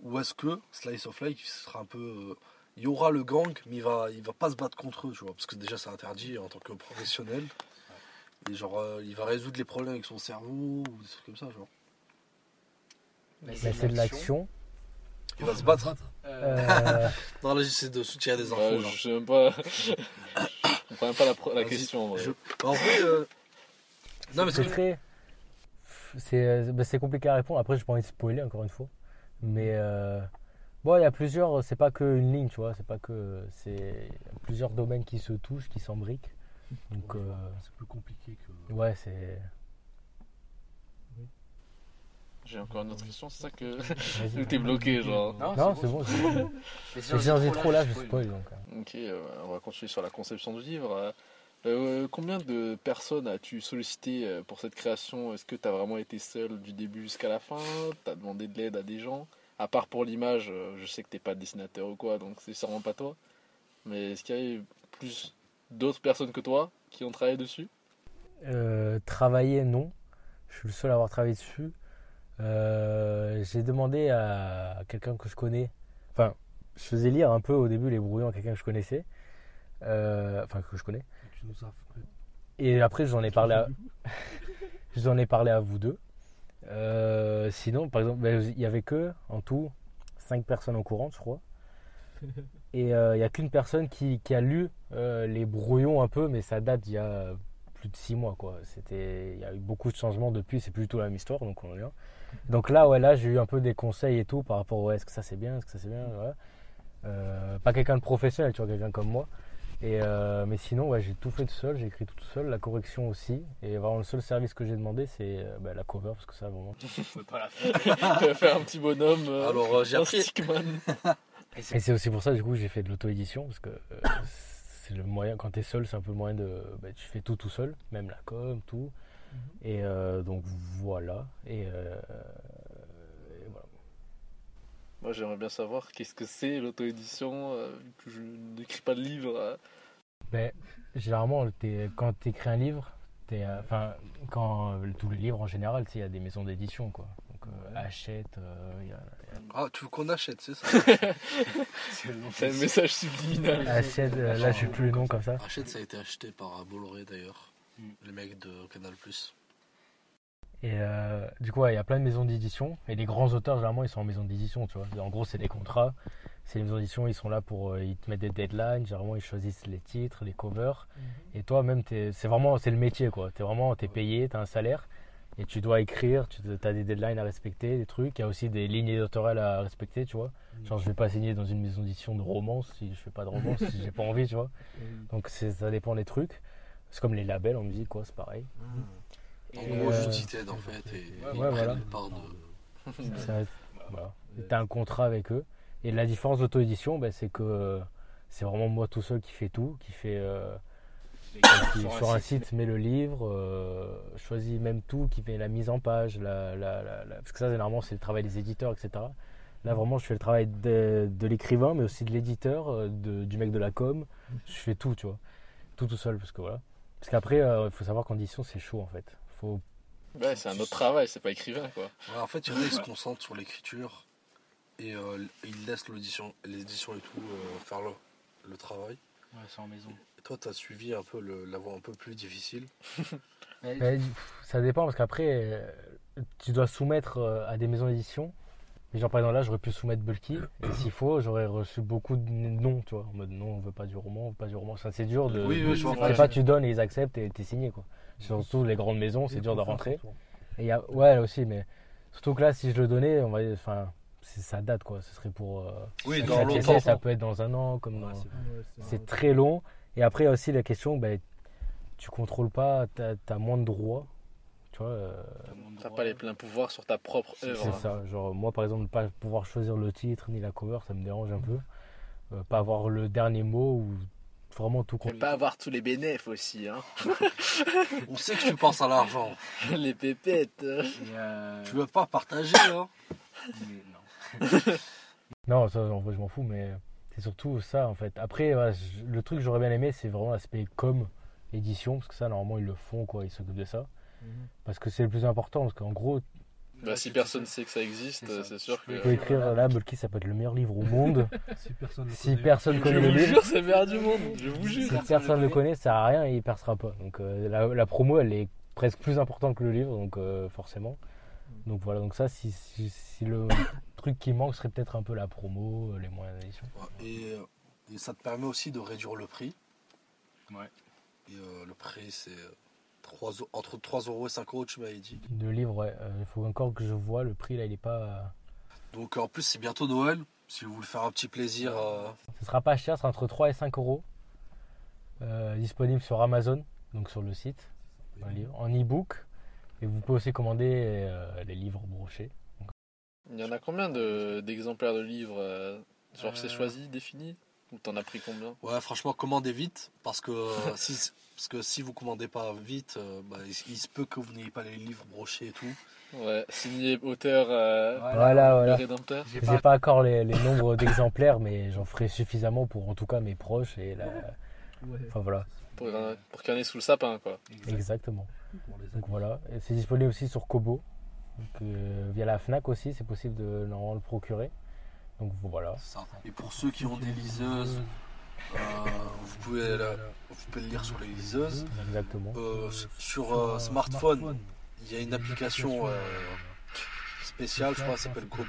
Ou est-ce que Slice of Life il sera un peu. euh, Il y aura le gang, mais il va, il va pas se battre contre eux, tu vois. Parce que déjà, c'est interdit en tant que professionnel. Et genre, euh, il va résoudre les problèmes avec son cerveau ou des trucs comme ça, genre. Bah, C'est de l'action. Il va se battre. Euh, [laughs] Non, là, j'essaie de soutirer des infos. Ouais, là. je sais même pas. je comprends même pas la, pro- la Vas-y, question. Je- Bah, en vrai. euh, Non, mais c'est c'est très. C'est, euh, bah, c'est compliqué à répondre. Après, j'ai pas envie de spoiler encore une fois. Mais euh, bon, il y a plusieurs. C'est pas qu'une ligne, tu vois. C'est pas que. C'est plusieurs domaines qui se touchent, qui s'embriquent. Donc, Ouais, euh, C'est plus compliqué que. ouais, c'est. J'ai encore une autre question, c'est ça que. Vas-y. [laughs] T'es bloqué, genre. Non, c'est bon. c'est bon. Trop là, je spoil. Donc, euh. Ok, euh, on va continuer sur la conception du livre. Euh, euh, combien de personnes as-tu sollicité euh, pour cette création? Est-ce que tu as vraiment été seul du début jusqu'à la fin? Tu as demandé de l'aide à des gens? À part pour l'image, euh, je sais que t'es pas dessinateur ou quoi, donc c'est sûrement pas toi. Mais est-ce qu'il y a eu plus d'autres personnes que toi qui ont travaillé dessus? Euh, travailler, non. Je suis le seul à avoir travaillé dessus. Euh, j'ai demandé à quelqu'un que je connais. Enfin, je faisais lire un peu au début les brouillons à quelqu'un que je connaissais. Euh, enfin, que je connais. Tu nous as fait. Et après, j'en ai parlé à, [laughs] j'en ai parlé à vous deux. Euh, sinon, par exemple, ben, il y avait que, en tout, cinq personnes au courant, je crois. [laughs] Et euh, il n'y a qu'une personne qui, qui a lu euh, les brouillons un peu, mais ça date d'il y a plus de six mois. Quoi. C'était, il y a eu beaucoup de changements depuis, c'est plus du tout la même histoire. Donc, on est donc là, ouais, là, j'ai eu un peu des conseils et tout par rapport au est-ce que ça c'est bien, est-ce que ça c'est bien. Voilà. Pas quelqu'un de professionnel, tu vois, quelqu'un comme moi. Et euh, mais sinon, ouais, j'ai tout fait tout seul, j'ai écrit tout seul, la correction aussi. Et vraiment, le seul service que j'ai demandé, c'est euh, bah, la cover, parce que ça, vraiment. [laughs] Faire un petit bonhomme. euh, Alors, euh, j'ai un appris. stickman. [laughs] Et c'est aussi pour ça, du coup, j'ai fait de l'auto-édition, parce que euh, c'est le moyen, quand t'es seul, c'est un peu le moyen de. bah, tu fais tout tout seul, même la com, tout. Et euh, donc voilà. Et, euh. Moi, j'aimerais bien savoir qu'est-ce que c'est l'auto-édition, euh, vu que je n'écris pas de livre. euh. Ben, généralement, t'es- quand tu écris un livre, t'es, euh, enfin, quand euh, tous les livres en général, tu sais, il y a des maisons d'édition, quoi. Donc, euh, achète, euh, il y a- Ah, tu veux qu'on achète, c'est ça? [laughs] [laughs] C'est un message subliminal. Achète, euh, là, je sais plus le nom comme ça. Achète, ça a été acheté par Bolloré d'ailleurs. Mm. Les mecs de Canal. Et euh, du coup, ouais, il y a plein de maisons d'édition. Et les grands auteurs, généralement, ils sont en maison d'édition, tu vois. En gros, c'est des contrats. C'est les maisons d'édition, ils sont là pour. euh, ils te mettent des deadlines. Généralement, ils choisissent les titres, les covers. Et toi, même, c'est vraiment. C'est le métier, quoi. T'es vraiment. T'es payé, t'as un salaire. Et tu dois écrire, tu as des deadlines à respecter, des trucs. Il y a aussi des lignes éditoriales à respecter, tu vois. Genre, je vais pas signer dans une maison d'édition de romance si je fais pas de romance, si j'ai pas envie, tu vois. [laughs] Donc, ça dépend des trucs. C'est comme les labels en musique, quoi, c'est pareil. En Et, gros, euh, juste ils t'aident en fait et ils ouais, prennent voilà. une part de. [laughs] Voilà. Tu as un contrat avec eux. Et la différence d'auto-édition, ben, c'est que euh, c'est vraiment moi tout seul qui fait tout, qui fait euh, qui, sur un site met le livre, euh, choisit même tout, qui fait la mise en page, la, la- la- la- parce que ça généralement c'est le travail des éditeurs, etc. Là vraiment je fais le travail de, de l'écrivain, mais aussi de l'éditeur, du mec de la com. Je fais tout, tu vois, tout tout seul, parce que voilà. Parce qu'après, euh, il faut savoir qu'en édition c'est chaud en fait. Faut Ouais, c'est un autre travail, c'est pas écrivain, quoi. Ouais, en fait, il y en a, ils se concentrent sur l'écriture et euh, ils laissent l'édition, l'édition et tout euh, faire le, le travail. Ouais, c'est en maison. Et toi, tu as suivi un peu le- la voie un peu plus difficile. [laughs] Mais- ça dépend parce qu'après, euh, tu dois soumettre à des maisons d'édition Et genre, par exemple, là, j'aurais pu soumettre Bulky. Et s'il faut, j'aurais reçu beaucoup de non, tu vois. En mode non, on veut pas du roman, on veut pas du roman. Ça, c'est dur de. Oui, oui, je vois. C'est pas tu donnes et ils acceptent et t'es signé, quoi. Surtout les grandes maisons, c'est dur de rentrer. Et y a, ouais, là aussi, mais surtout que là, si je le donnais, on va enfin, ça date, quoi. Ce serait pour. euh, Oui, ça- dans longtemps. Ça peut être dans un an, comme dans- Ouais, c'est très long. Et après, il y a aussi la question, ben, tu contrôles pas, t'as as moins de droits. Tu vois, euh, T'as pas les pleins pouvoirs sur ta propre c'est œuvre. ça. Genre, moi, par exemple, pas pouvoir choisir le titre ni la cover, ça me dérange un peu. Euh, pas avoir le dernier mot ou vraiment tout pas avoir tous les bénéfices aussi, hein. [laughs] On sait que tu penses à l'argent? [laughs] les pépettes. Et, euh, Tu veux pas partager, hein? Mais non. [laughs] Non, ça, en vrai, je m'en fous, mais c'est surtout ça, en fait. Après, voilà, le truc que j'aurais bien aimé, c'est vraiment l'aspect com, édition, parce que ça, normalement, ils le font, quoi, ils s'occupent de ça. Mhm. Parce que c'est le plus important, parce qu'en gros, Bah, si personne sait que ça existe, C'est sûr que. tu peux écrire là, Bulky, ça peut être le meilleur livre au [laughs] monde. Si personne ne si personne Je connaît le vous livre, jure, c'est le meilleur du monde. Je vous jure. si personne le connaît, ça sert à rien et il percera pas. Donc euh, la, la promo, elle est presque plus importante que le livre, donc euh, forcément. Donc voilà, donc ça, si, si, si le [coughs] truc qui manque serait peut-être un peu la promo, euh, les moyens d'édition. Et, et ça te permet aussi de réduire le prix. Ouais. Et euh, le prix, c'est 3 euros- entre 3 euros et 5 euros, tu m'avais dit. De livre, ouais, euh, il faut encore que je vois le prix là, il est pas. euh, Donc en plus, c'est bientôt Noël. Si vous voulez faire un petit plaisir, euh, Ce sera pas cher, ce sera entre 3 et 5 euros. Euh, disponible sur Amazon, donc sur le site, un livre, en e-book. Et vous pouvez aussi commander euh, les livres brochés. Il y en a combien de- d'exemplaires de livres euh, Genre, c'est Euh. choisi, défini? Ou t'en as pris combien? Ouais, franchement, commandez vite. Parce que, euh, [laughs] si, parce que si vous commandez pas vite, euh, bah, il, il se peut que vous n'ayez pas les livres brochés et tout. Ouais, signé auteur euh, Voilà, le voilà. rédempteur. J'ai J'ai pas encore les, les nombres d'exemplaires, mais j'en ferai suffisamment pour en tout cas mes proches. Et la... Ouais. Enfin voilà, Pour, euh, pour qu'il y en ait sous le sapin, quoi. exactement. Donc voilà, c'est disponible aussi sur Kobo. Donc, euh, via la Fnac aussi, c'est possible de normalement le procurer. Donc voilà. Ça. Et pour ceux qui ont des liseuses, euh, vous, pouvez la- vous pouvez le lire sur les liseuses. Exactement. Euh, sur euh, smartphone, il y a une application euh, spéciale, je crois, qui s'appelle Kobo,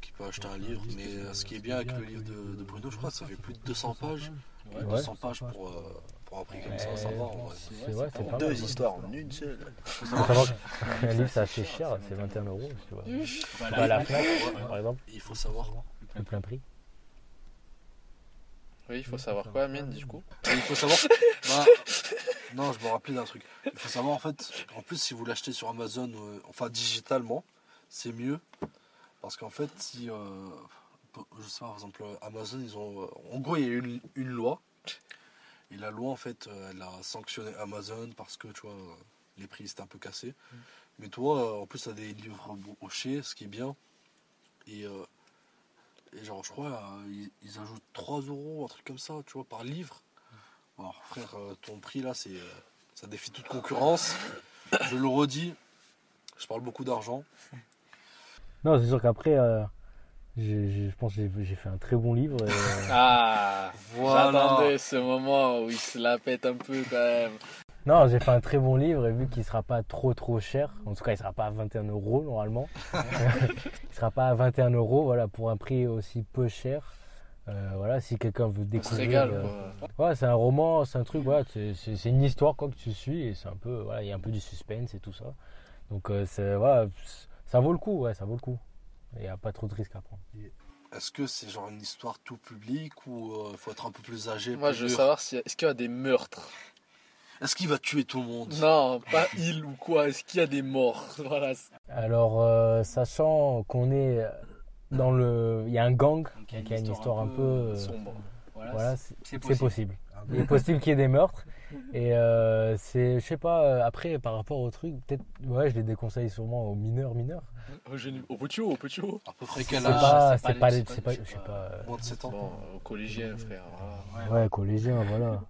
qui peut acheter un livre. Mais ce qui est bien avec le livre de, de Bruno, je crois, ça fait plus de 200 pages. Ouais. 200 pages pour, euh, pour un prix comme ça, ça va. C'est vrai, c'est pas mal. Deux histoires en une seule. Faut savoir qu'un livre c'est assez cher, c'est 21 euros. Tu vois. Voilà. Bah, la Fnac, par exemple, Il faut savoir. le plein prix. Oui, il faut savoir quoi, Amine, du coup Et il faut [laughs] savoir. bah, non, je me rappelais d'un truc. Il faut savoir en fait, en plus, si vous l'achetez sur Amazon, euh, enfin digitalement, c'est mieux. Parce qu'en fait, si. euh, je sais pas, par exemple, Amazon, ils ont. euh, en gros, il y a une, une loi. Et la loi, en fait, elle a sanctionné Amazon parce que, tu vois, les prix étaient un peu cassés. Mais toi, en plus, tu as des livres brochés, ce qui est bien. Et. euh, et genre, je crois, euh, ils, ils ajoutent 3 euros, un truc comme ça, tu vois, par livre. Alors, frère, euh, ton prix là, c'est, euh, ça défie toute concurrence. Je le redis, je parle beaucoup d'argent. Non, c'est sûr qu'après, euh, j'ai- je pense que j'ai j'ai fait un très bon livre. et, euh, Ah Voilà. J'attendais ce moment où il se la pète un peu quand même. Non, j'ai fait un très bon livre et vu qu'il sera pas trop trop cher, en tout cas il sera pas à 21 euros normalement, [laughs] il sera pas à 21 euros, voilà, pour un prix aussi peu cher. Euh, voilà, si quelqu'un veut découvrir. régale, euh, ouais, c'est un roman, c'est un truc, voilà, c'est une histoire quoi que tu suis et c'est un peu, voilà, il y a un peu du suspense et tout ça. Donc euh, c'est, voilà, ça vaut le coup, ouais, ça vaut le coup. Il n'y a pas trop de risques à prendre. Est-ce que c'est genre une histoire tout public ou il faut être un peu plus âgé Moi, pour je veux savoir si, est-ce qu'il y a des meurtres? Est-ce qu'il va tuer tout le monde? Non, pas il ou quoi. Est-ce qu'il y a des morts? [laughs] Voilà. Alors, euh, sachant qu'on est dans le, il y a un gang Donc, qui a une histoire un peu, euh, Sombre. Voilà, voilà, c'est- possible. possible. Il est possible qu'il y ait des meurtres. [laughs] Et euh, c'est, je sais pas, après par rapport au truc, peut-être, ouais, je les déconseille sûrement aux mineurs, mineurs. Au, petit haut, au petit haut. À peu près C'est quel pas, âge c'est pas c'est je sais pas. Moins de 7 ans. Bon, au collégien, frère. voilà. Ouais, collégien, voilà.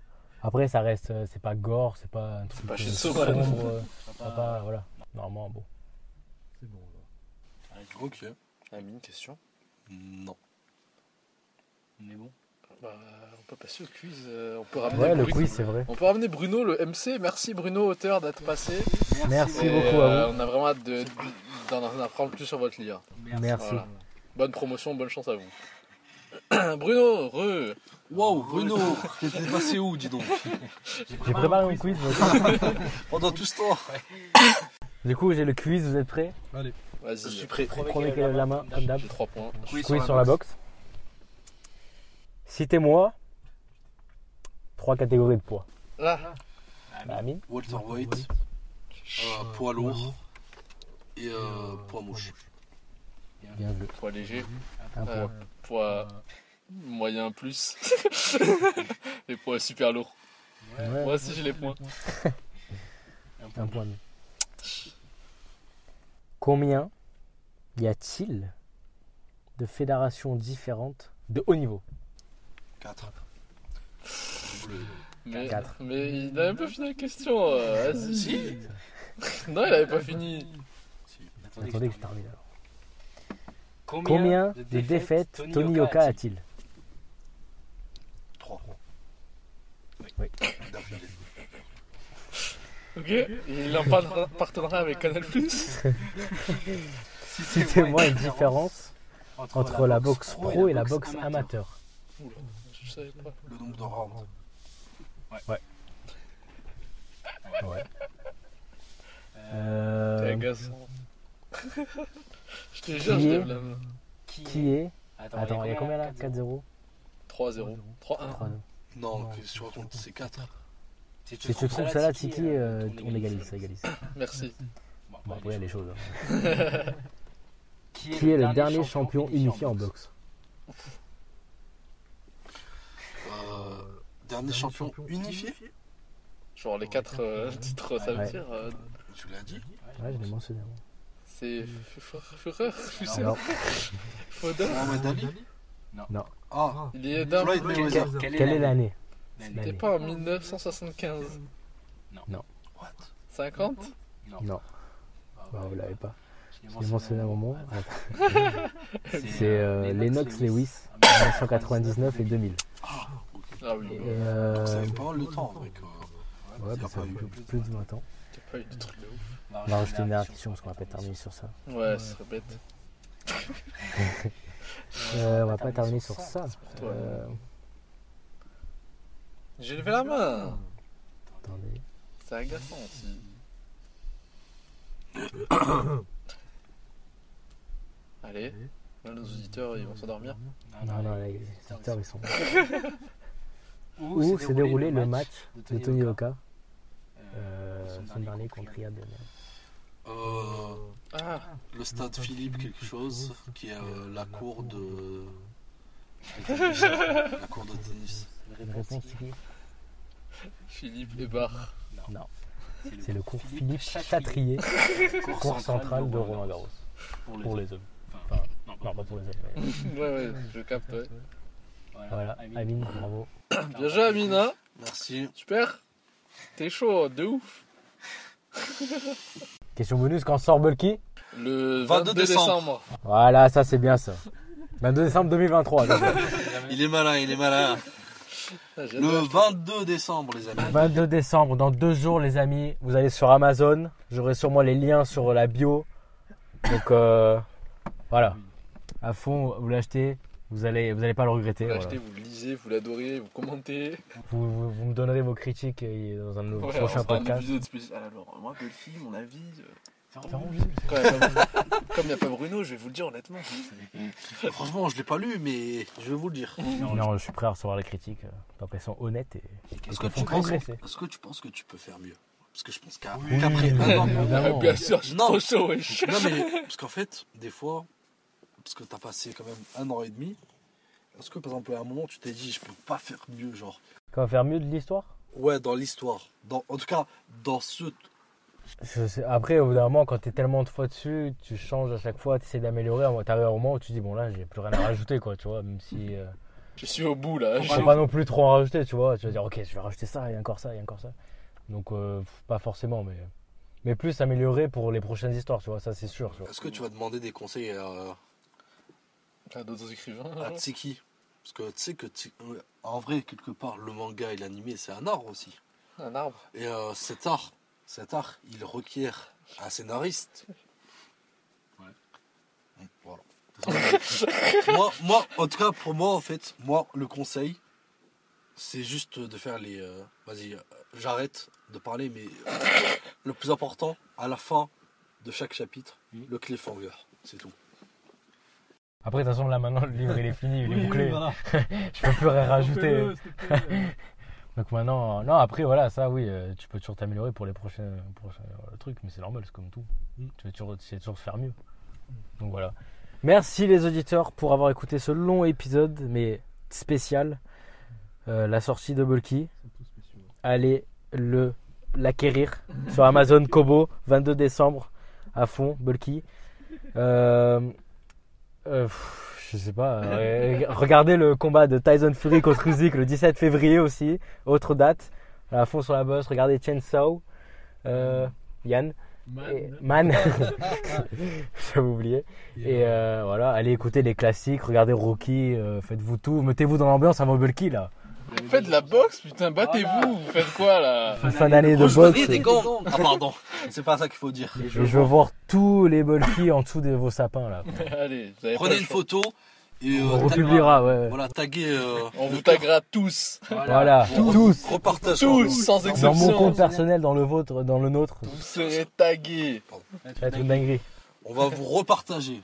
Après, ça reste, euh, c'est pas gore, c'est pas un truc pas euh, chez sombre. Sauval. euh, pas, voilà. Normalement, bon. C'est bon. là. Ok. Amine, question Non. On est bon. bah, On peut passer au quiz. euh, on peut ramener Ouais, le Bruno. quiz, c'est vrai. On peut ramener Bruno, le MC. Merci Bruno, auteur, d'être passé. Merci Et, beaucoup à vous. On a vraiment hâte de d'en apprendre plus sur votre lire. Merci. Voilà. Bonne promotion, bonne chance à vous. [clears throat] Bruno, re. Waouh, Bruno, t'étais passé où, dis donc J'ai préparé mon quiz. moi. [laughs] Pendant tout ce temps. [coughs] Du coup, j'ai le quiz, vous êtes prêts Allez, Vas-y. Je suis prêt. Premier qui lève la main, comme d'hab. J'ai 3 points. Quiz Quiz sur la boxe. Citez-moi trois catégories de poids. Là, Bah, Amine Walter White, euh, poids lourd et euh, poids mouche. Bien vu. poids léger. Un Euh, poids moyen plus. [laughs] Et poids super lourd. Ouais, Moi aussi j'ai les points. [laughs] un point. Combien y a-t-il de fédérations différentes de haut niveau? 4. Mais, Quatre. mais il a même pas fini la question. euh, Vas-y. [laughs] non, il avait pas fini. Attendez que je termine alors. Combien, Combien de défaites Tony Yoka a-t-il 3. Oui. Ok. Il est en par- partenariat avec Canal Plus. Citez-moi une différence entre la boxe pro et la boxe amateur. Oula, je savais pas. Le nombre de rounds. Ouais. T'es Euh, agaçant. [laughs] je te jure, je lève la main. qui est Attends, il y a combien là 4-0 3-0. 3-1. 3 Non, que tu racontes C'est 4. Si tu trouves celle-là, Tiki, euh, on égalise, ça égalise. Merci. Bon, après, il y a les choses. hein. Qui est le dernier champion unifié en boxe Euh, dernier champion unifié Genre les 4 titres, ça veut Ouais. dire. euh, Tu l'as dit Ouais, je l'ai mentionné. avant. c'est Führer, Führer, Alors, Foden. Mohamed Ali Non. Ah, Il est d'un. Floyd Mayweather. quelle est l'année C'était pas en 1975. What? 50 Non, Ah, bah, vous l'avez pas. Je l'ai mentionné à un moment. [laughs] C'est euh, Lennox Lewis, 1999 et 2000. Ah, ok. Ah oui, Et, euh, Donc ça fait pas mal de temps avec. euh, ouais, a bah, plus, plus de 20 ans. t'as pas eu de truc de ouf. On va rajouter une dernière question parce qu'on va pas terminer sur ça. Ouais, ce serait bête. [laughs] Euh, on va pas terminer sur ça. Euh, J'ai levé la main. attendez. C'est agaçant aussi. [coughs] Allez, là, nos auditeurs ils vont s'endormir. Non, non, les auditeurs ils sont. [laughs] Où s'est déroulé le match de Tony Oka euh, son dernier contre Riyad. Euh, Ah, le stade Philippe quelque chose qui est euh, la cour de. la [laughs] cour de tennis. Une réponse Tiki Philippe Hébert. Non. C'est le cours Philippe Chatrier, cours central de Roland Garros. Pour les hommes. Enfin, non, pas pour les hommes. mais- [laughs] Ouais, ouais, je capte, ouais. Voilà, Amine, bravo. Bien joué, Amina. Merci. Super. T'es chaud, de ouf. [laughs] Question bonus, quand sort Bulky? Le 22 22 décembre. décembre. Voilà, ça c'est bien ça. 22 décembre 2023. donc. [laughs] Il est malin, il est malin. Ah, Le hâte. 22 décembre, les amis. 22 décembre, dans deux jours les amis, vous allez sur Amazon. J'aurai sûrement les liens sur la bio. Donc euh, voilà, à fond, vous l'achetez, vous allez, vous allez pas le regretter. Vous voilà. l'achetez, vous le lisez, vous l'adorez, vous commentez. Vous, vous- vous me donnerez vos critiques euh, dans un de nos Ouais, prochains on fera un spécial. Alors, moi, Belfi, mon avis. euh, pas- comme il n'y a pas Bruno, je vais vous le dire honnêtement. [laughs] Franchement, je l'ai pas lu, mais je vais vous le dire. Non, je suis prêt à recevoir les critiques. euh, tant qu'elles sont honnêtes et, et que, tu penses, progresser. est-ce que tu penses que tu peux faire mieux? Parce que je pense qu'à- Oui, qu'après un an. évidemment. Bien sûr, je suis Non. trop chaud, wesh. Non, mais parce qu'en fait, des fois, parce que tu as passé quand même un an et demi, est-ce que par exemple, à un moment, tu t'es dit, je peux pas faire mieux, genre? Va faire mieux de l'histoire? Ouais, dans l'histoire. Dans, en tout cas, dans ce. Je sais- Après, au bout d'un moment, quand tu es tellement de fois dessus, tu changes à chaque fois, tu essaies d'améliorer. Tu arrives à un moment où tu dis, bon là, j'ai plus rien à rajouter, quoi, tu vois, même si. euh, Je suis au bout là. faut pas non plus trop en rajouter, tu vois. Tu vas dire, ok, je vais rajouter ça, et encore ça, et encore ça. Donc, euh, pas forcément, mais. Mais plus améliorer pour les prochaines histoires, tu vois, ça c'est sûr. Est-ce que tu vas demander des conseils à, À d'autres écrivains. à Tsiki Parce que tu sais que, en vrai, quelque part, le manga et l'animé, c'est un art aussi. Un arbre. Et euh, cet art, cet art, il requiert un scénariste, [laughs] moi, moi, en tout cas, pour moi, en fait, moi, le conseil, c'est juste de faire les. euh, Vas-y, euh, j'arrête de parler, mais le plus important, à la fin de chaque chapitre, Mm. le cliffhanger. C'est tout. Après, de toute façon, là maintenant, le livre il est fini, il est Oui, bouclé. oui, voilà. [laughs] Je peux plus rien rajouter. [laughs] Donc maintenant, non, après, voilà, ça, oui, euh, tu peux toujours t'améliorer pour les prochains, prochains euh, trucs, mais c'est normal, c'est comme tout. Mm. Tu veux toujours, essayer de toujours faire mieux. Donc voilà. Merci les auditeurs pour avoir écouté ce long épisode, mais spécial. Euh, la sortie de Bulky. C'est tout spécial. Allez le l'acquérir sur Amazon Kobo, 22 décembre, à fond, Bulky. Euh, euh, pff, je sais pas. euh, regardez le combat de Tyson Fury contre Usyk le 17 février aussi, autre date. À fond sur la bosse. Regardez Chainsaw, euh, Yann, et- Man. [laughs] J'avais oublié. Et euh, voilà, allez écouter les classiques, regardez Rocky, faites-vous tout, mettez-vous dans l'ambiance avant Bulky là. Faites de la boxe, putain, battez-vous, vous faites quoi là Fin d'année de boxe. des gants. [laughs] Ah, pardon. C'est pas ça qu'il faut dire. Et je veux voir tous les Bulky en dessous de vos sapins là. [laughs] Allez, vous avez pas Prenez le une choix. photo et On euh, republiera, ouais. ouais. Voilà, taguez. euh, On vous taguera tous. Voilà, tous. repartagez. Tous, sans Dans mon exception. compte personnel, dans le vôtre, dans le nôtre. Vous serez tagués. Ça va être une dinguerie. On va vous repartager.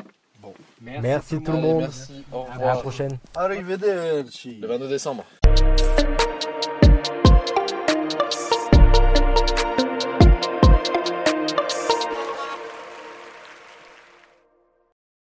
Merci tout le monde. Merci, au À la prochaine. Arrivederci. Le 22 décembre.